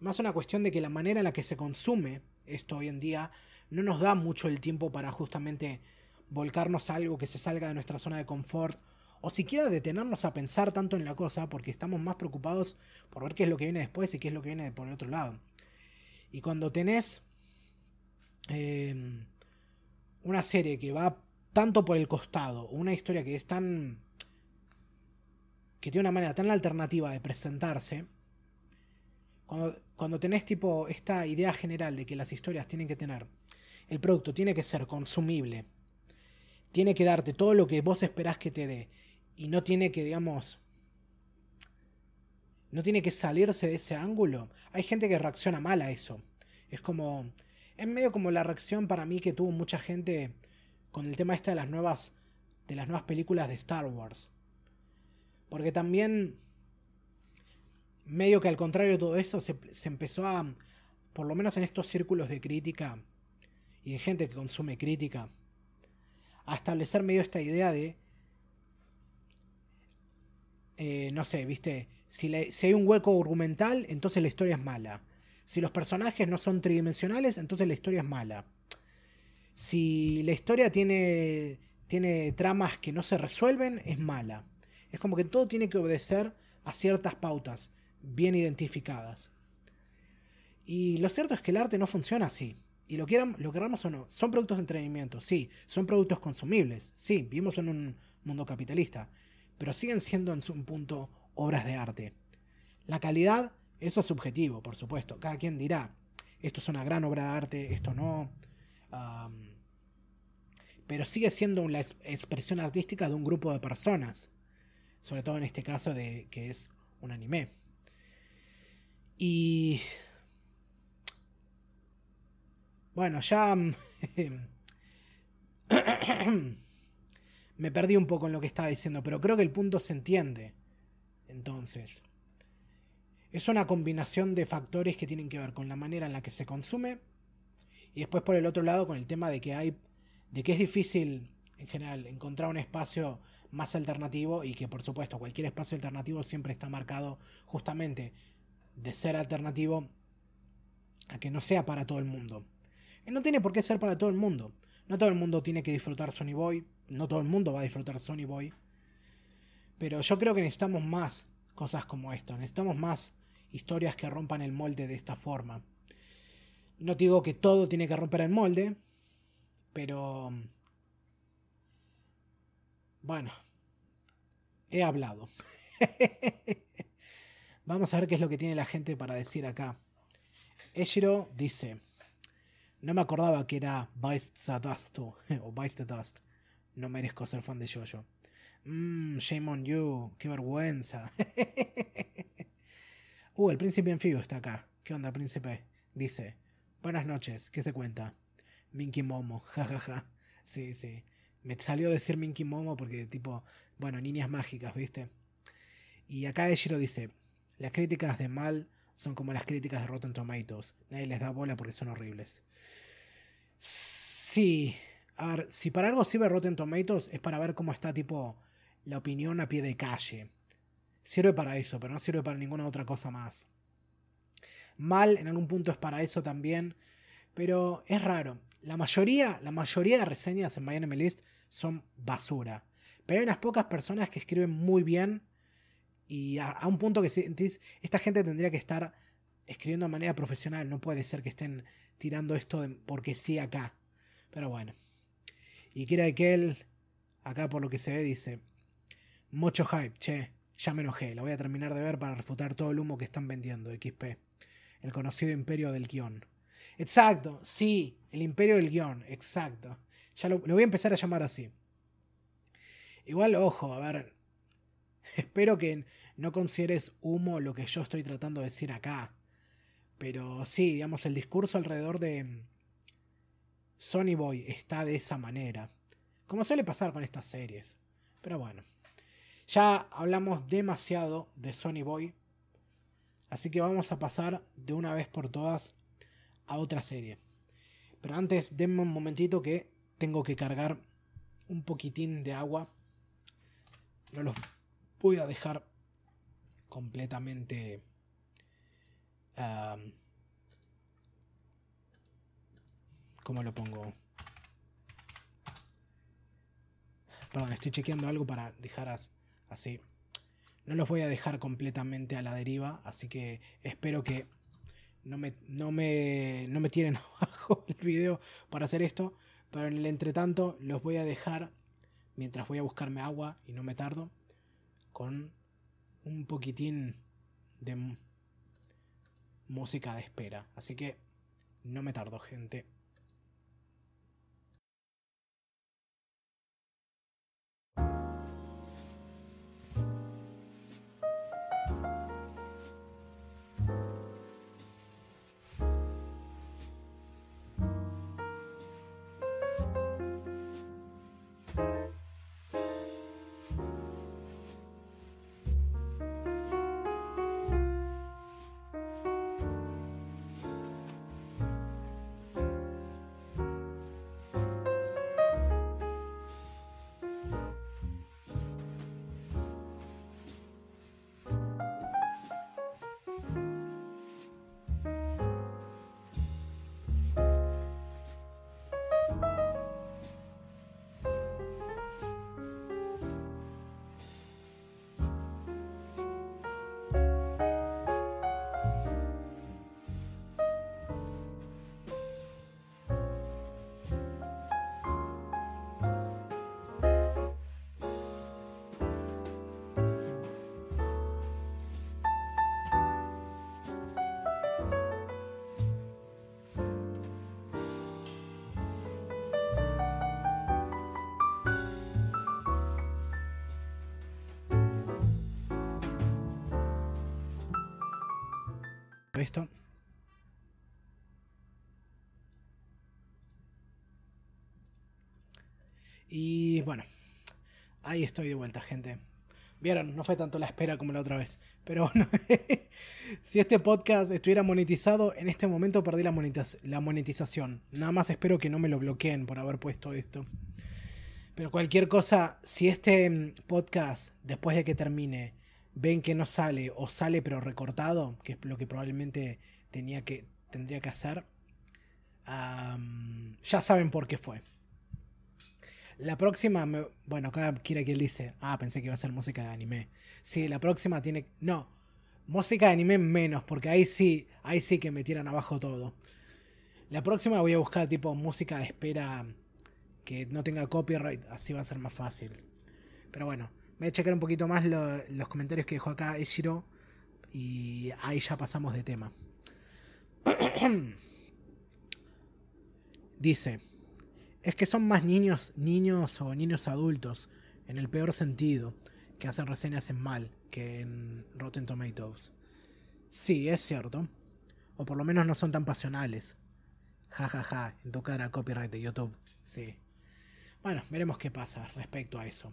Más una cuestión de que la manera en la que se consume esto hoy en día no nos da mucho el tiempo para justamente volcarnos a algo que se salga de nuestra zona de confort o siquiera detenernos a pensar tanto en la cosa porque estamos más preocupados por ver qué es lo que viene después y qué es lo que viene por el otro lado. Y cuando tenés em, una serie que va tanto por el costado, una historia que es tan... que tiene una manera tan alternativa de presentarse, cuando, tenés tipo esta idea general de que las historias tienen que tener, el producto tiene que ser consumible, tiene que darte todo lo que vos esperás que te dé, y no tiene que, digamos, no tiene que salirse de ese ángulo. Hay gente que reacciona mal a eso. Es como, es medio como la reacción para mí que tuvo mucha gente con el tema este de las nuevas, de las nuevas películas de Star Wars. Porque también, medio que al contrario de todo eso, se, se empezó a, por lo menos en estos círculos de crítica y de gente que consume crítica, a establecer medio esta idea de eh, no sé, viste, si, hay un hueco argumental, entonces la historia es mala. Si los personajes no son tridimensionales, entonces la historia es mala. Si la historia tiene, tiene tramas que no se resuelven, es mala. Es como que todo tiene que obedecer a ciertas pautas bien identificadas. Y lo cierto es que el arte no funciona así. Y lo, queramos o no, son productos de entretenimiento, sí. Son productos consumibles, sí. Vivimos en un mundo capitalista pero siguen siendo en un punto obras de arte. La calidad, eso es subjetivo, por supuesto. Cada quien dirá, esto es una gran obra de arte, esto no. pero sigue siendo una expresión artística de un grupo de personas. Sobre todo en este caso de que es un anime. Y... Bueno, ya... me perdí un poco en lo que estaba diciendo, pero creo que el punto se entiende. Entonces, es una combinación de factores que tienen que ver con la manera en la que se consume y después por el otro lado con el tema de que hay de que es difícil en general encontrar un espacio más alternativo y que por supuesto cualquier espacio alternativo siempre está marcado justamente de ser alternativo a que no sea para todo el mundo. Y no tiene por qué ser para todo el mundo. No todo el mundo tiene que disfrutar Sony Boy, no todo el mundo va a disfrutar Sony Boy. Pero yo creo que necesitamos más cosas como esto. Necesitamos más historias que rompan el molde de esta forma. No digo que todo tiene que romper el molde, pero... Bueno, he hablado. Vamos a ver qué es lo que tiene la gente para decir acá. Eshiro dice, no me acordaba que era Vice the o Vice the Dust. No merezco ser fan de Jojo. Mmm, shame on you, qué vergüenza. uh, el príncipe anfibio está acá. ¿Qué onda, príncipe? Dice, buenas noches, ¿qué se cuenta? Minky Momo, jajaja. sí, sí. Me salió decir Minky Momo porque, tipo, bueno, niñas mágicas, ¿viste? Y acá Eshiro dice, las críticas de mal son como las críticas de Rotten Tomatoes. Nadie les da bola porque son horribles. Sí, a ver, si para algo sirve Rotten Tomatoes es para ver cómo está tipo la opinión a pie de calle. Sirve para eso, pero no sirve para ninguna otra cosa más. Mal en algún punto es para eso también, pero es raro. La mayoría, la mayoría de reseñas en My List son basura. Pero hay unas pocas personas que escriben muy bien y a, un punto que sentís, esta gente tendría que estar escribiendo de manera profesional. No puede ser que estén tirando esto porque sí acá. Pero bueno. Y Kira él acá por lo que se ve, dice: Mucho hype, che. Ya me enojé. Lo voy a terminar de ver para refutar todo el humo que están vendiendo. XP. El conocido imperio del guion. Exacto, sí. El imperio del guion. Exacto. Ya lo, lo voy a empezar a llamar así. Igual, ojo, a ver. Espero que no consideres humo lo que yo estoy tratando de decir acá. Pero sí, digamos, el discurso alrededor de Sony Boy está de esa manera. Como suele pasar con estas series. Pero bueno. Ya hablamos demasiado de Sony Boy. Así que vamos a pasar de una vez por todas a otra serie. Pero antes, denme un momentito que tengo que cargar un poquitín de agua. No los voy a dejar completamente... ¿Cómo lo pongo? Perdón, estoy chequeando algo para dejar así. No los voy a dejar completamente a la deriva, así que espero que no me, no me, no me tiren abajo el video para hacer esto. Pero en el entretanto los voy a dejar mientras voy a buscarme agua y no me tardo con un poquitín de música de espera. Así que no me tardo, gente. Esto. Y bueno, ahí estoy de vuelta, gente. Vieron, no fue tanto la espera como la otra vez. Pero bueno, si este podcast estuviera monetizado, en este momento perdí la, la monetización. Nada más espero que no me lo bloqueen por haber puesto esto. Pero cualquier cosa, si este mm, podcast, después de que termine, ven que no sale o sale pero recortado, que es lo que probablemente tenía que, tendría que hacer, ya saben por qué fue. La próxima, bueno, acá quiere que él dice, ah, pensé que iba a ser música de anime. Sí, la próxima tiene, no, música de anime menos, porque ahí sí, ahí sí que me tiran abajo todo. La próxima voy a buscar tipo música de espera que no tenga copyright, así va a ser más fácil. Pero bueno, Voy a checar un poquito más los comentarios que dejó acá Eshiro. Y ahí ya pasamos de tema. Dice, es que son más niños, niños o niños adultos, en el peor sentido, que hacen reseñas en mal que en Rotten Tomatoes. Sí, es cierto. O por lo menos no son tan pasionales. Ja, ja, ja, en tu cara, copyright de YouTube. Sí. Bueno, veremos qué pasa respecto a eso.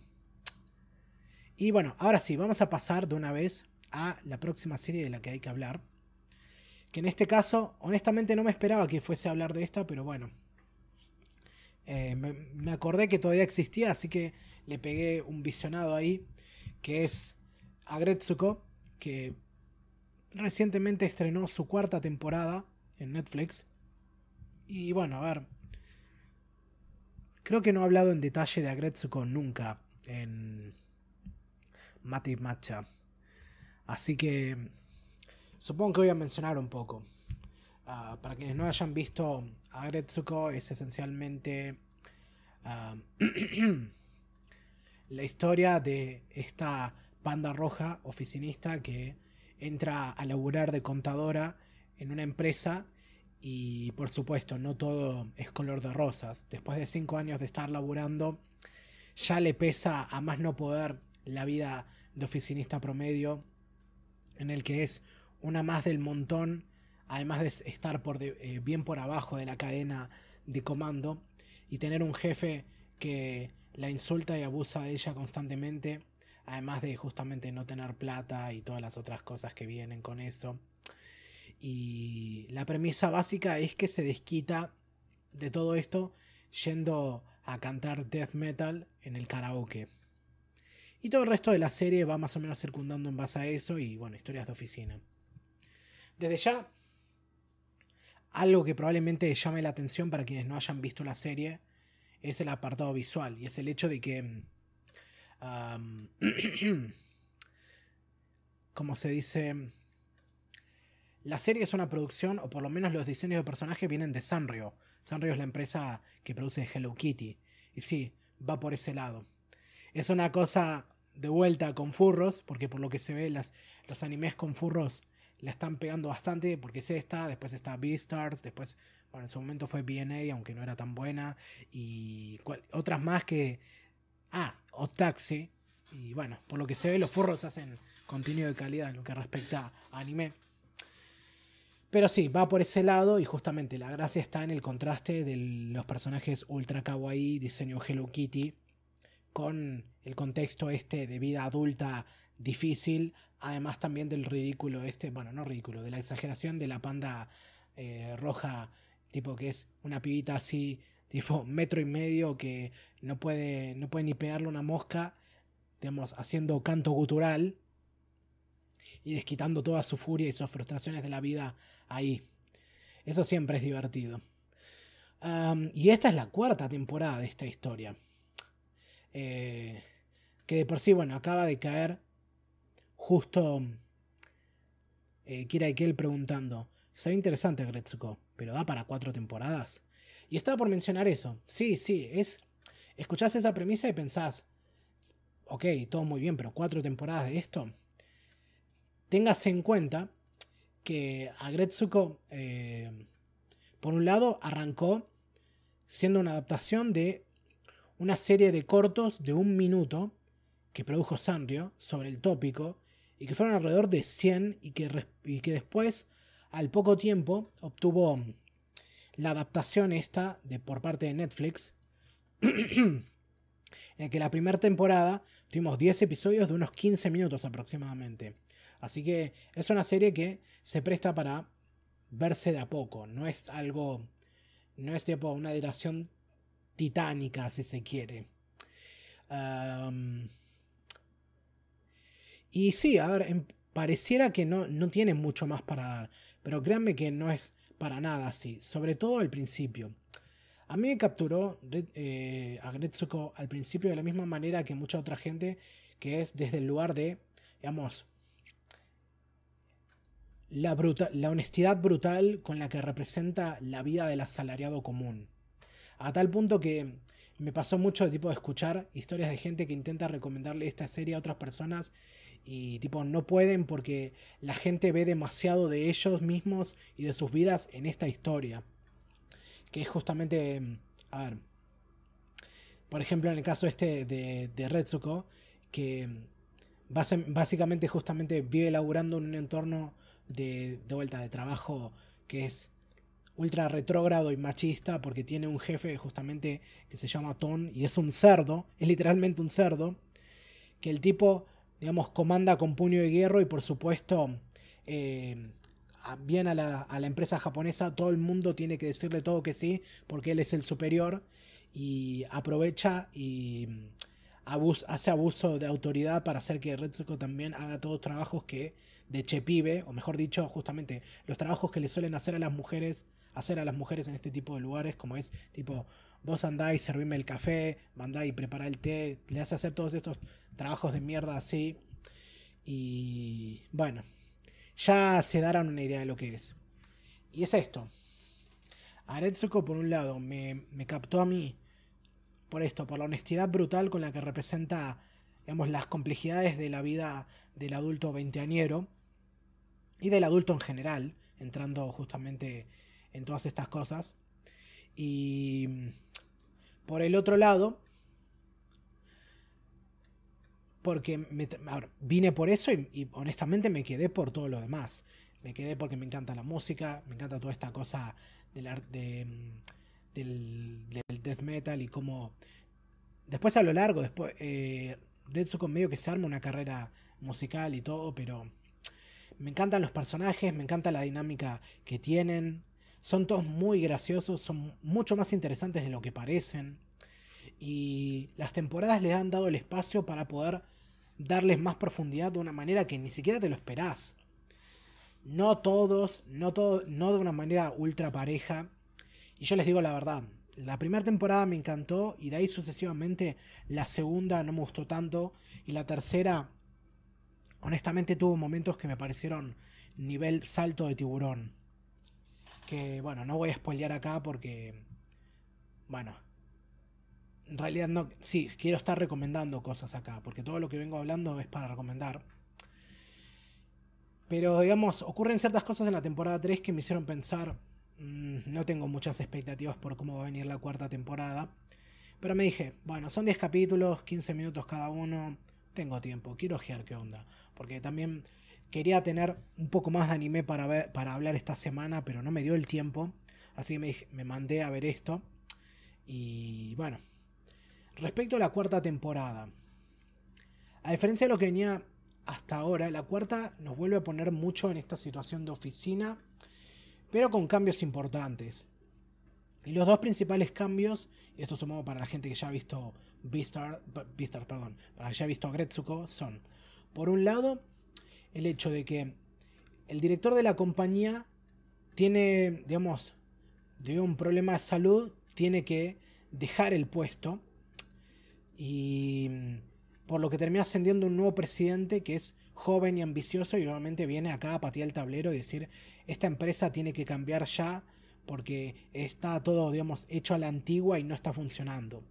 Y bueno, ahora sí, vamos a pasar de una vez a la próxima serie de la que hay que hablar. Que en este caso, honestamente no me esperaba que fuese a hablar de esta, pero bueno. Eh, me, acordé que todavía existía, así que le pegué un visionado ahí, que es Agretsuko, que recientemente estrenó su cuarta temporada en Netflix. Y bueno, a ver. Creo que no he hablado en detalle de Agretsuko nunca en, Mate Matcha. Así que supongo que voy a mencionar un poco. Ah, para quienes no hayan visto, Agretsuko es esencialmente ah, la historia de esta panda roja oficinista que entra a laburar de contadora en una empresa y por supuesto no todo es color de rosas. Después de cinco años de estar laburando, ya le pesa a más no poder la vida de oficinista promedio, en el que es una más del montón, además de estar eh, bien por abajo de la cadena de comando y tener un jefe que la insulta y abusa de ella constantemente, además de justamente no tener plata y todas las otras cosas que vienen con eso. Y la premisa básica es que se desquita de todo esto yendo a cantar death metal en el karaoke. Y todo el resto de la serie va más o menos circundando en base a eso y bueno, historias de oficina. Desde ya, algo que probablemente llame la atención para quienes no hayan visto la serie es el apartado visual y es el hecho de que... como se dice... La serie es una producción, o por lo menos los diseños de personajes vienen de Sanrio. Sanrio es la empresa que produce Hello Kitty. Y sí, va por ese lado. Es una cosa de vuelta con furros, porque por lo que se ve las, los animes con furros la están pegando bastante, porque es esta, después está Beastars, después, bueno, en su momento fue BNA, aunque no era tan buena, y otras más que... Ah, o Taxi, y bueno, por lo que se ve los furros hacen contenido de calidad en lo que respecta a anime. Pero sí, va por ese lado y justamente la gracia está en el contraste de los personajes ultra kawaii, diseño Hello Kitty, con el contexto este de vida adulta difícil, además también del ridículo este, bueno, no ridículo, de la exageración de la panda eh, roja, tipo que es una pibita así, tipo metro y medio que no puede, no puede ni pegarle una mosca, digamos, haciendo canto gutural y desquitando toda su furia y sus frustraciones de la vida ahí. Eso siempre es divertido. y esta es la cuarta temporada de esta historia. Eh, que de por sí, bueno, acaba de caer justo eh, Kira Ikel preguntando, se ve interesante Gretsuko, pero da para cuatro temporadas. Y estaba por mencionar eso. Sí, sí, es... Escuchás esa premisa y pensás, ok, todo muy bien, pero cuatro temporadas de esto. Tengas en cuenta que a Gretsuko, eh, por un lado, arrancó siendo una adaptación de una serie de cortos de un minuto que produjo Sanrio sobre el tópico y que fueron alrededor de 100 y que, que después, al poco tiempo, obtuvo la adaptación esta de, por parte de Netflix, en que la primera temporada tuvimos 10 episodios de unos 15 minutos aproximadamente. Así que es una serie que se presta para verse de a poco, no es algo, no es tipo una duración titánica, si se quiere. y sí, a ver, pareciera que no, no tiene mucho más para dar, pero créanme que no es para nada así, sobre todo al principio. A mí me capturó eh, a al principio de la misma manera que mucha otra gente, que es desde el lugar de, digamos, la, la honestidad brutal con la que representa la vida del asalariado común. A tal punto que me pasó mucho tipo de escuchar historias de gente que intenta recomendarle esta serie a otras personas y tipo no pueden porque la gente ve demasiado de ellos mismos y de sus vidas en esta historia. Que es justamente, a ver, por ejemplo en el caso este de, de Retsuko, que básicamente justamente vive laburando en un entorno de, de vuelta de trabajo que es ultra retrógrado y machista porque tiene un jefe justamente que se llama Ton y es un cerdo, es literalmente un cerdo, que el tipo, digamos, comanda con puño de hierro y por supuesto, eh, bien a la, a la empresa japonesa, todo el mundo tiene que decirle todo que sí porque él es el superior y aprovecha y hace abuso de autoridad para hacer que Retsuko también haga todos los trabajos que de chepibe, o mejor dicho, justamente los trabajos que le suelen hacer a las mujeres hacer a las mujeres en este tipo de lugares, como es tipo, vos andáis, servirme el café, mandáis, preparar el té, le hace hacer todos estos trabajos de mierda así. Y bueno, ya se darán una idea de lo que es. Y es esto. Aretsuko, por un lado, me, me captó a mí por esto, por la honestidad brutal con la que representa, digamos, las complejidades de la vida del adulto veinteañero y del adulto en general, entrando justamente en todas estas cosas. Y por el otro lado, porque vine por eso y, honestamente me quedé por todo lo demás. Me quedé porque me encanta la música, me encanta toda esta cosa del, de, del, del death metal y cómo después a lo largo, después, eh, con medio que se arma una carrera musical y todo, pero me encantan los personajes, me encanta la dinámica que tienen. Son todos muy graciosos, son mucho más interesantes de lo que parecen. Y las temporadas les han dado el espacio para poder darles más profundidad de una manera que ni siquiera te lo esperás. No todos, no, todo, no de una manera ultra pareja. Y yo les digo la verdad, la primera temporada me encantó y de ahí sucesivamente la segunda no me gustó tanto y la tercera honestamente tuvo momentos que me parecieron nivel salto de tiburón. Que bueno, no voy a spoilear acá porque bueno, en realidad no, sí, quiero estar recomendando cosas acá porque todo lo que vengo hablando es para recomendar. Pero digamos, ocurren ciertas cosas en la temporada 3 que me hicieron pensar, Mm, no tengo muchas expectativas por cómo va a venir la cuarta temporada. Pero me dije, bueno, son 10 capítulos, 15 minutos cada uno. Tengo tiempo, quiero ojear qué onda. Porque también quería tener un poco más de anime para, para hablar esta semana, pero no me dio el tiempo. Así que me, mandé a ver esto. Y bueno, respecto a la cuarta temporada. A diferencia de lo que venía hasta ahora, la cuarta nos vuelve a poner mucho en esta situación de oficina pero con cambios importantes. Y los dos principales cambios, y esto supongo para la gente que ya ha visto Beastar, perdón, para que ya ha visto Gretsuko, son, por un lado, el hecho de que el director de la compañía tiene, digamos, de un problema de salud, tiene que dejar el puesto y por lo que termina ascendiendo un nuevo presidente que es joven y ambicioso y obviamente viene acá a patear el tablero y decir esta empresa tiene que cambiar ya porque está todo, digamos, hecho a la antigua y no está funcionando.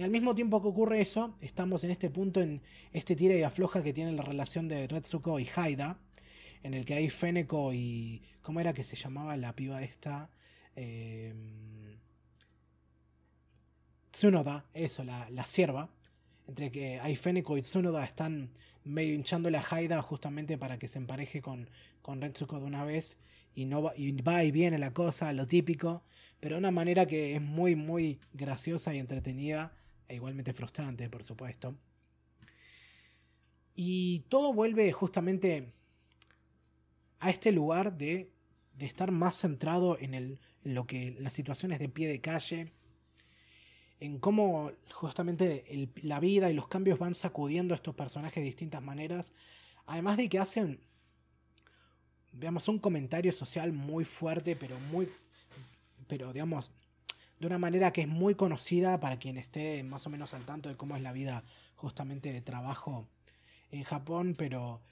Y al mismo tiempo que ocurre eso, estamos en este punto, en este tira y afloja que tiene la relación de Retsuko y Haida, en el que hay Feneko y... ¿Cómo era que se llamaba la piba esta? Eh, Tsunoda, eso, la, la sierva. Entre que hay Feneko y Tsunoda están medio hinchándole a Haida justamente para que se empareje con, con Retsuko de una vez y, no va, y va y viene la cosa, lo típico, pero de una manera que es muy, muy graciosa y entretenida e igualmente frustrante, por supuesto. Y todo vuelve justamente a este lugar de, de estar más centrado en, el, en lo que las situaciones de pie de calle, en cómo justamente la vida y los cambios van sacudiendo a estos personajes de distintas maneras. Además de que hacen, veamos, un comentario social muy fuerte, pero muy, pero digamos, de una manera que es muy conocida para quien esté más o menos al tanto de cómo es la vida justamente de trabajo en Japón, pero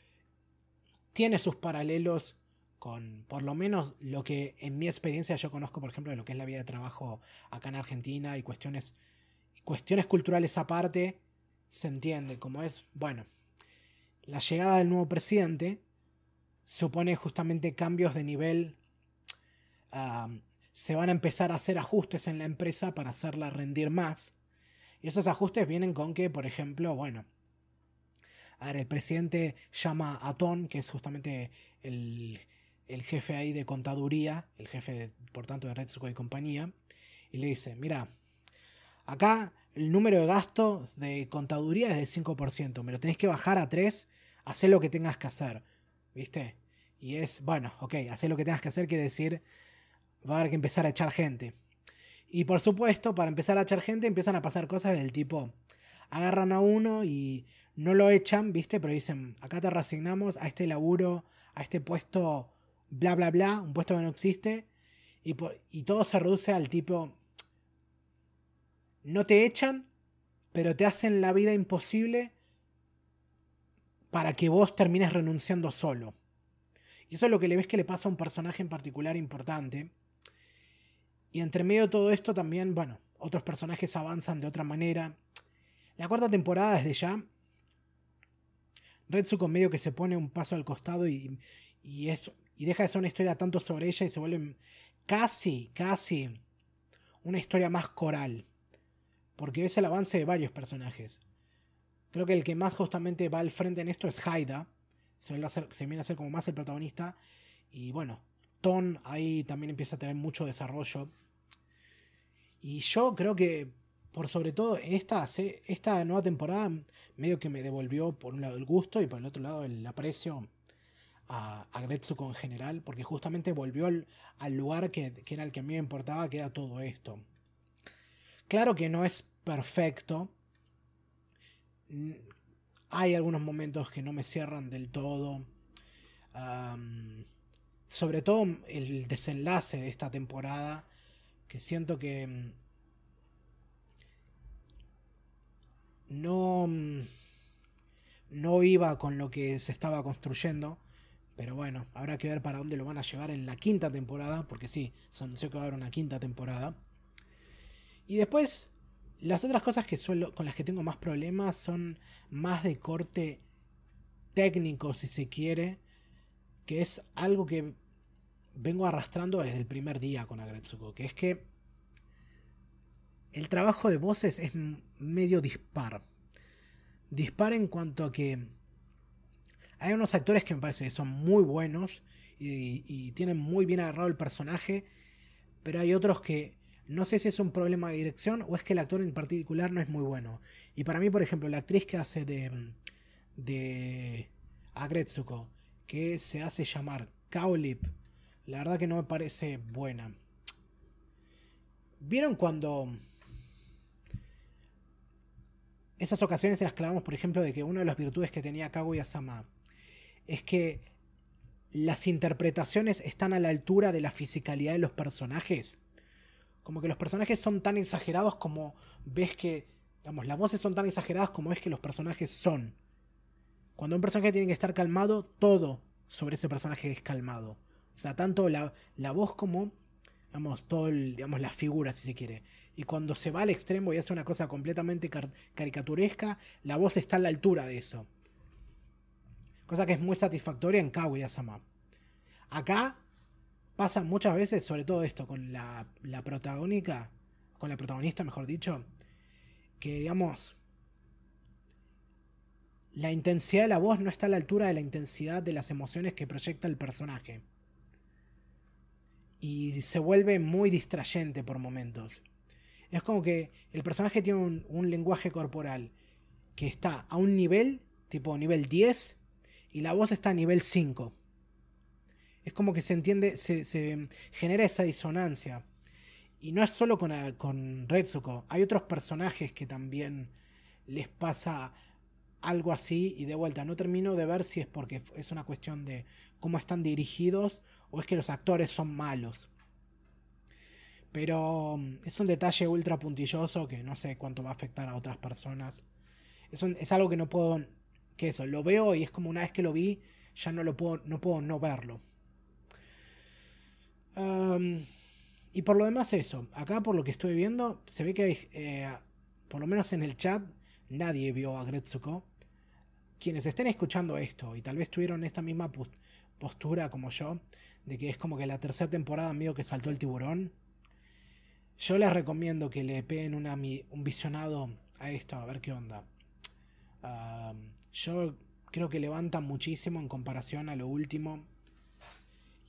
tiene sus paralelos con por lo menos lo que en mi experiencia yo conozco, por ejemplo, de lo que es la vida de trabajo acá en Argentina y cuestiones, cuestiones culturales aparte, se entiende como es, bueno, la llegada del nuevo presidente supone justamente cambios de nivel, se van a empezar a hacer ajustes en la empresa para hacerla rendir más. Y esos ajustes vienen con que, por ejemplo, bueno, a el presidente llama a Ton, que es justamente el, el jefe ahí de contaduría, el jefe, por tanto, de Retsuko y compañía, y le dice, mira, acá el número de gasto de contaduría es del 5%, me lo tenés que bajar a 3, hacer lo que tengas que hacer, ¿viste? Y es, bueno, ok, hacer lo que tengas que hacer quiere decir, va a haber que empezar a echar gente. Y por supuesto, para empezar a echar gente empiezan a pasar cosas del tipo, agarran a uno y no lo echan, ¿viste? Pero dicen, acá te reasignamos a este laburo, a este puesto bla, bla, bla, un puesto que no existe, y, y todo se reduce al tipo, no te echan, pero te hacen la vida imposible para que vos termines renunciando solo. Y eso es lo que le ves que le pasa a un personaje en particular importante. Y entre medio de todo esto también, bueno, otros personajes avanzan de otra manera. La cuarta temporada desde ya, Retsuko medio que se pone un paso al costado y, y y deja de ser una historia tanto sobre ella y se vuelve casi, casi una historia más coral. Porque ves el avance de varios personajes. Creo que el que más justamente va al frente en esto es Haida. Se, se viene a ser como más el protagonista. Y bueno, Ton ahí también empieza a tener mucho desarrollo. Y yo creo que por sobre todo esta, esta nueva temporada medio que me devolvió por un lado el gusto y por el otro lado el aprecio a, a en general, porque justamente volvió al, lugar que, que, era el que a mí me importaba, que era todo esto. Claro que no es perfecto. Hay algunos momentos que no me cierran del todo. Sobre todo el desenlace de esta temporada, que siento que mm, no, mm, no iba con lo que se estaba construyendo. Pero bueno, habrá que ver para dónde lo van a llevar en la quinta temporada, porque sí, se anunció que va a haber una quinta temporada. Y después, las otras cosas que suelo, con las que tengo más problemas son más de corte técnico, si se quiere, que es algo que vengo arrastrando desde el primer día con Agretsuko, que es que el trabajo de voces es medio dispar. Dispar en cuanto a que hay unos actores que me parece que son muy buenos y, tienen muy bien agarrado el personaje, pero hay otros que no sé si es un problema de dirección o es que el actor en particular no es muy bueno. Y para mí, por ejemplo, la actriz que hace de, de Agretsuko, que se hace llamar Kaolip, la verdad que no me parece buena. ¿Vieron cuando esas ocasiones en las clavamos, por ejemplo, de que una de las virtudes que tenía Kaguya-sama es que las interpretaciones están a la altura de la fisicalidad de los personajes? Como que los personajes son tan exagerados como ves que. Digamos, las voces son tan exageradas como es que los personajes son. Cuando un personaje tiene que estar calmado, todo sobre ese personaje es calmado. O sea, tanto la, voz como, digamos, todo el, digamos, la figura, si se quiere. Y cuando se va al extremo y hace una cosa completamente caricaturesca, la voz está a la altura de eso. Cosa que es muy satisfactoria en Kaguya-sama. Acá pasa muchas veces, sobre todo esto, con la, la protagónica, con la protagonista, mejor dicho, que digamos, la intensidad de la voz no está a la altura de la intensidad de las emociones que proyecta el personaje. Y se vuelve muy distrayente por momentos. Es como que el personaje tiene un, lenguaje corporal que está a un nivel, tipo nivel 10, y la voz está a nivel 5 es como que se entiende, se, genera esa disonancia. Y no es solo con, con Retsuko, hay otros personajes que también les pasa algo así y de vuelta no termino de ver si es porque es una cuestión de cómo están dirigidos o es que los actores son malos. Pero mm, es un detalle ultra puntilloso que no sé cuánto va a afectar a otras personas. Es, es algo que no puedo, que eso, lo veo y es como una vez que lo vi, ya no lo puedo, no puedo no verlo y por lo demás eso, acá por lo que estoy viendo, se ve que eh, por lo menos en el chat, nadie vio a Gretsuko. Quienes estén escuchando esto y tal vez tuvieron esta misma postura como yo, de que es como que la tercera temporada medio que saltó el tiburón, yo les recomiendo que le peguen un visionado a esto, a ver qué onda. yo creo que levanta muchísimo en comparación a lo último.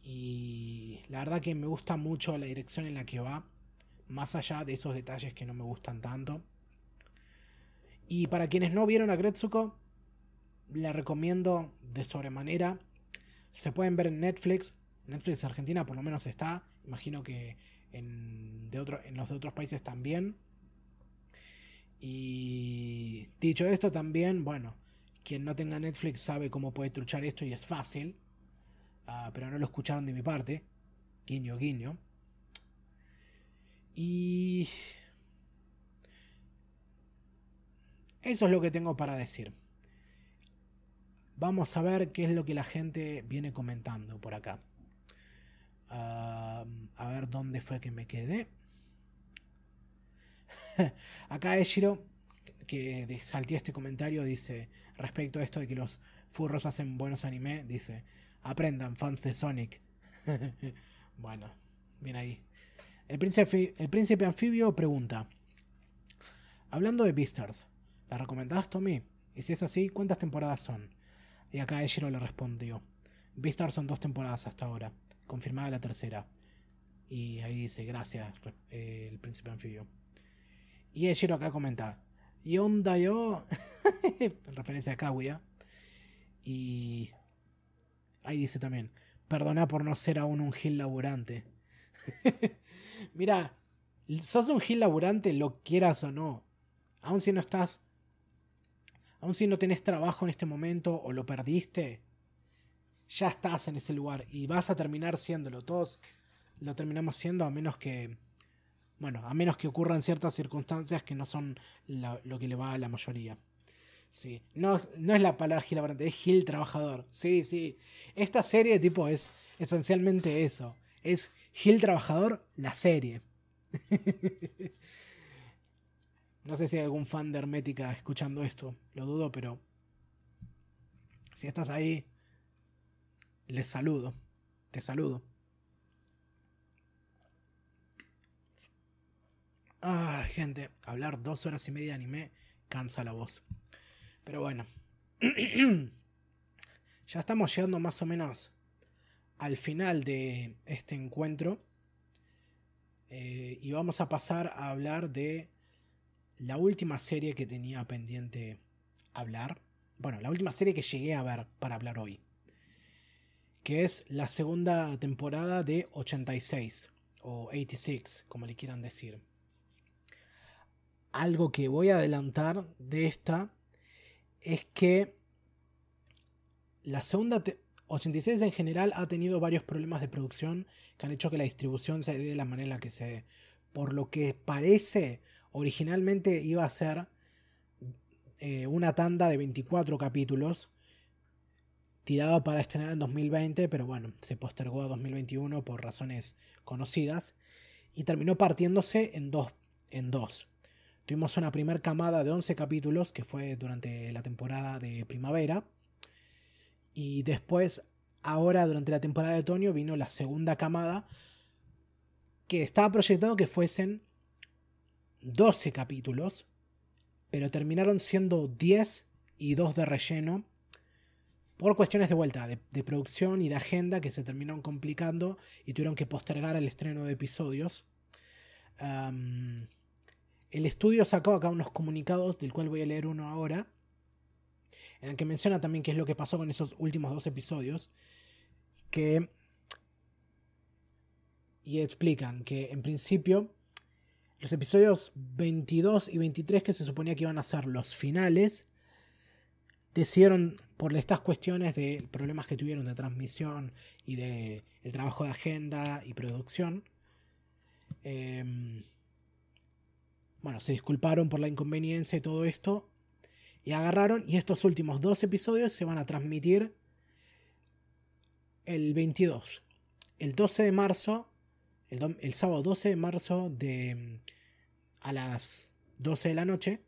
Y la verdad que me gusta mucho la dirección en la que va, más allá de esos detalles que no me gustan tanto. Y para quienes no vieron a Gretsuko, la recomiendo de sobremanera. Se pueden ver en Netflix. Netflix Argentina por lo menos está. Imagino que en, de en los de otros países también. Y dicho esto también, bueno, quien no tenga Netflix sabe cómo puede truchar esto y es fácil. Ah, pero no lo escucharon de mi parte. Guiño, guiño. Y... Eso es lo que tengo para decir. Vamos a ver qué es lo que la gente viene comentando por acá. Ah, a ver dónde fue que me quedé. acá Eshiro, que salté este comentario, dice, respecto a esto de que los furros hacen buenos anime, dice, Aprendan, fans de Sonic. bueno, bien ahí. El príncipe, el príncipe anfibio pregunta: Hablando de Beastars, ¿la recomendás, Tommy? Y si es así, ¿cuántas temporadas son? Y acá Eshiro le respondió: Beastars son dos temporadas hasta ahora, confirmada la tercera. Y ahí dice: Gracias, el príncipe anfibio. Y Ejiro acá comenta, y onda yo, en referencia a Kaguya. Y ahí dice también, perdona por no ser aún un gil laburante. Mira, sos un gil laburante, lo quieras o no. Aun si no estás, aun si no tenés trabajo en este momento o lo perdiste, ya estás en ese lugar y vas a terminar siéndolo. Todos lo terminamos siendo a menos que bueno, a menos que ocurran ciertas circunstancias que no son lo que le va a la mayoría. Sí, no, no es la palabra Gil es Gil trabajador. Sí, sí. Esta serie tipo es esencialmente eso. Es Gil trabajador, la serie. no sé si hay algún fan de Hermética escuchando esto. Lo dudo, pero si estás ahí, les saludo. Te saludo. Ay, gente, hablar dos horas y media de anime cansa la voz. Pero bueno. ya estamos llegando más o menos al final de este encuentro. Eh, y vamos a pasar a hablar de la última serie que tenía pendiente hablar. Bueno, la última serie que llegué a ver para hablar hoy. Que es la segunda temporada de 86 o 86, como le quieran decir algo que voy a adelantar de esta es que la segunda 86 en general ha tenido varios problemas de producción que han hecho que la distribución se dé de la manera que se dé. Por lo que parece, originalmente iba a ser eh, una tanda de 24 capítulos tirada para estrenar en 2020, pero bueno, se postergó a 2021 por razones conocidas y terminó partiéndose en dos. En dos. Tuvimos una primera camada de 11 capítulos que fue durante la temporada de primavera. Y después, ahora durante la temporada de otoño, vino la segunda camada que estaba proyectado que fuesen 12 capítulos, pero terminaron siendo 10 y 2 de relleno por cuestiones de vuelta, de, producción y de agenda que se terminaron complicando y tuvieron que postergar el estreno de episodios. El estudio sacó acá unos comunicados, del cual voy a leer uno ahora, en el que menciona también qué es lo que pasó con esos últimos dos episodios, que... Y explican que en principio los episodios 22 y 23 que se suponía que iban a ser los finales, decidieron por estas cuestiones de problemas que tuvieron de transmisión y de el trabajo de agenda y producción, eh, bueno, se disculparon por la inconveniencia y todo esto. Y agarraron y estos últimos dos episodios se van a transmitir el 22. El 12 de marzo, el, sábado 12 de marzo de, a las 12 de la noche.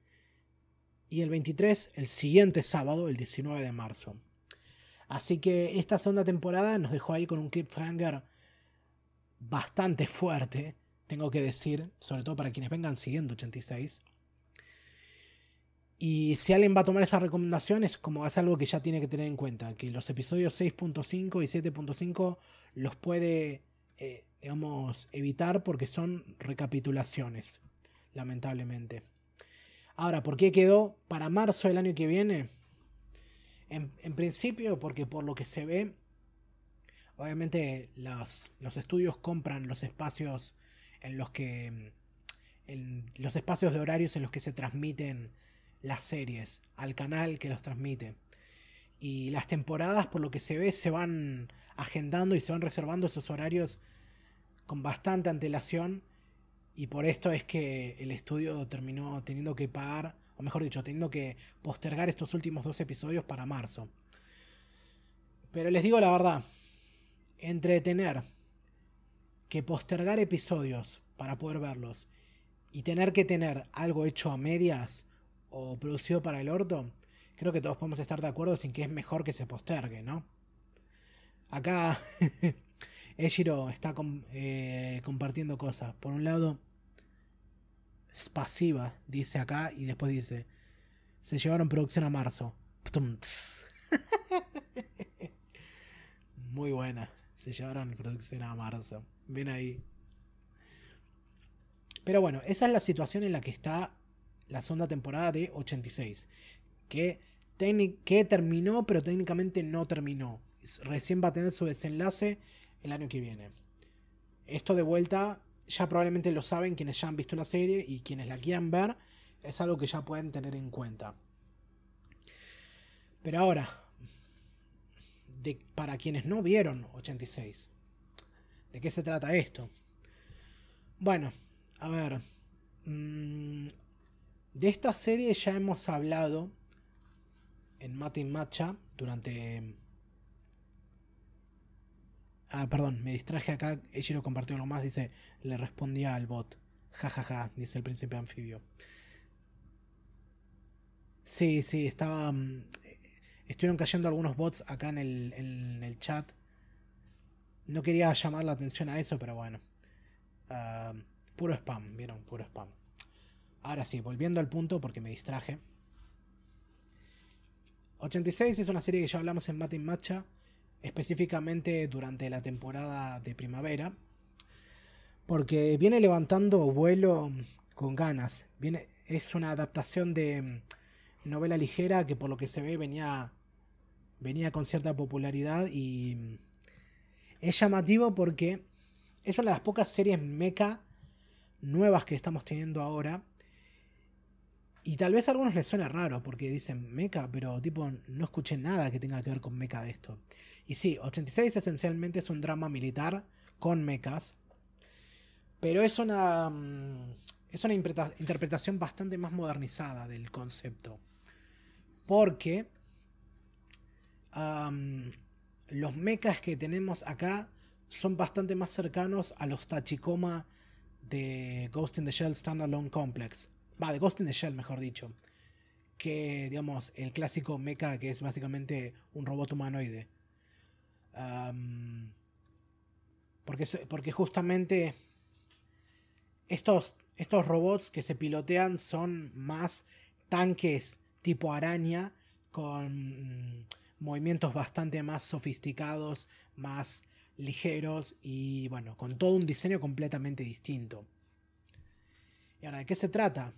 Y el 23, el siguiente sábado, el 19 de marzo. Así que esta segunda temporada nos dejó ahí con un cliffhanger bastante fuerte tengo que decir, sobre todo para quienes vengan siguiendo 86. Y si alguien va a tomar esa recomendación es como hace algo que ya tiene que tener en cuenta, que los episodios 6.5 y 7.5 los puede, eh, digamos, evitar porque son recapitulaciones, lamentablemente. Ahora, ¿por qué quedó para marzo del año que viene? En, en principio, porque por lo que se ve, obviamente los, los estudios compran los espacios en los que en los espacios de horarios en los que se transmiten las series al canal que los transmite. Y las temporadas, por lo que se ve, se van agendando y se van reservando esos horarios con bastante antelación. Y por esto es que el estudio terminó teniendo que pagar, o mejor dicho, teniendo que postergar estos últimos dos episodios para marzo. Pero les digo la verdad, entretener que postergar episodios para poder verlos y tener que tener algo hecho a medias o producido para el orto, creo que todos podemos estar de acuerdo en que es mejor que se postergue, ¿no? Acá Eshiro está eh, compartiendo cosas. Por un lado, es pasiva, dice acá, y después dice, se llevaron producción a marzo. Muy buena, se llevaron producción a marzo. Ven ahí. Pero bueno, esa es la situación en la que está la segunda temporada de 86. Que, que terminó, pero técnicamente no terminó. Recién va a tener su desenlace el año que viene. Esto de vuelta, ya probablemente lo saben quienes ya han visto la serie y quienes la quieran ver, es algo que ya pueden tener en cuenta. Pero ahora, para quienes no vieron 86, ¿de qué se trata esto? Bueno, a ver. Mm, de esta serie ya hemos hablado en Mate Matcha durante. Ah, perdón, me distraje acá. Lo compartió algo más. Dice: Le respondía al bot. jajaja, ja, ja, dice el príncipe anfibio. Sí, sí, estaba. Mm, estuvieron cayendo algunos bots acá en el, en el chat. No quería llamar la atención a eso, pero bueno. Ah, puro spam, vieron, puro spam. Ahora sí, volviendo al punto porque me distraje. 86 es una serie que ya hablamos en Matin Matcha, específicamente durante la temporada de primavera, porque viene levantando vuelo con ganas. Viene, es una adaptación de novela ligera que por lo que se ve venía, venía con cierta popularidad y es llamativo porque es una de las pocas series mecha nuevas que estamos teniendo ahora. Y tal vez a algunos les suene raro porque dicen mecha, pero tipo no escuché nada que tenga que ver con mecha de esto. Y sí, 86 esencialmente es un drama militar con mechas. Pero es una, mm, es una interpretación bastante más modernizada del concepto. Porque los mechas que tenemos acá son bastante más cercanos a los Tachikoma de Ghost in the Shell Standalone Complex. Va, de Ghost in the Shell, mejor dicho. Que, digamos, el clásico mecha que es básicamente un robot humanoide. Porque, porque justamente estos, estos robots que se pilotean son más tanques tipo araña con movimientos bastante más sofisticados, más ligeros y bueno, con todo un diseño completamente distinto. ¿Y ahora de qué se trata?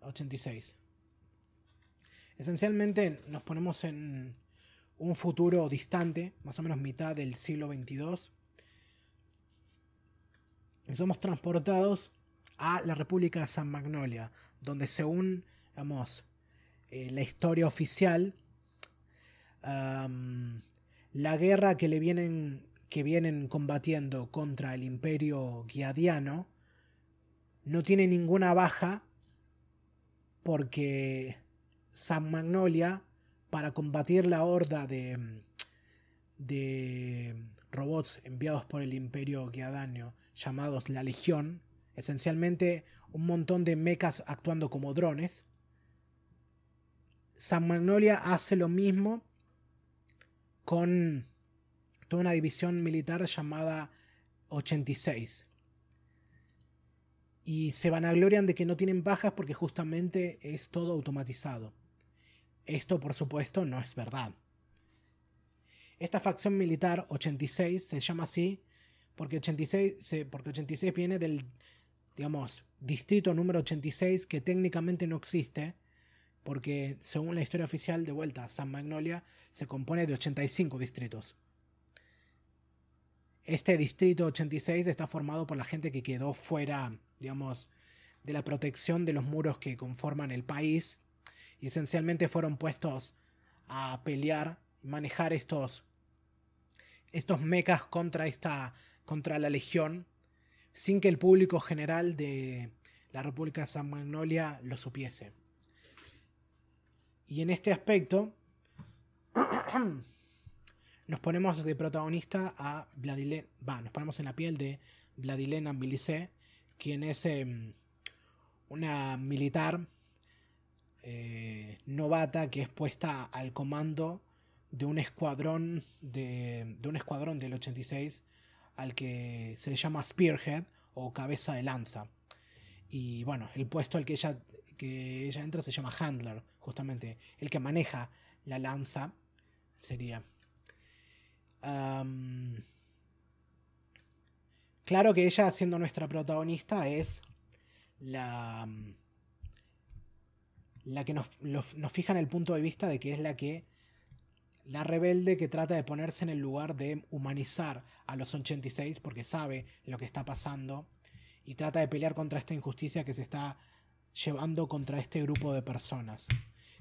86. Esencialmente nos ponemos en un futuro distante, más o menos mitad del siglo 22. Y somos transportados a la República de San Magnolia, donde según digamos, eh, la historia oficial, la guerra que le vienen que vienen combatiendo contra el imperio guiadiano no tiene ninguna baja porque San Magnolia, para combatir la horda de, robots enviados por el imperio guiadano llamados la Legión, esencialmente un montón de mechas actuando como drones, San Magnolia hace lo mismo con toda una división militar llamada 86. Y se vanaglorian de que no tienen bajas porque justamente es todo automatizado. Esto, por supuesto, no es verdad. Esta facción militar 86 se llama así porque 86, porque 86 viene del, digamos, distrito número 86 que técnicamente no existe, porque según la historia oficial de vuelta, San Magnolia se compone de 85 distritos. Este distrito 86 está formado por la gente que quedó fuera, digamos, de la protección de los muros que conforman el país y esencialmente fueron puestos a pelear manejar estos estos mechas contra esta contra la legión sin que el público general de la República de San Magnolia lo supiese. Y en este aspecto nos ponemos de protagonista a Vladilena, va, nos ponemos en la piel de Vladilena Milicé, quien es em, una militar eh, novata que es puesta al comando de un escuadrón de, un escuadrón del 86 al que se le llama Spearhead o cabeza de lanza. Y bueno, el puesto al que ella, que ella entra se llama Handler, justamente. El que maneja la lanza sería claro que ella, siendo nuestra protagonista, es la, la que nos, nos fija en el punto de vista de que es la que la rebelde que trata de ponerse en el lugar de humanizar a los 86 porque sabe lo que está pasando y trata de pelear contra esta injusticia que se está llevando contra este grupo de personas.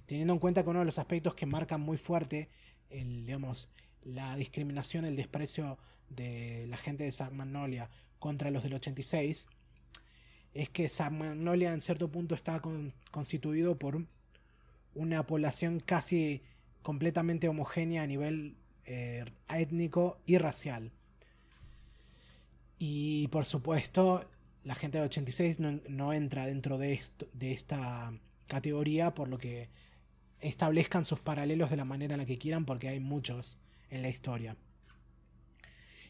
Teniendo en cuenta que uno de los aspectos que marcan muy fuerte el, digamos, la discriminación, el desprecio de la gente de San Magnolia contra los del 86, es que Magnolia en cierto punto está constituido por una población casi completamente homogénea a nivel eh, étnico y racial. Y por supuesto, la gente del 86 no, entra dentro de, esto, de esta categoría, por lo que establezcan sus paralelos de la manera en la que quieran, porque hay muchos en la historia.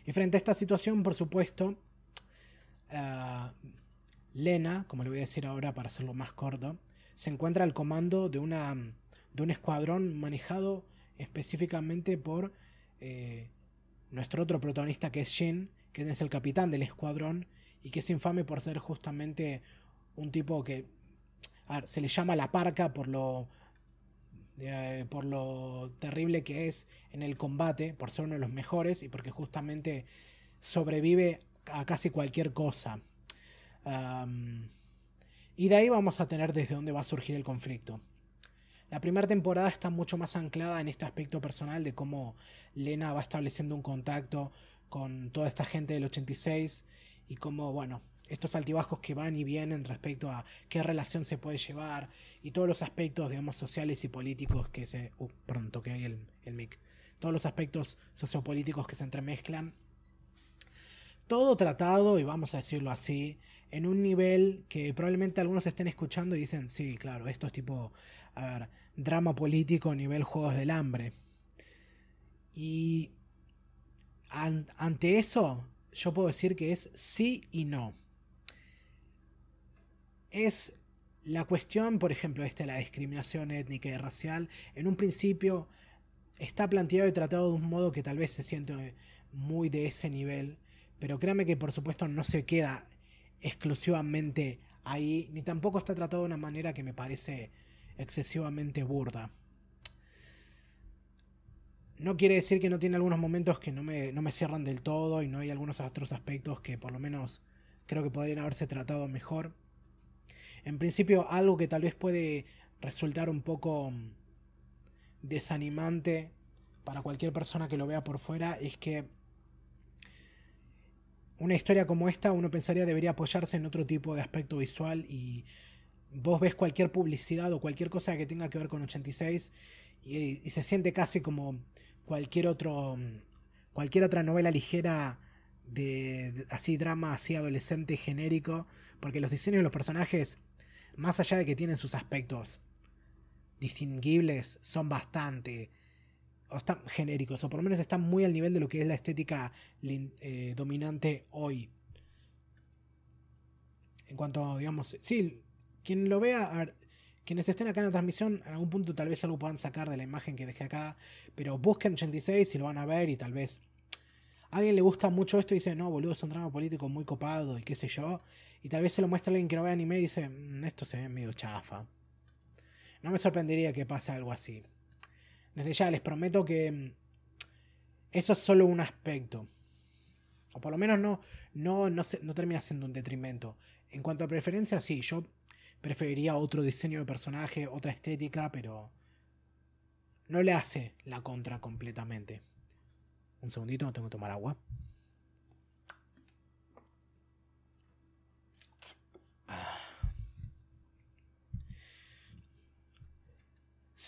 Y frente a esta situación, por supuesto, eh, Lena, como le voy a decir ahora para hacerlo más corto, se encuentra al comando de una de un escuadrón manejado específicamente por eh, nuestro otro protagonista que es Shin, que es el capitán del escuadrón y que es infame por ser justamente un tipo que se le llama la parca por lo eh, por lo terrible que es en el combate, por ser uno de los mejores y porque justamente sobrevive a casi cualquier cosa. Y de ahí vamos a tener desde dónde va a surgir el conflicto. La primera temporada está mucho más anclada en este aspecto personal de cómo Lena va estableciendo un contacto con toda esta gente del 86 y cómo, bueno, estos altibajos que van y vienen respecto a qué relación se puede llevar y todos los aspectos, digamos, sociales y políticos que se... Uh, pronto que hay el, el mic. Todos los aspectos sociopolíticos que se entremezclan. Todo tratado, y vamos a decirlo así, en un nivel que probablemente algunos estén escuchando y dicen, sí, claro, esto es tipo, drama político nivel Juegos del Hambre. Y ante eso, yo puedo decir que es sí y no. Es la cuestión, por ejemplo, esta la discriminación étnica y racial, en un principio está planteado y tratado de un modo que tal vez se siente muy de ese nivel, pero créame que por supuesto no se queda exclusivamente ahí, ni tampoco está tratado de una manera que me parece excesivamente burda. No quiere decir que no tiene algunos momentos que no me, no me cierran del todo y no hay algunos otros aspectos que por lo menos creo que podrían haberse tratado mejor. En principio, algo que tal vez puede resultar un poco desanimante para cualquier persona que lo vea por fuera es que una historia como esta uno pensaría debería apoyarse en otro tipo de aspecto visual y vos ves cualquier publicidad o cualquier cosa que tenga que ver con 86 y, se siente casi como cualquier otro cualquier otra novela ligera de, así drama así adolescente genérico porque los diseños de los personajes más allá de que tienen sus aspectos distinguibles son bastante están genéricos o por lo menos están muy al nivel de lo que es la estética eh, dominante hoy en cuanto digamos sí quien lo vea, a ver, quienes estén acá en la transmisión, en algún punto tal vez algo puedan sacar de la imagen que dejé acá, pero busquen 86 y lo van a ver y tal vez a alguien le gusta mucho esto y dice, no, boludo, es un drama político muy copado y qué sé yo, y tal vez se lo muestra alguien que no ve anime y dice, mm, esto se ve medio chafa. No me sorprendería que pase algo así. Desde ya les prometo que mm, eso es solo un aspecto. O por lo menos no, no, no, no termina siendo un detrimento. En cuanto a preferencia, sí, yo preferiría otro diseño de personaje, otra estética, pero no le hace la contra completamente. Un segundito, no tengo que tomar agua.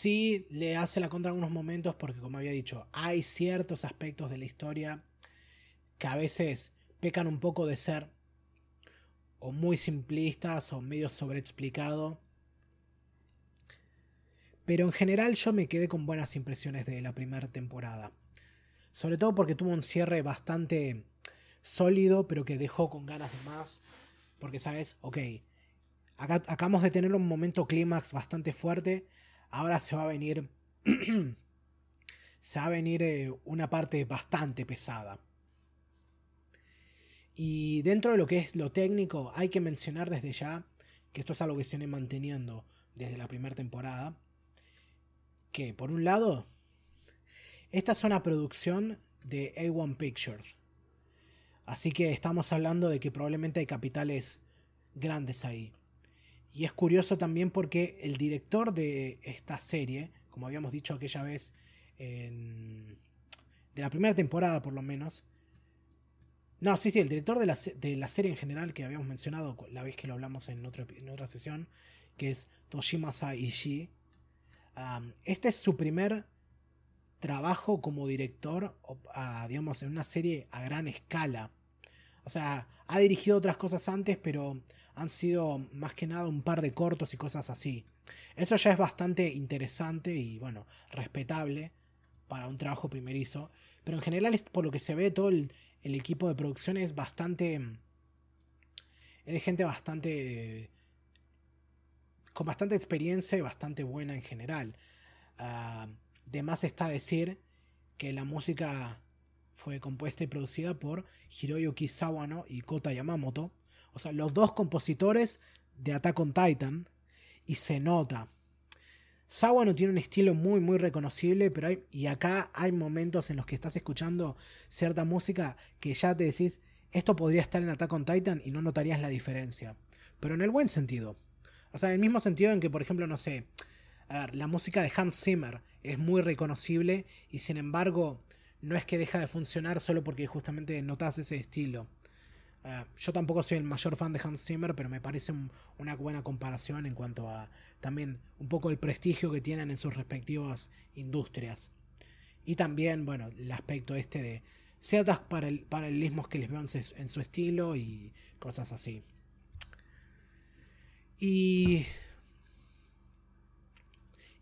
Sí, le hace la contra en algunos momentos porque, como había dicho, hay ciertos aspectos de la historia que a veces pecan un poco de ser o muy simplistas o medio sobreexplicado. Pero en general yo me quedé con buenas impresiones de la primera temporada. Sobre todo porque tuvo un cierre bastante sólido, pero que dejó con ganas de más. Porque, ¿sabes? Ok, acabamos de tener un momento clímax bastante fuerte. Ahora se va a venir... se va a venir eh, una parte bastante pesada. Y dentro de lo que es lo técnico, hay que mencionar desde ya que esto es algo que se viene manteniendo desde la primera temporada, que por un lado, esta es una producción de A1 Pictures. Así que estamos hablando de que probablemente hay capitales grandes ahí. Y es curioso también porque el director de esta serie, como habíamos dicho aquella vez, de la primera temporada por lo menos, no, sí, sí, el director de la, de la, serie en general que habíamos mencionado la vez que lo hablamos en, en otra sesión, que es Toshimasa Ishii. este es su primer trabajo como director, digamos, en una serie a gran escala. O sea, ha dirigido otras cosas antes, pero han sido más que nada un par de cortos y cosas así. Eso ya es bastante interesante y, bueno, respetable para un trabajo primerizo. Pero en general, por lo que se ve, todo el, equipo de producción es bastante... Es de gente bastante... con bastante experiencia y bastante buena en general. Uh, de más está decir que la música fue compuesta y producida por Hiroyuki Sawano y Kota Yamamoto. O sea, los dos compositores de Attack on Titan. Y se nota. Sawa no tiene un estilo muy muy reconocible, pero hay, y acá hay momentos en los que estás escuchando cierta música que ya te decís, esto podría estar en Attack on Titan y no notarías la diferencia. Pero en el buen sentido. O sea, en el mismo sentido en que, por ejemplo, no sé, la música de Hans Zimmer es muy reconocible y sin embargo no es que deja de funcionar solo porque justamente notas ese estilo. Eh, yo tampoco soy el mayor fan de Hans Zimmer, pero me parece una buena comparación en cuanto a también un poco el prestigio que tienen en sus respectivas industrias. Y también, bueno, el aspecto este de ciertos paralelismos que les veo en su estilo y cosas así. Y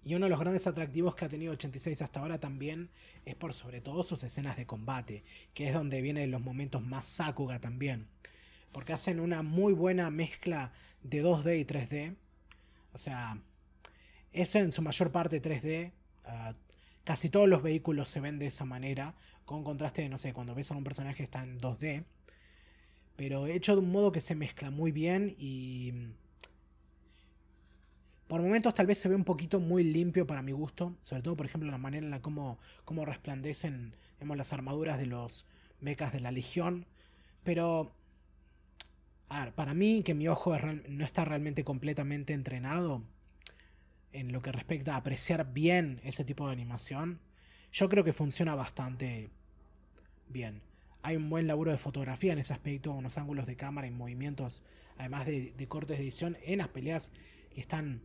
y uno de los grandes atractivos que ha tenido 86 hasta ahora también es por sobre todo sus escenas de combate, que es donde vienen los momentos más Sakuga también. Porque hacen una muy buena mezcla de 2D y 3D. O sea, eso en su mayor parte 3D. Ah, casi todos los vehículos se ven de esa manera, con contraste de, no sé, cuando ves a un personaje está en 2D. Pero hecho de un modo que se mezcla muy bien y por momentos tal vez se ve un poquito muy limpio para mi gusto, sobre todo por ejemplo la manera en la como, como resplandecen las armaduras de los mechas de la Legión, pero a ver, para mí que mi ojo no está realmente completamente entrenado en lo que respecta a apreciar bien ese tipo de animación, yo creo que funciona bastante bien. Hay un buen laburo de fotografía en ese aspecto, unos ángulos de cámara y movimientos, además de, de cortes de edición en las peleas que están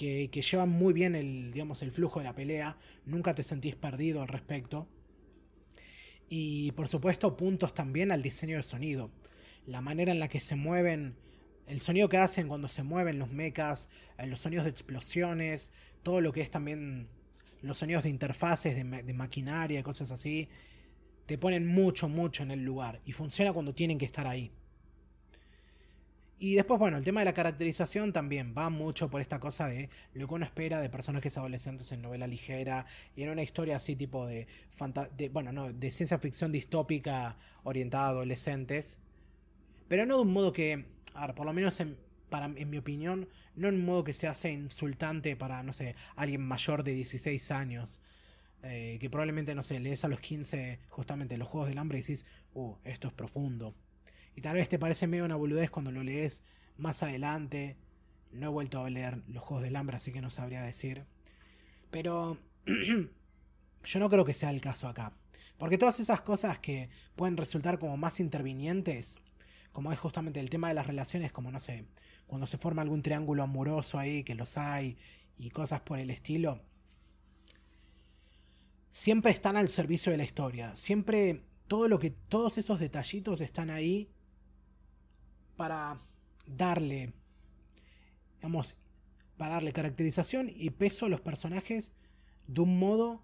que, llevan muy bien el, digamos, el flujo de la pelea, nunca te sentís perdido al respecto. Y por supuesto puntos también al diseño de sonido, la manera en la que se mueven, el sonido que hacen cuando se mueven los mechas, eh, los sonidos de explosiones, todo lo que es también los sonidos de interfaces, de, de maquinaria, cosas así, te ponen mucho, mucho en el lugar y funciona cuando tienen que estar ahí. Y después, bueno, el tema de la caracterización también va mucho por esta cosa de lo que uno espera de personajes adolescentes en novela ligera y en una historia así tipo de, bueno, no, de ciencia ficción distópica orientada a adolescentes. Pero no de un modo que, a ver, por lo menos en, para, en mi opinión, no en un modo que se hace insultante para, no sé, alguien mayor de 16 años. Eh, que probablemente, no sé, lees a los 15 justamente los Juegos del Hambre y decís, uh, esto es profundo. Y tal vez te parece medio una boludez cuando lo lees más adelante. No he vuelto a leer Los Juegos del Hambre, así que no sabría decir. Pero yo no creo que sea el caso acá. Porque todas esas cosas que pueden resultar como más intervinientes, como es justamente el tema de las relaciones, como no sé, cuando se forma algún triángulo amoroso ahí, que los hay, y cosas por el estilo, siempre están al servicio de la historia. Siempre todo lo que, todos esos detallitos están ahí para darle, digamos, para darle caracterización y peso a los personajes de un modo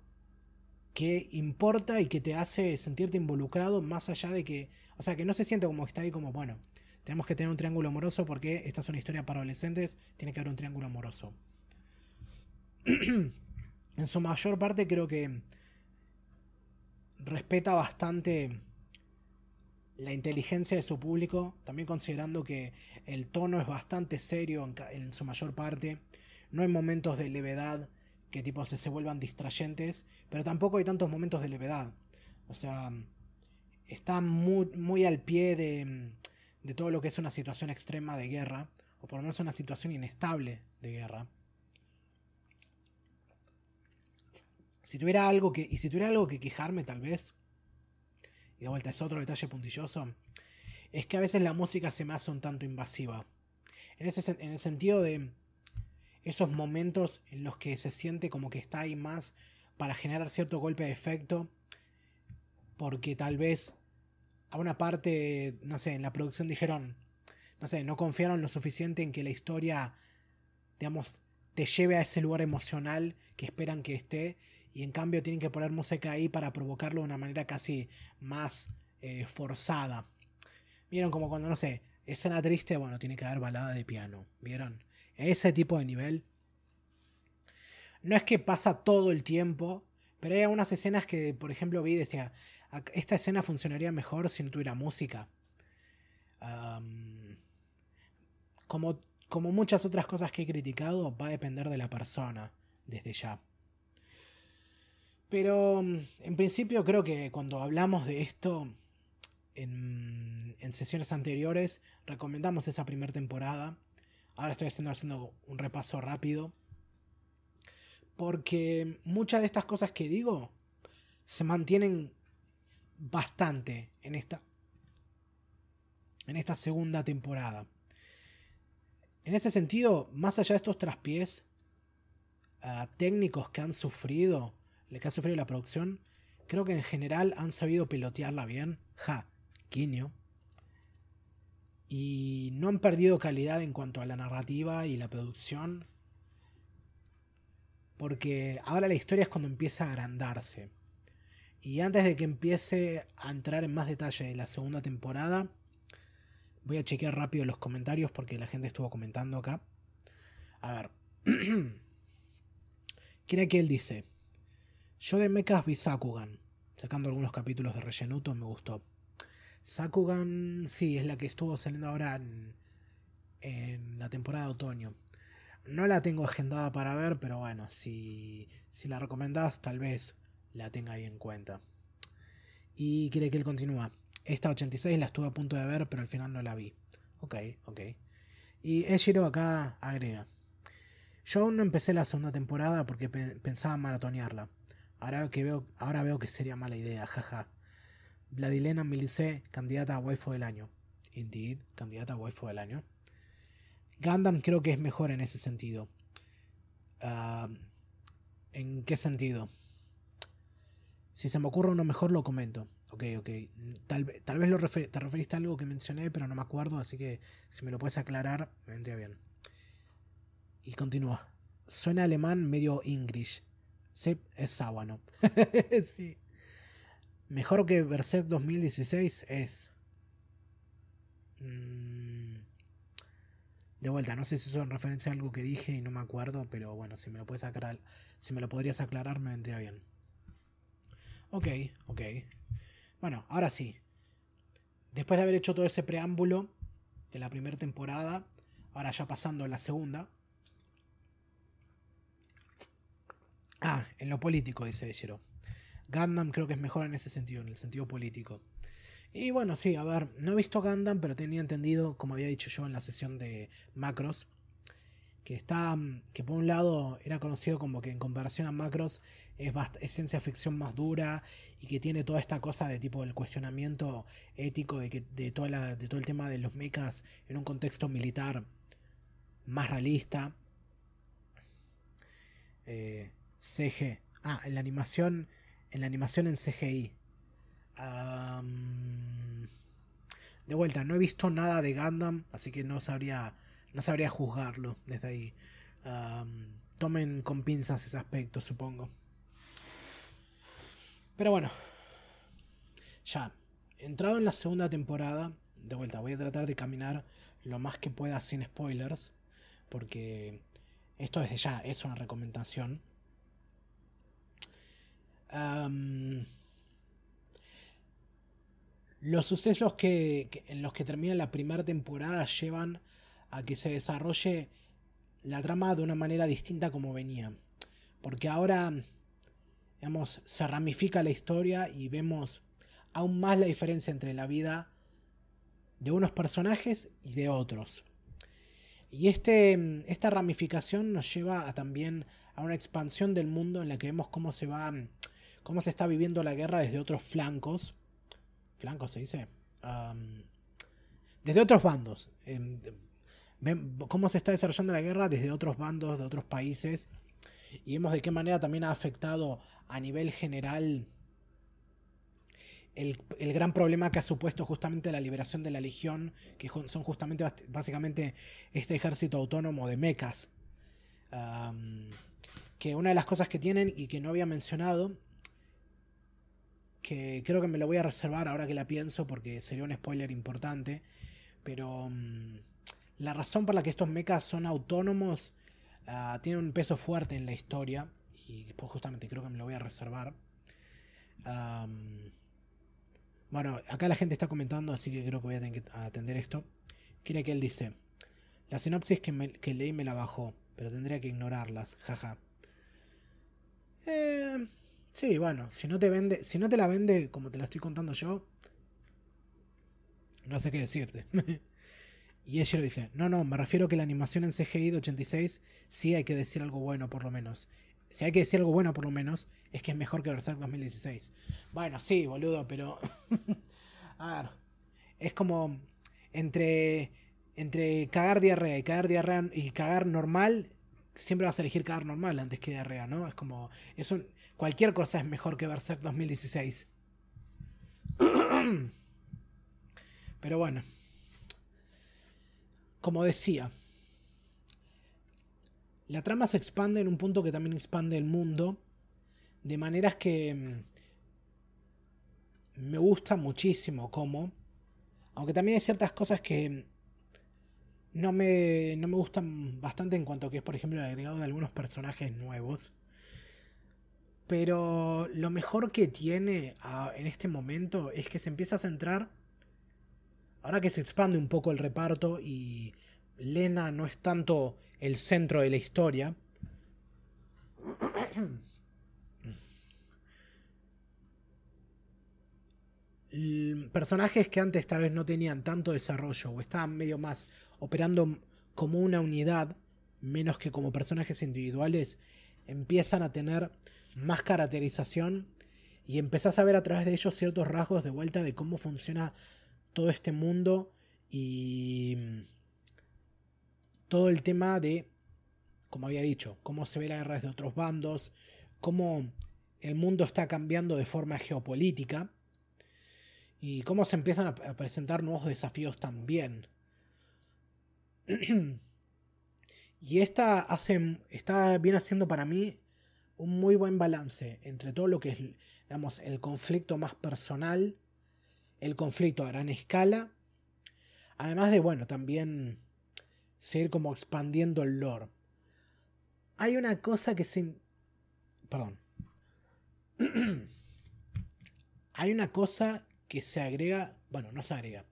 que importa y que te hace sentirte involucrado más allá de que, o sea, que no se siente como que está ahí como, bueno, tenemos que tener un triángulo amoroso porque esta es una historia para adolescentes, tiene que haber un triángulo amoroso. en su mayor parte creo que respeta bastante la inteligencia de su público, también considerando que el tono es bastante serio en, su mayor parte, no hay momentos de levedad que tipo se, se vuelvan distrayentes, pero tampoco hay tantos momentos de levedad. O sea, está muy, muy al pie de, de todo lo que es una situación extrema de guerra, o por lo menos una situación inestable de guerra. Si tuviera algo que. Y si tuviera algo que quejarme, tal vez. Y de vuelta, es otro detalle puntilloso. Es que a veces la música se me hace un tanto invasiva. En, ese, en el sentido de esos momentos en los que se siente como que está ahí más para generar cierto golpe de efecto. Porque tal vez a una parte, no sé, en la producción dijeron, no sé, no confiaron lo suficiente en que la historia, digamos, te lleve a ese lugar emocional que esperan que esté y en cambio tienen que poner música ahí para provocarlo de una manera casi más eh, forzada. Vieron como cuando, no sé, escena triste, bueno, tiene que haber balada de piano. ¿Vieron? Ese tipo de nivel. No es que pasa todo el tiempo, pero hay algunas escenas que, por ejemplo, vi y decía, esta escena funcionaría mejor si no tuviera música. como, como muchas otras cosas que he criticado, va a depender de la persona, desde ya. Pero mm, en principio creo que cuando hablamos de esto en, sesiones anteriores, recomendamos esa primera temporada. Ahora estoy haciendo, haciendo un repaso rápido. Porque muchas de estas cosas que digo se mantienen bastante en esta, en esta segunda temporada. En ese sentido, más allá de estos traspiés ah, técnicos que han sufrido le que ha sufrido la producción, creo que en general han sabido pilotearla bien. Ja, Quinio. Y no han perdido calidad en cuanto a la narrativa y la producción. Porque ahora la historia es cuando empieza a agrandarse. Y antes de que empiece a entrar en más detalle de la segunda temporada, voy a chequear rápido los comentarios porque la gente estuvo comentando acá. A ver. ¿Quién que él dice? Yo de mechas vi Sakugan. Sacando algunos capítulos de Rellenuto me gustó. Sakugan, sí, es la que estuvo saliendo ahora en, la temporada de otoño. No la tengo agendada para ver, pero bueno, si, si la recomendás, tal vez la tenga ahí en cuenta. Y quiere que él continúa. Esta 86 la estuve a punto de ver, pero al final no la vi. Ok, ok. Y Eshiro acá agrega. Yo aún no empecé la segunda temporada porque pensaba maratonearla. Ahora, que veo, ahora veo que sería mala idea, jaja. Vladilena Milicé, candidata a waifu del año. Indeed, candidata a waifu del año. Gundam creo que es mejor en ese sentido. Ah, ¿En qué sentido? Si se me ocurre uno mejor lo comento. Ok, ok. Tal, tal vez lo te referiste a algo que mencioné, pero no me acuerdo, así que si me lo puedes aclarar, me vendría bien. Y continúa. Suena alemán medio English. Sí, es sábano. sí. Mejor que Berserk 2016 es. Mm, de vuelta, no sé si eso en referencia a algo que dije y no me acuerdo, pero bueno, si me lo puedes aclarar, si me lo podrías aclarar me vendría bien. Ok, ok. Bueno, ahora sí. Después de haber hecho todo ese preámbulo de la primera temporada, ahora ya pasando a la segunda, Ah, en lo político, dice Shiro. Gundam creo que es mejor en ese sentido, en el sentido político. Y bueno, sí, a ver, no he visto Gundam, pero tenía entendido, como había dicho yo en la sesión de Macros, que está, que por un lado era conocido como que en comparación a Macros es, ciencia ficción más dura y que tiene toda esta cosa de tipo el cuestionamiento ético de, que, de, toda la, de todo el tema de los mechas en un contexto militar más realista. Eh, CG. Ah, en la animación. En la animación en CGI. de vuelta, no he visto nada de Gundam, así que no sabría. No sabría juzgarlo desde ahí. tomen con pinzas ese aspecto, supongo. Pero bueno. Ya. Entrado en la segunda temporada. De vuelta, voy a tratar de caminar lo más que pueda sin spoilers. Porque esto desde ya es una recomendación los sucesos que, en los que termina la primera temporada llevan a que se desarrolle la trama de una manera distinta como venía. Porque ahora, digamos, se ramifica la historia y vemos aún más la diferencia entre la vida de unos personajes y de otros. Y este, esta ramificación nos lleva a también a una expansión del mundo en la que vemos cómo se va, cómo se está viviendo la guerra desde otros flancos. ¿Flancos se dice? desde otros bandos. cómo se está desarrollando la guerra desde otros bandos, de otros países. Y vemos de qué manera también ha afectado a nivel general el, gran problema que ha supuesto justamente la liberación de la Legión, que son justamente básicamente este ejército autónomo de mecas. que una de las cosas que tienen y que no había mencionado, que creo que me lo voy a reservar ahora que la pienso porque sería un spoiler importante, pero mm, la razón por la que estos mechas son autónomos uh, tiene un peso fuerte en la historia y pues justamente creo que me lo voy a reservar. Bueno, acá la gente está comentando, así que creo que voy a tener que atender esto. Quiere que él dice: La sinopsis que, leí me la bajó, pero tendría que ignorarlas, jaja. Eh, sí, bueno, si no te vende, si no te la vende como te la estoy contando yo, no sé qué decirte. y ella dice: No, no, me refiero que la animación en CGI de 86 sí hay que decir algo bueno, por lo menos si hay que decir algo bueno por lo menos, es que es mejor que Berserk 2016. Bueno, sí, boludo, pero... a ver, es como entre, entre cagar diarrea y cagar diarrea y cagar normal, siempre vas a elegir cagar normal antes que diarrea, ¿no? Es como... Es un, cualquier cosa es mejor que Berserk 2016. pero bueno. Como decía, la trama se expande en un punto que también expande el mundo, de maneras que mm, me gusta muchísimo como, aunque también hay ciertas cosas que no me, no me gustan bastante en cuanto que es, por ejemplo, el agregado de algunos personajes nuevos. Pero lo mejor que tiene en este momento es que se empieza a centrar, ahora que se expande un poco el reparto y Lena no es tanto el centro de la historia. Personajes que antes tal vez no tenían tanto desarrollo o estaban medio más operando como una unidad, menos que como personajes individuales, empiezan a tener más caracterización y empezás a ver a través de ellos ciertos rasgos de vuelta de cómo funciona todo este mundo y todo el tema de, como había dicho, cómo se ve la guerra desde otros bandos, cómo el mundo está cambiando de forma geopolítica y cómo se empiezan a presentar nuevos desafíos también. y esta hace, está bien haciendo para mí un muy buen balance entre todo lo que es, digamos, el conflicto más personal, el conflicto a gran escala, además de, bueno, también seguir como expandiendo el lore. Hay una cosa que se... Perdón. Hay una cosa que se agrega, bueno, no se agrega.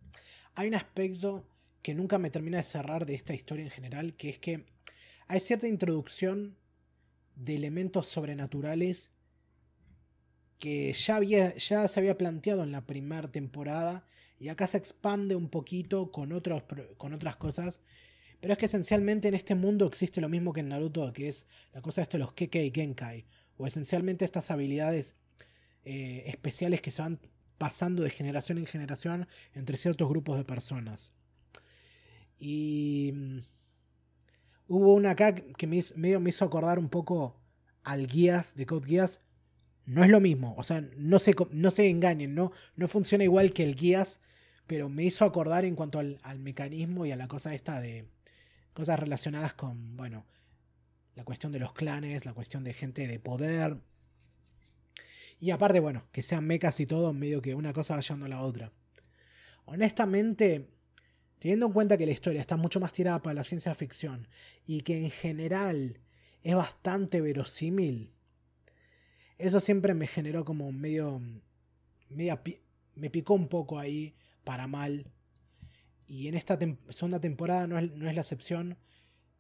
Hay un aspecto que nunca me termina de cerrar de esta historia en general, que es que hay cierta introducción de elementos sobrenaturales que ya, había, ya se había planteado en la primera temporada y acá se expande un poquito con, otros, con otras cosas pero es que esencialmente en este mundo existe lo mismo que en Naruto, que es la cosa de los Keke y Genkai. O esencialmente estas habilidades eh, especiales que se van pasando de generación en generación entre ciertos grupos de personas. Y mm, hubo una acá que me, medio me hizo acordar un poco al guías de Code Guías. No es lo mismo, o sea, no se, no se engañen, no, no funciona igual que el guías, pero me hizo acordar en cuanto al mecanismo y a la cosa esta de, Cosas relacionadas con, bueno, la cuestión de los clanes, la cuestión de gente de poder. Y aparte, bueno, que sean mecas y todo, medio que una cosa va llevando a la otra. Honestamente, teniendo en cuenta que la historia está mucho más tirada para la ciencia ficción y que en general es bastante verosímil, eso siempre me generó como medio. me picó un poco ahí para mal. Y en esta segunda temporada no es, no es, la excepción,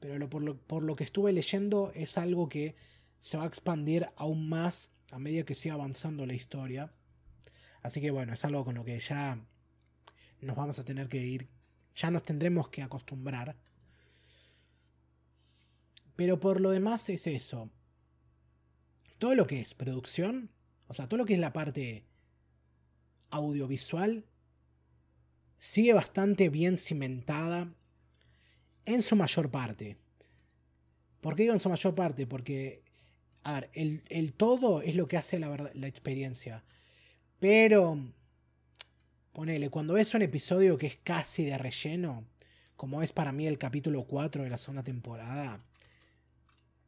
pero por, lo, por lo que estuve leyendo es algo que se va a expandir aún más a medida que siga avanzando la historia. Así que bueno, es algo con lo que ya nos vamos a tener que ir, ya nos tendremos que acostumbrar. Pero por lo demás es eso. Todo lo que es producción, o sea, todo lo que es la parte audiovisual, sigue bastante bien cimentada en su mayor parte. ¿Por qué digo en su mayor parte? Porque, a ver, el, todo es lo que hace la, la experiencia. Pero, ponele, cuando ves un episodio que es casi de relleno, como es para mí el capítulo 4 de la segunda temporada,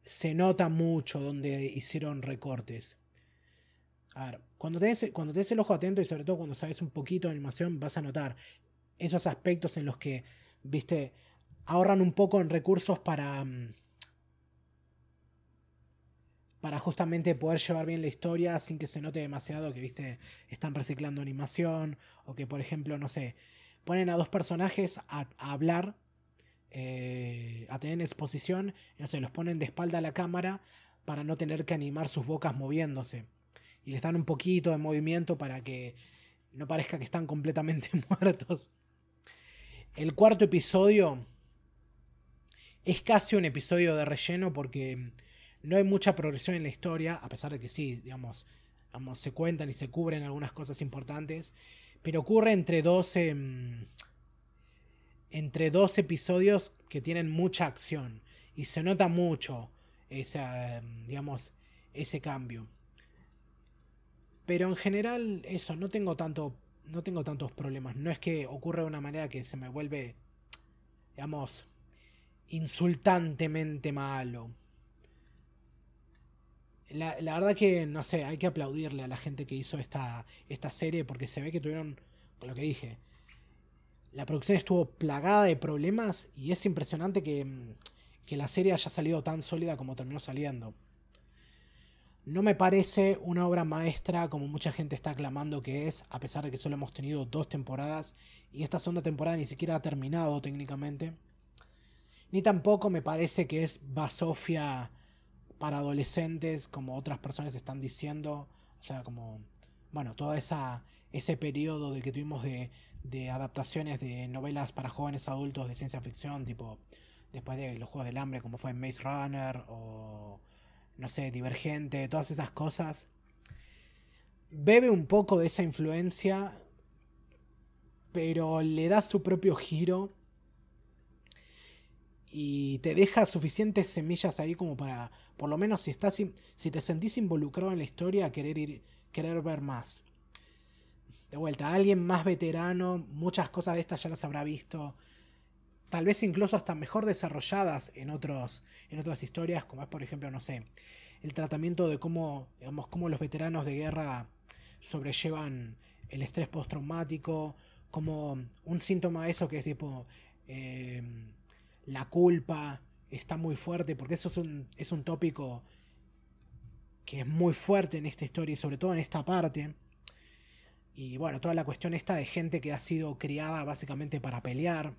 se nota mucho donde hicieron recortes. A ver, cuando tenés, cuando tenés el ojo atento y sobre todo cuando sabes un poquito de animación, vas a notar esos aspectos en los que, viste, ahorran un poco en recursos para. Para justamente poder llevar bien la historia sin que se note demasiado que, viste, están reciclando animación. O que, por ejemplo, no sé, ponen a dos personajes a, hablar, eh, a tener exposición, y no sé, los ponen de espalda a la cámara para no tener que animar sus bocas moviéndose. Y les dan un poquito de movimiento para que no parezca que están completamente muertos. El cuarto episodio es casi un episodio de relleno porque no hay mucha progresión en la historia, a pesar de que sí, digamos, se cuentan y se cubren algunas cosas importantes, pero ocurre entre dos, em, entre dos episodios que tienen mucha acción y se nota mucho esa, em, digamos, ese cambio. Pero en general, eso, no tengo tanto no tengo tantos problemas. No es que ocurra de una manera que se me vuelve, digamos, insultantemente malo. La, verdad que, no sé, hay que aplaudirle a la gente que hizo esta, esta serie porque se ve que tuvieron, lo que dije, la producción estuvo plagada de problemas y es impresionante que, que la serie haya salido tan sólida como terminó saliendo. No me parece una obra maestra como mucha gente está aclamando que es, a pesar de que solo hemos tenido dos temporadas y esta segunda temporada ni siquiera ha terminado técnicamente. Ni tampoco me parece que es basofia para adolescentes como otras personas están diciendo. O sea, como, bueno, todo esa, ese periodo de que tuvimos de, de adaptaciones de novelas para jóvenes adultos de ciencia ficción, tipo después de los Juegos del Hambre como fue Maze Runner o no sé, divergente, todas esas cosas. Bebe un poco de esa influencia, pero le da su propio giro y te deja suficientes semillas ahí como para, por lo menos si estás, si te sentís involucrado en la historia, querer ir, querer ver más. De vuelta, alguien más veterano, muchas cosas de estas ya las habrá visto tal vez incluso hasta mejor desarrolladas en, otros, en otras historias, como es por ejemplo, no sé, el tratamiento de cómo, digamos, cómo los veteranos de guerra sobrellevan el estrés postraumático, como un síntoma de eso que es tipo eh, la culpa está muy fuerte, porque eso es un, es un tópico que es muy fuerte en esta historia y sobre todo en esta parte. Y bueno, toda la cuestión esta de gente que ha sido criada básicamente para pelear,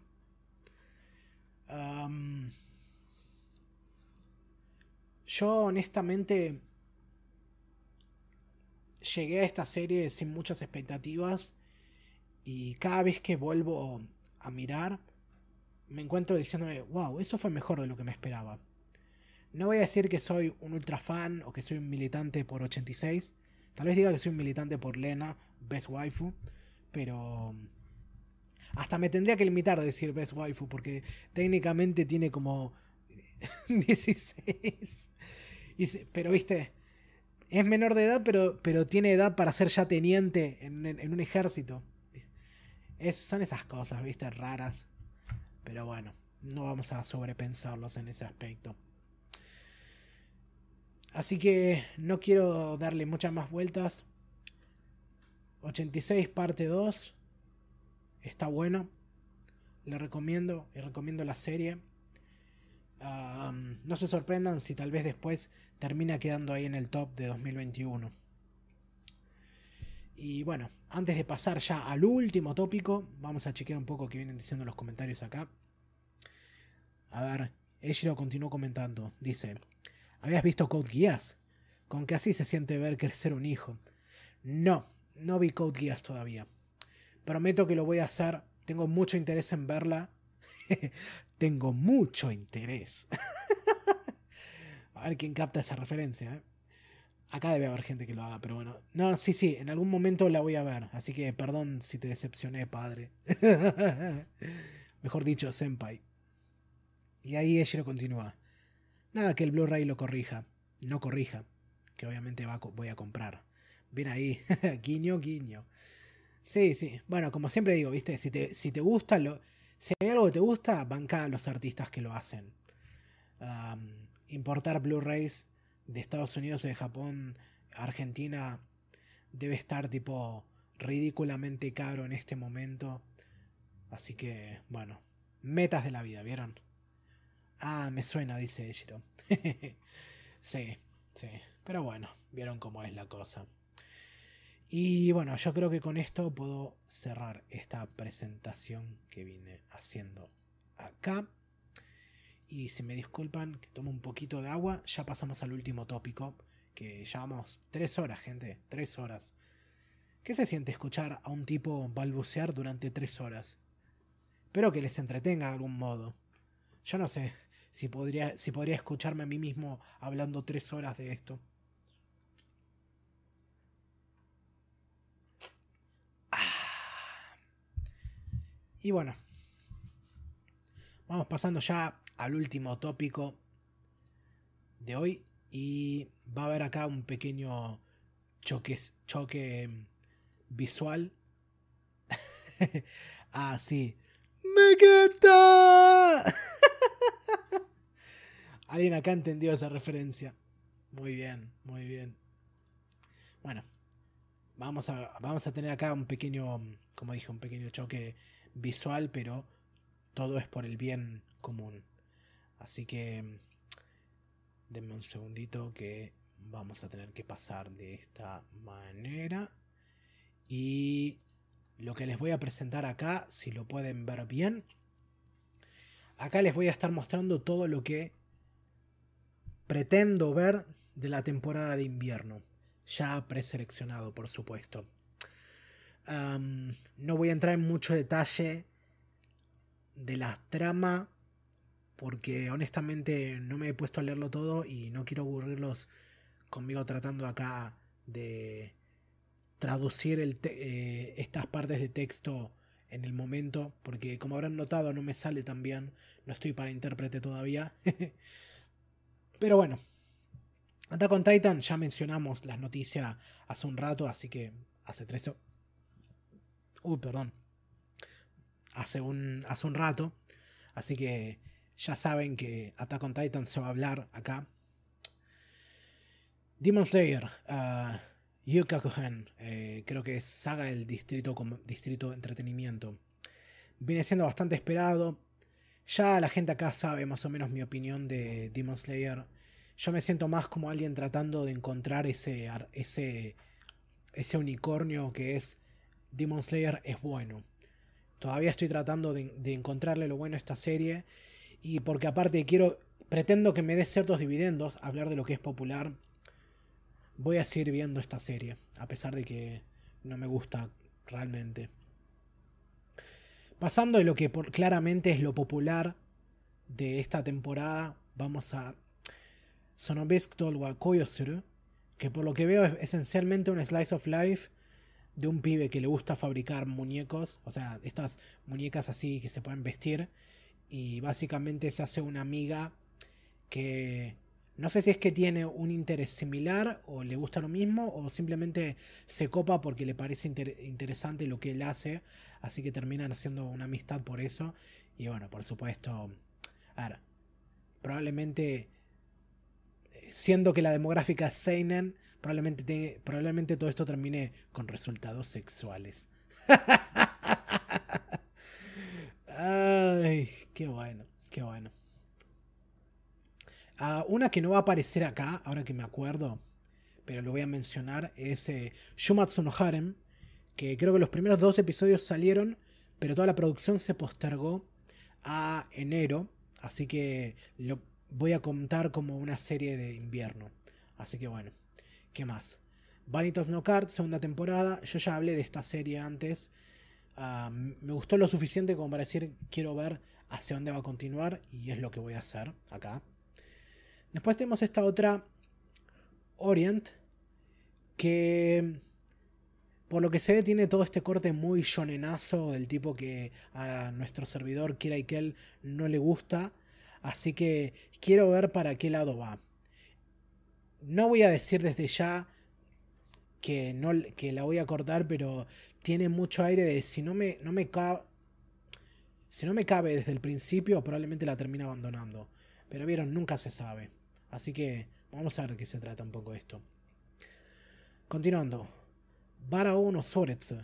yo honestamente llegué a esta serie sin muchas expectativas y cada vez que vuelvo a mirar me encuentro diciéndome, wow, eso fue mejor de lo que me esperaba. No voy a decir que soy un ultra fan o que soy un militante por 86. Tal vez diga que soy un militante por Lena, Best Waifu. Pero hasta me tendría que limitar a decir Best Waifu, porque técnicamente tiene como 16. pero viste, es menor de edad, pero, pero tiene edad para ser ya teniente en, un ejército. Es, son esas cosas, viste, raras. Pero bueno, no vamos a sobrepensarlos en ese aspecto. Así que no quiero darle muchas más vueltas. 86 parte 2 está bueno. Le recomiendo y recomiendo la serie. no se sorprendan si tal vez después termina quedando ahí en el top de 2021. Y bueno, antes de pasar ya al último tópico, vamos a chequear un poco qué vienen diciendo los comentarios acá. A ver, Eshiro continuó comentando. Dice: ¿Habías visto Code Geass? Con que así se siente ver crecer un hijo. No, no vi Code Geass todavía. Prometo que lo voy a hacer. Tengo mucho interés en verla. Tengo mucho interés. a ver quién capta esa referencia. ¿eh? Acá debe haber gente que lo haga, pero bueno. No, sí, sí, en algún momento la voy a ver. Así que perdón si te decepcioné, padre. Mejor dicho, senpai. Y ahí ella continúa. Nada que el Blu-ray lo corrija. No corrija. Que obviamente va, voy a comprar. Ven ahí. guiño, guiño. Sí, sí. Bueno, como siempre digo, ¿viste? Si te, si te gusta, si hay algo que te gusta, banca a los artistas que lo hacen. importar Blu-rays de Estados Unidos, de Japón, Argentina, debe estar tipo ridículamente caro en este momento. Así que, bueno, metas de la vida, ¿vieron? Ah, me suena, dice Eshiro. sí, sí. Pero bueno, vieron cómo es la cosa. Y bueno, yo creo que con esto puedo cerrar esta presentación que vine haciendo acá. Y si me disculpan que tomo un poquito de agua, ya pasamos al último tópico, que llevamos tres horas, gente, tres horas. ¿Qué se siente escuchar a un tipo balbucear durante tres horas? Espero que les entretenga de algún modo. Yo no sé si podría, si podría escucharme a mí mismo hablando tres horas de esto. Ah. Y bueno, vamos pasando ya al último tópico de hoy y va a haber acá un pequeño choque, choque visual. ah, sí. ¡Me! Alguien acá entendió esa referencia. Muy bien, muy bien. Bueno, vamos a, vamos a tener acá un pequeño, como dije, un pequeño choque visual, pero todo es por el bien común. Así que denme un segundito que vamos a tener que pasar de esta manera. Y lo que les voy a presentar acá, si lo pueden ver bien, acá les voy a estar mostrando todo lo que pretendo ver de la temporada de invierno. Ya preseleccionado, por supuesto. no voy a entrar en mucho detalle de la trama porque honestamente no me he puesto a leerlo todo y no quiero aburrirlos conmigo tratando acá de traducir eh, estas partes de texto en el momento, porque como habrán notado no me sale tan bien, no estoy para intérprete todavía. Pero bueno, Attack on Titan ya mencionamos las noticias hace un rato, así que hace tres... Uy, perdón. Hace un, hace un rato, así que ya saben que Attack on Titan se va a hablar acá. Demon Slayer, uh, Yukakuhan, eh, creo que es saga del distrito, distrito entretenimiento. Viene siendo bastante esperado. Ya la gente acá sabe más o menos mi opinión de Demon Slayer. Yo me siento más como alguien tratando de encontrar ese, ese, ese unicornio que es Demon Slayer es bueno. Todavía estoy tratando de, de encontrarle lo bueno a esta serie y porque aparte quiero, pretendo que me dé ciertos dividendos, hablar de lo que es popular, voy a seguir viendo esta serie, a pesar de que no me gusta realmente. Pasando de lo que claramente es lo popular de esta temporada, vamos a Sonobesktol wa Koyosuru, que por lo que veo es esencialmente un slice of life de un pibe que le gusta fabricar muñecos, o sea, estas muñecas así que se pueden vestir, y básicamente se hace una amiga que no sé si es que tiene un interés similar o le gusta lo mismo o simplemente se copa porque le parece interesante lo que él hace, así que terminan haciendo una amistad por eso y bueno, por supuesto, a ver, probablemente eh, siendo que la demográfica es Seinen, probablemente, probablemente todo esto termine con resultados sexuales. Ay, qué bueno, qué bueno. Ah, una que no va a aparecer acá, ahora que me acuerdo, pero lo voy a mencionar, es eh, Shumatsu no Harem, que creo que los primeros dos episodios salieron, pero toda la producción se postergó a enero, así que lo voy a contar como una serie de invierno. Así que bueno, ¿qué más? Vanitas No Card, segunda temporada. Yo ya hablé de esta serie antes. Ah, me gustó lo suficiente como para decir quiero ver hacia dónde va a continuar y es lo que voy a hacer acá. Después tenemos esta otra Orient que por lo que se ve tiene todo este corte muy shonenazo del tipo que a nuestro servidor Kira él no le gusta. Así que quiero ver para qué lado va. No voy a decir desde ya que, no, que la voy a cortar, pero tiene mucho aire de si no me, no me. Si no me cabe desde el principio, probablemente la termine abandonando. Pero vieron, nunca se sabe. Así que vamos a ver de qué se trata un poco esto. Continuando. Barao no Soretsu.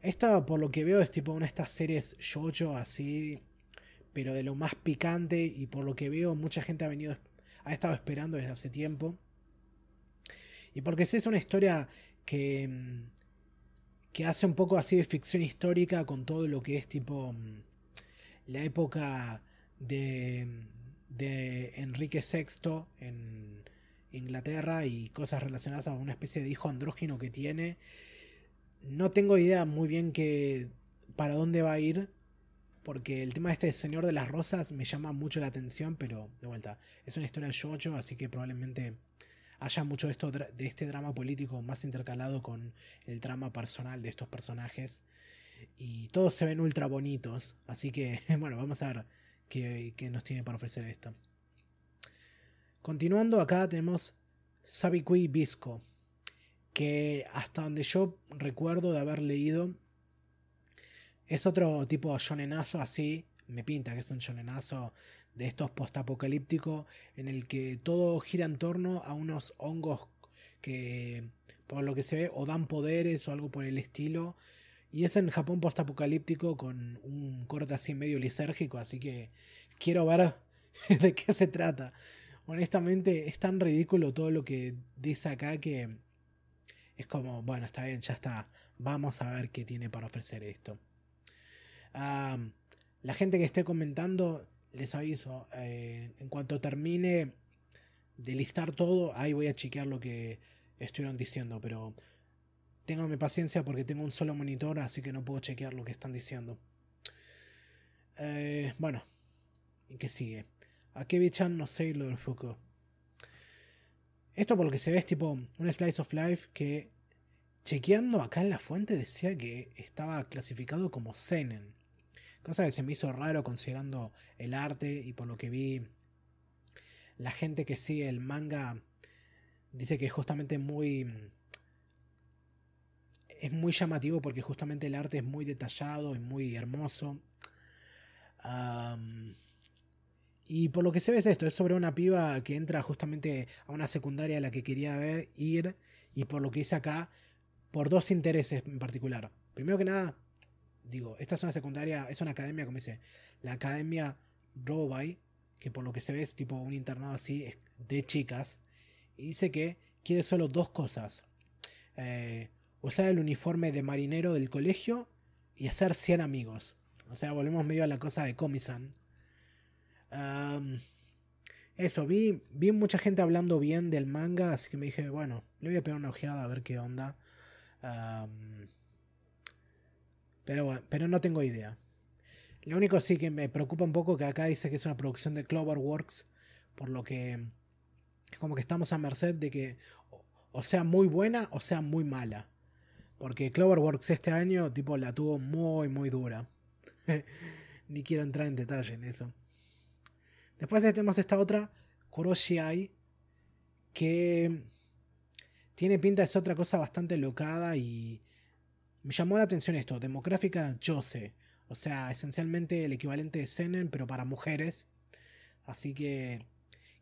Esta, por lo que veo, es tipo una de estas series shoujo así, pero de lo más picante. Y por lo que veo, mucha gente ha venido, ha estado esperando desde hace tiempo. Y porque es una historia que, mm, que hace un poco así de ficción histórica con todo lo que es tipo mm, la época de, de Enrique VI en Inglaterra y cosas relacionadas a una especie de hijo andrógino que tiene. No tengo idea muy bien que para dónde va a ir, porque el tema de este Señor de las Rosas me llama mucho la atención, pero de vuelta, es una historia de Jojo, así que probablemente haya mucho esto, de este drama político más intercalado con el drama personal de estos personajes. Y todos se ven ultra bonitos, así que bueno, vamos a ver qué, qué nos tiene para ofrecer esto. Continuando acá tenemos Sabikui Bisco, que hasta donde yo recuerdo de haber leído es otro tipo shonenazo así, me pinta que es un shonenazo de estos postapocalípticos en el que todo gira en torno a unos hongos que por lo que se ve o dan poderes o algo por el estilo y es en Japón postapocalíptico con un corte así medio lisérgico así que quiero ver de qué se trata. Honestamente es tan ridículo todo lo que dice acá que es como bueno está bien ya está vamos a ver qué tiene para ofrecer esto. La gente que esté comentando les aviso, eh, en cuanto termine de listar todo, ahí voy a chequear lo que estuvieron diciendo, pero ténganme paciencia porque tengo un solo monitor, así que no puedo chequear lo que están diciendo. Eh, bueno, ¿y qué sigue? A Kevi-chan no sé lo Fuku. Esto por lo que se ve es tipo un slice of life que chequeando acá en la fuente decía que estaba clasificado como Senen. Cosa que se me hizo raro considerando el arte y por lo que vi la gente que sigue el manga dice que es justamente muy es muy llamativo porque justamente el arte es muy detallado y muy hermoso. y por lo que se ve es esto, es sobre una piba que entra justamente a una secundaria a la que quería ver, ir, y por lo que dice acá, por dos intereses en particular. Primero que nada, digo, esta es una secundaria, es una academia, como dice, la academia Robay, que por lo que se ve es tipo un internado así de chicas, y dice que quiere solo dos cosas. Eh, usar el uniforme de marinero del colegio y hacer 100 amigos. O sea, volvemos medio a la cosa de Comisan. eso, vi, vi mucha gente hablando bien del manga, así que me dije, bueno, le voy a pegar una ojeada a ver qué onda. Pero, pero no tengo idea. Lo único sí que me preocupa un poco que acá dice que es una producción de Cloverworks, por lo que es como que estamos a merced de que o sea muy buena o sea muy mala. Porque Cloverworks este año tipo la tuvo muy muy dura. Ni quiero entrar en detalle en eso. Después tenemos esta otra, Kuroshi que tiene pinta de ser otra cosa bastante locada y me llamó la atención esto, demográfica Jose. O sea, esencialmente el equivalente de Senen, pero para mujeres. Así que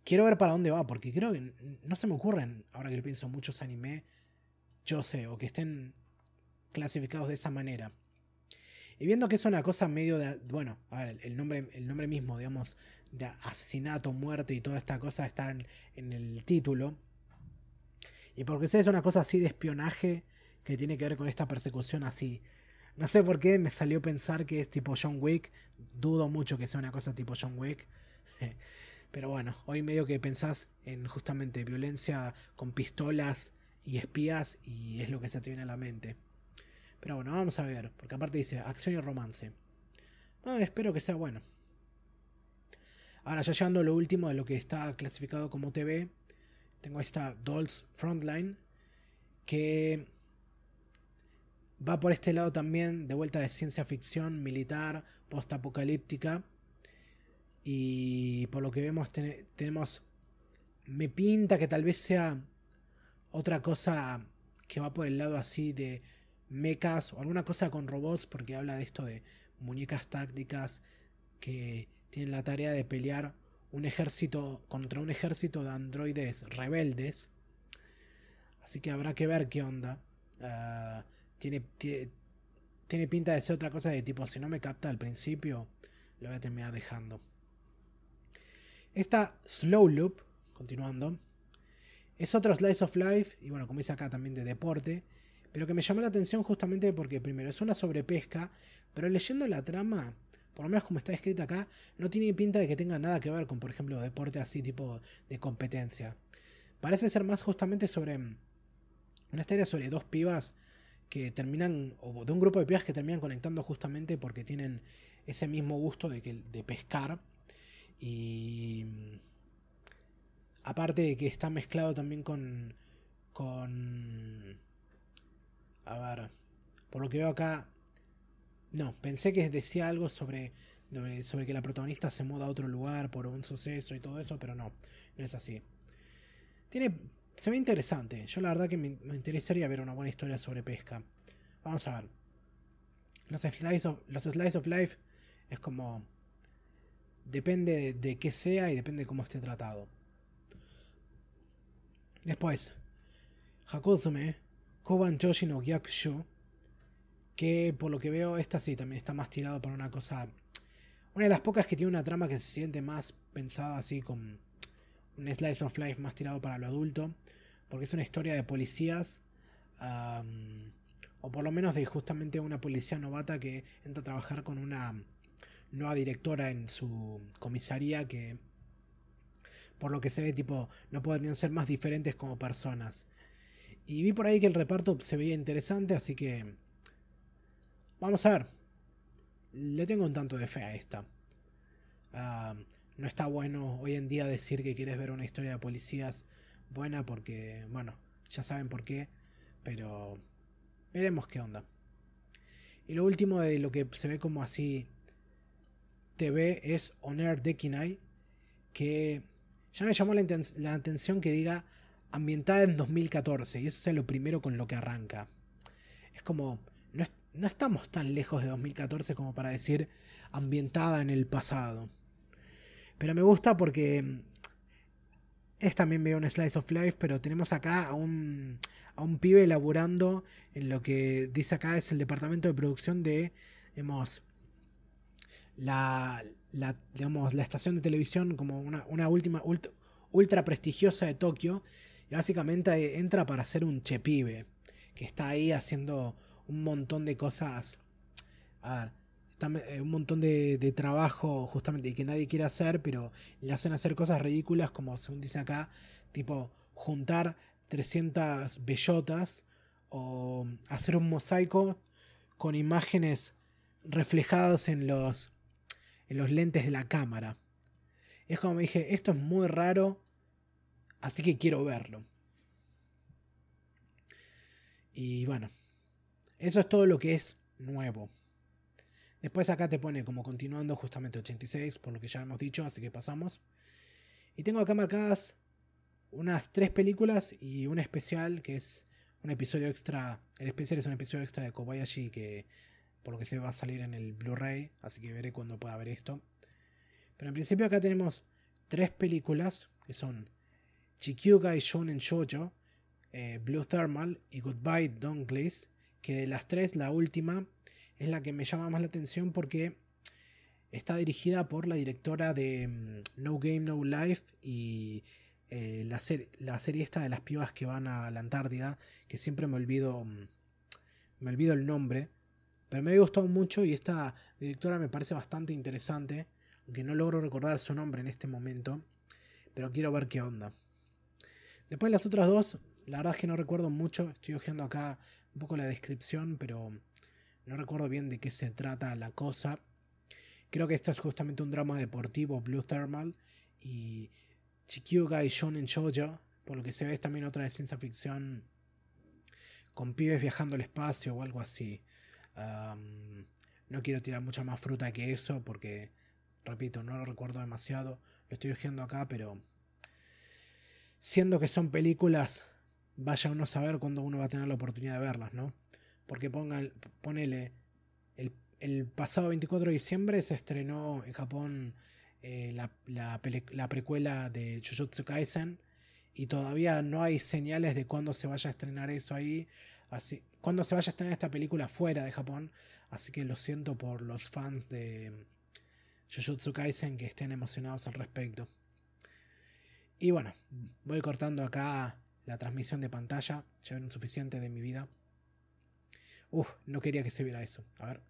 quiero ver para dónde va, porque creo que no se me ocurren, ahora que lo pienso, muchos anime Jose o que estén clasificados de esa manera. Y viendo que es una cosa medio de. Bueno, a ver, el nombre, el nombre mismo, digamos, de asesinato, muerte y toda esta cosa está en, el título. Y porque es una cosa así de espionaje que tiene que ver con esta persecución así. No sé por qué me salió pensar que es tipo John Wick. Dudo mucho que sea una cosa tipo John Wick. Pero bueno, hoy medio que pensás en justamente violencia con pistolas y espías y es lo que se te viene a la mente. Pero bueno, vamos a ver, porque aparte dice acción y romance. Ah, espero que sea bueno. Ahora ya llegando a lo último de lo que está clasificado como TV, tengo esta Dolls Frontline que va por este lado también, de vuelta de ciencia ficción, militar, post-apocalíptica. Y por lo que vemos tenemos... Me pinta que tal vez sea otra cosa que va por el lado así de mechas o alguna cosa con robots, porque habla de esto de muñecas tácticas que tienen la tarea de pelear un ejército contra un ejército de androides rebeldes. Así que habrá que ver qué onda. Ah, tiene, tiene, pinta de ser otra cosa de tipo, si no me capta al principio, lo voy a terminar dejando. Esta Slow Loop, continuando, es otro Slice of Life, y bueno, como dice acá también de deporte, pero que me llamó la atención justamente porque primero es una sobrepesca, pero leyendo la trama, por lo menos como está escrita acá, no tiene pinta de que tenga nada que ver con, por ejemplo, deporte así tipo de competencia. Parece ser más justamente sobre una historia sobre dos pibas que terminan, o de un grupo de pibas que terminan conectando justamente porque tienen ese mismo gusto de, que, de pescar. Y aparte de que está mezclado también con, con... A ver, por lo que veo acá... No, pensé que decía algo sobre, sobre que la protagonista se muda a otro lugar por un suceso y todo eso, pero no, no es así. Tiene, se ve interesante. Yo la verdad que me, interesaría ver una buena historia sobre pesca. Vamos a ver. Los slides of, los slides of life es como... Depende de, qué sea y depende de cómo esté tratado. Después. Hakuzume. Koban Joshi no Gyakushu. Que por lo que veo, esta sí también está más tirado para una cosa. Una de las pocas que tiene una trama que se siente más pensada así con un slice of life más tirado para lo adulto, porque es una historia de policías, o por lo menos de justamente una policía novata que entra a trabajar con una nueva directora en su comisaría que, por lo que se ve, tipo, no podrían ser más diferentes como personas. Y vi por ahí que el reparto se veía interesante, así que... Vamos a ver. Le tengo un tanto de fe a esta. No está bueno hoy en día decir que quieres ver una historia de policías buena porque, bueno, ya saben por qué, pero veremos qué onda. Y lo último de lo que se ve como así TV es Honor Dekinai, que ya me llamó la, atención que diga ambientada en 2014, y eso es lo primero con lo que arranca. Es como, no, no estamos tan lejos de 2014 como para decir ambientada en el pasado. Pero me gusta porque mm, es también medio un slice of life, pero tenemos acá a un, a un pibe elaborando en lo que dice acá es el departamento de producción de, digamos, la, la, digamos, la estación de televisión como una, una última ultra, prestigiosa de Tokio. Básicamente entra para ser un chepibe, que está ahí haciendo un montón de cosas. A ver, eh, un montón de, trabajo justamente que nadie quiere hacer, pero le hacen hacer cosas ridículas como según dice acá, tipo juntar 300 bellotas o hacer un mosaico con imágenes reflejadas en los, en los lentes de la cámara. Es como me dije, esto es muy raro, así que quiero verlo. Y bueno, eso es todo lo que es nuevo. Después acá te pone como continuando justamente 86, por lo que ya hemos dicho, así que pasamos. Y tengo acá marcadas unas tres películas y un especial que es un episodio extra. El especial es un episodio extra de Kobayashi que por lo que se va a salir en el Blu-ray, así que veré cuando pueda ver esto. Pero en principio acá tenemos tres películas que son Chikyuga y Shonen Shoujo, eh, Blue Thermal y Goodbye Donkeys, que de las tres la última es la que me llama más la atención porque está dirigida por la directora de mm, No Game No Life y eh, la, la, serie esta de las pibas que van a la Antártida, que siempre me olvido mm, me olvido el nombre, pero me había gustado mucho y esta directora me parece bastante interesante, aunque no logro recordar su nombre en este momento, pero quiero ver qué onda. Después las otras dos, la verdad es que no recuerdo mucho, estoy hojeando acá un poco la descripción, pero no recuerdo bien de qué se trata la cosa. Creo que esto es justamente un drama deportivo, Blue Thermal, y Chikyuga y Shonen Shoujo, por lo que se ve es también otra de ciencia ficción con pibes viajando al espacio o algo así. no quiero tirar mucha más fruta que eso porque, repito, no lo recuerdo demasiado. Lo estoy viendo acá, pero siendo que son películas, vaya uno a saber cuándo uno va a tener la oportunidad de verlas, ¿no? Porque pongan, ponele, el, pasado 24 de diciembre se estrenó en Japón eh, la, la, precuela de Jujutsu Kaisen y todavía no hay señales de cuándo se vaya a estrenar eso ahí. Así, cuándo se vaya a estrenar esta película fuera de Japón. Así que lo siento por los fans de Jujutsu Kaisen que estén emocionados al respecto. Y bueno, voy cortando acá la transmisión de pantalla. Ya ven suficiente de mi vida. Uf, no quería que se viera eso. A ver.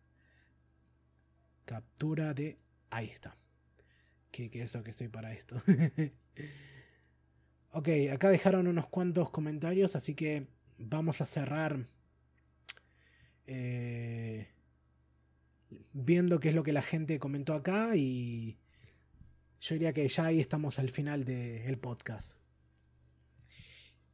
Captura de... Ahí está que, eso que soy para esto. ok, acá dejaron unos cuantos comentarios, así que vamos a cerrar eh, viendo qué es lo que la gente comentó acá y yo diría que ya ahí estamos al final del podcast.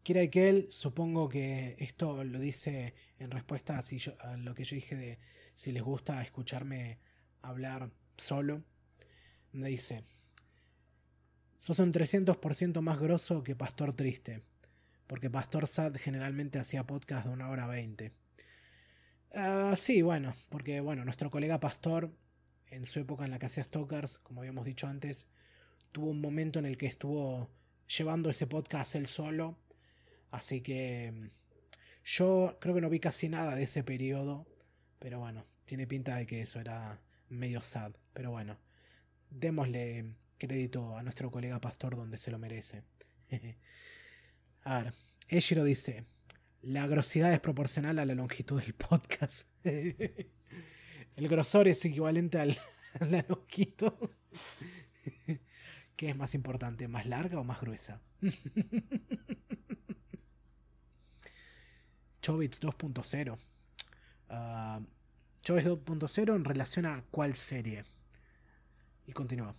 Kira él supongo que esto lo dice en respuesta a, lo que yo dije de si les gusta escucharme hablar solo me dice, sos un 300% más grosso que Pastor Triste, porque Pastor Sad generalmente hacía podcast de una hora 20. Ah, sí, bueno, porque bueno, nuestro colega Pastor, en su época en la que hacía Stalkers, como habíamos dicho antes, tuvo un momento en el que estuvo llevando ese podcast él solo, así que mm, yo creo que no vi casi nada de ese periodo, pero bueno, tiene pinta de que eso era medio sad, pero bueno démosle crédito a nuestro colega pastor donde se lo merece. a ver, Eshiro dice, la grosidad es proporcional a la longitud del podcast. El grosor es equivalente al, a la longitud. ¿Qué es más importante, más larga o más gruesa? Chobits 2.0. Uh, Chobits 2.0 en relación a cuál serie. Y continúa.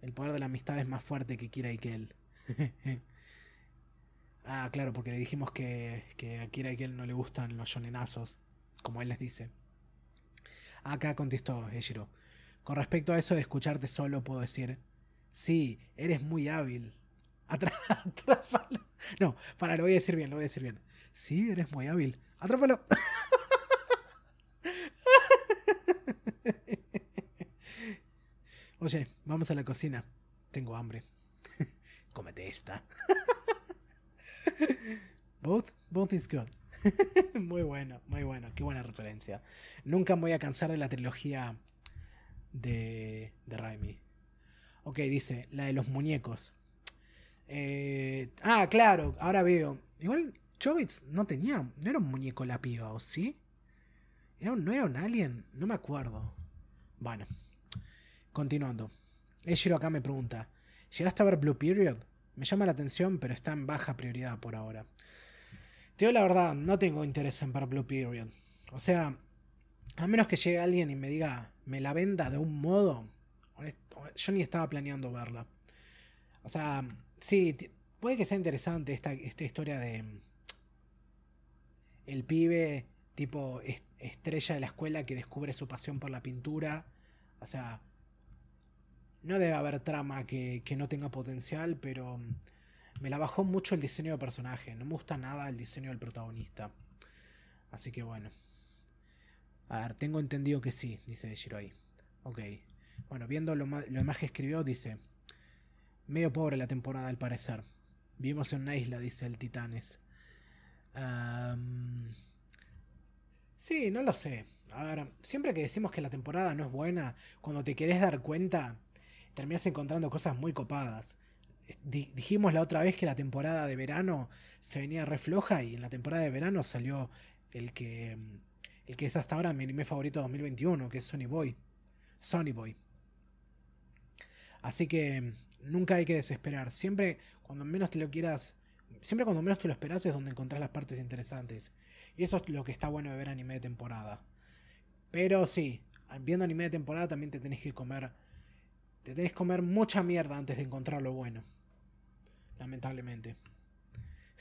El poder de la amistad es más fuerte que Kira y Kel. ah, claro, porque le dijimos que, que a Kira y Kel no le gustan los shonenazos, como él les dice. Acá contestó Eshiro. Con respecto a eso de escucharte solo, puedo decir: Sí, eres muy hábil. Atrápalo. No, para, lo voy a decir bien, lo voy a decir bien. Sí, eres muy hábil. Atrápalo. Oye, vamos a la cocina. Tengo hambre. Cómete esta. both, both is good. muy bueno, muy bueno. Qué buena referencia. Nunca me voy a cansar de la trilogía de, de Raimi. Ok, dice, la de los muñecos. Eh, ah, claro, ahora veo. Igual Chobits no tenía, no era un muñeco la piba, ¿o sí? ¿No era un alien? No me acuerdo. Bueno, Continuando. Eshiro acá me pregunta, ¿llegaste a ver Blue Period? Me llama la atención, pero está en baja prioridad por ahora. Te digo la verdad, no tengo interés en ver Blue Period. O sea, a menos que llegue alguien y me diga, me la venda de un modo, yo ni estaba planeando verla. O sea, sí, puede que sea interesante esta, esta historia de el pibe tipo estrella de la escuela que descubre su pasión por la pintura. O sea, no debe haber trama que, no tenga potencial, pero mm, me la bajó mucho el diseño de personaje. No me gusta nada el diseño del protagonista. Así que bueno. A ver, tengo entendido que sí, dice Shiroi. Ok. Bueno, viendo lo, lo demás que escribió, dice. Medio pobre la temporada al parecer. Vivimos en una isla, dice el Titanes. sí, no lo sé. A siempre que decimos que la temporada no es buena, cuando te querés dar cuenta, terminas encontrando cosas muy copadas. Dijimos la otra vez que la temporada de verano se venía refloja y en la temporada de verano salió el que el que es hasta ahora mi anime favorito de 2021, que es Sony Boy. Sony Boy. Así que nunca hay que desesperar. Siempre cuando menos te lo quieras, siempre cuando menos te lo esperas es donde encontrás las partes interesantes. Y eso es lo que está bueno de ver anime de temporada. Pero sí, viendo anime de temporada también te tenés que comer. Te tenés que comer mucha mierda antes de encontrar lo bueno. Lamentablemente.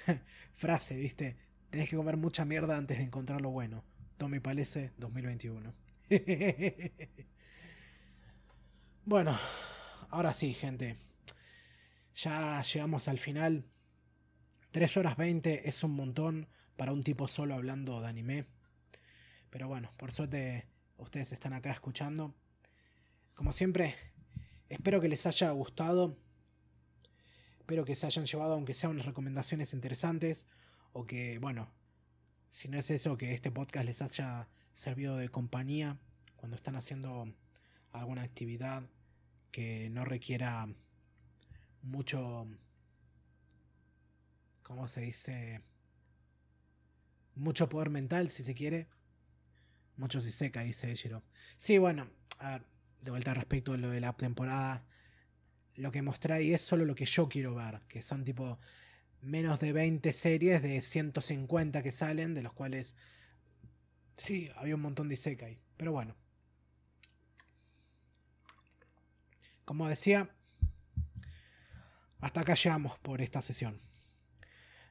Frase, viste. Tenés que comer mucha mierda antes de encontrar lo bueno. Tommy Palese 2021. bueno, ahora sí, gente. Ya llegamos al final. 3 horas 20 es un montón para un tipo solo hablando de anime. Pero bueno, por suerte ustedes están acá escuchando. Como siempre, espero que les haya gustado. Espero que se hayan llevado, aunque sean unas recomendaciones interesantes. O que, bueno, si no es eso, que este podcast les haya servido de compañía cuando están haciendo alguna actividad que no requiera mucho, ¿cómo se dice? Mucho poder mental, si se quiere. Mucho si seca, dice Ejiro. Sí, bueno, de vuelta respecto a lo de la temporada, lo que mostré ahí es solo lo que yo quiero ver, que son tipo menos de 20 series de 150 que salen, de los cuales sí, había un montón de Isekai. Pero bueno. Como decía, hasta acá llegamos por esta sesión.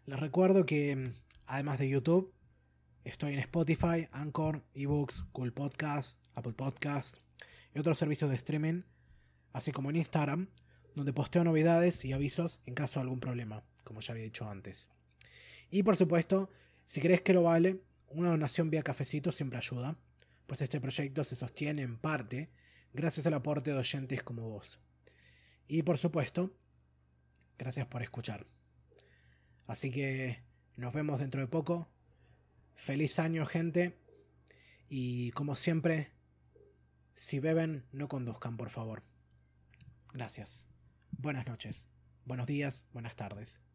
Les recuerdo que además de YouTube, estoy en Spotify, Anchor, eBooks, Cool Podcast, Apple Podcast y otros servicios de streaming, así como en Instagram, donde posteo novedades y avisos en caso de algún problema como ya había dicho antes. Y por supuesto, si crees que lo vale, una donación vía cafecito siempre ayuda, pues este proyecto se sostiene en parte gracias al aporte de oyentes como vos. Y por supuesto, gracias por escuchar. Así que nos vemos dentro de poco. Feliz año, gente. Y como siempre, si beben, no conduzcan, por favor. Gracias. Buenas noches. Buenos días, buenas tardes.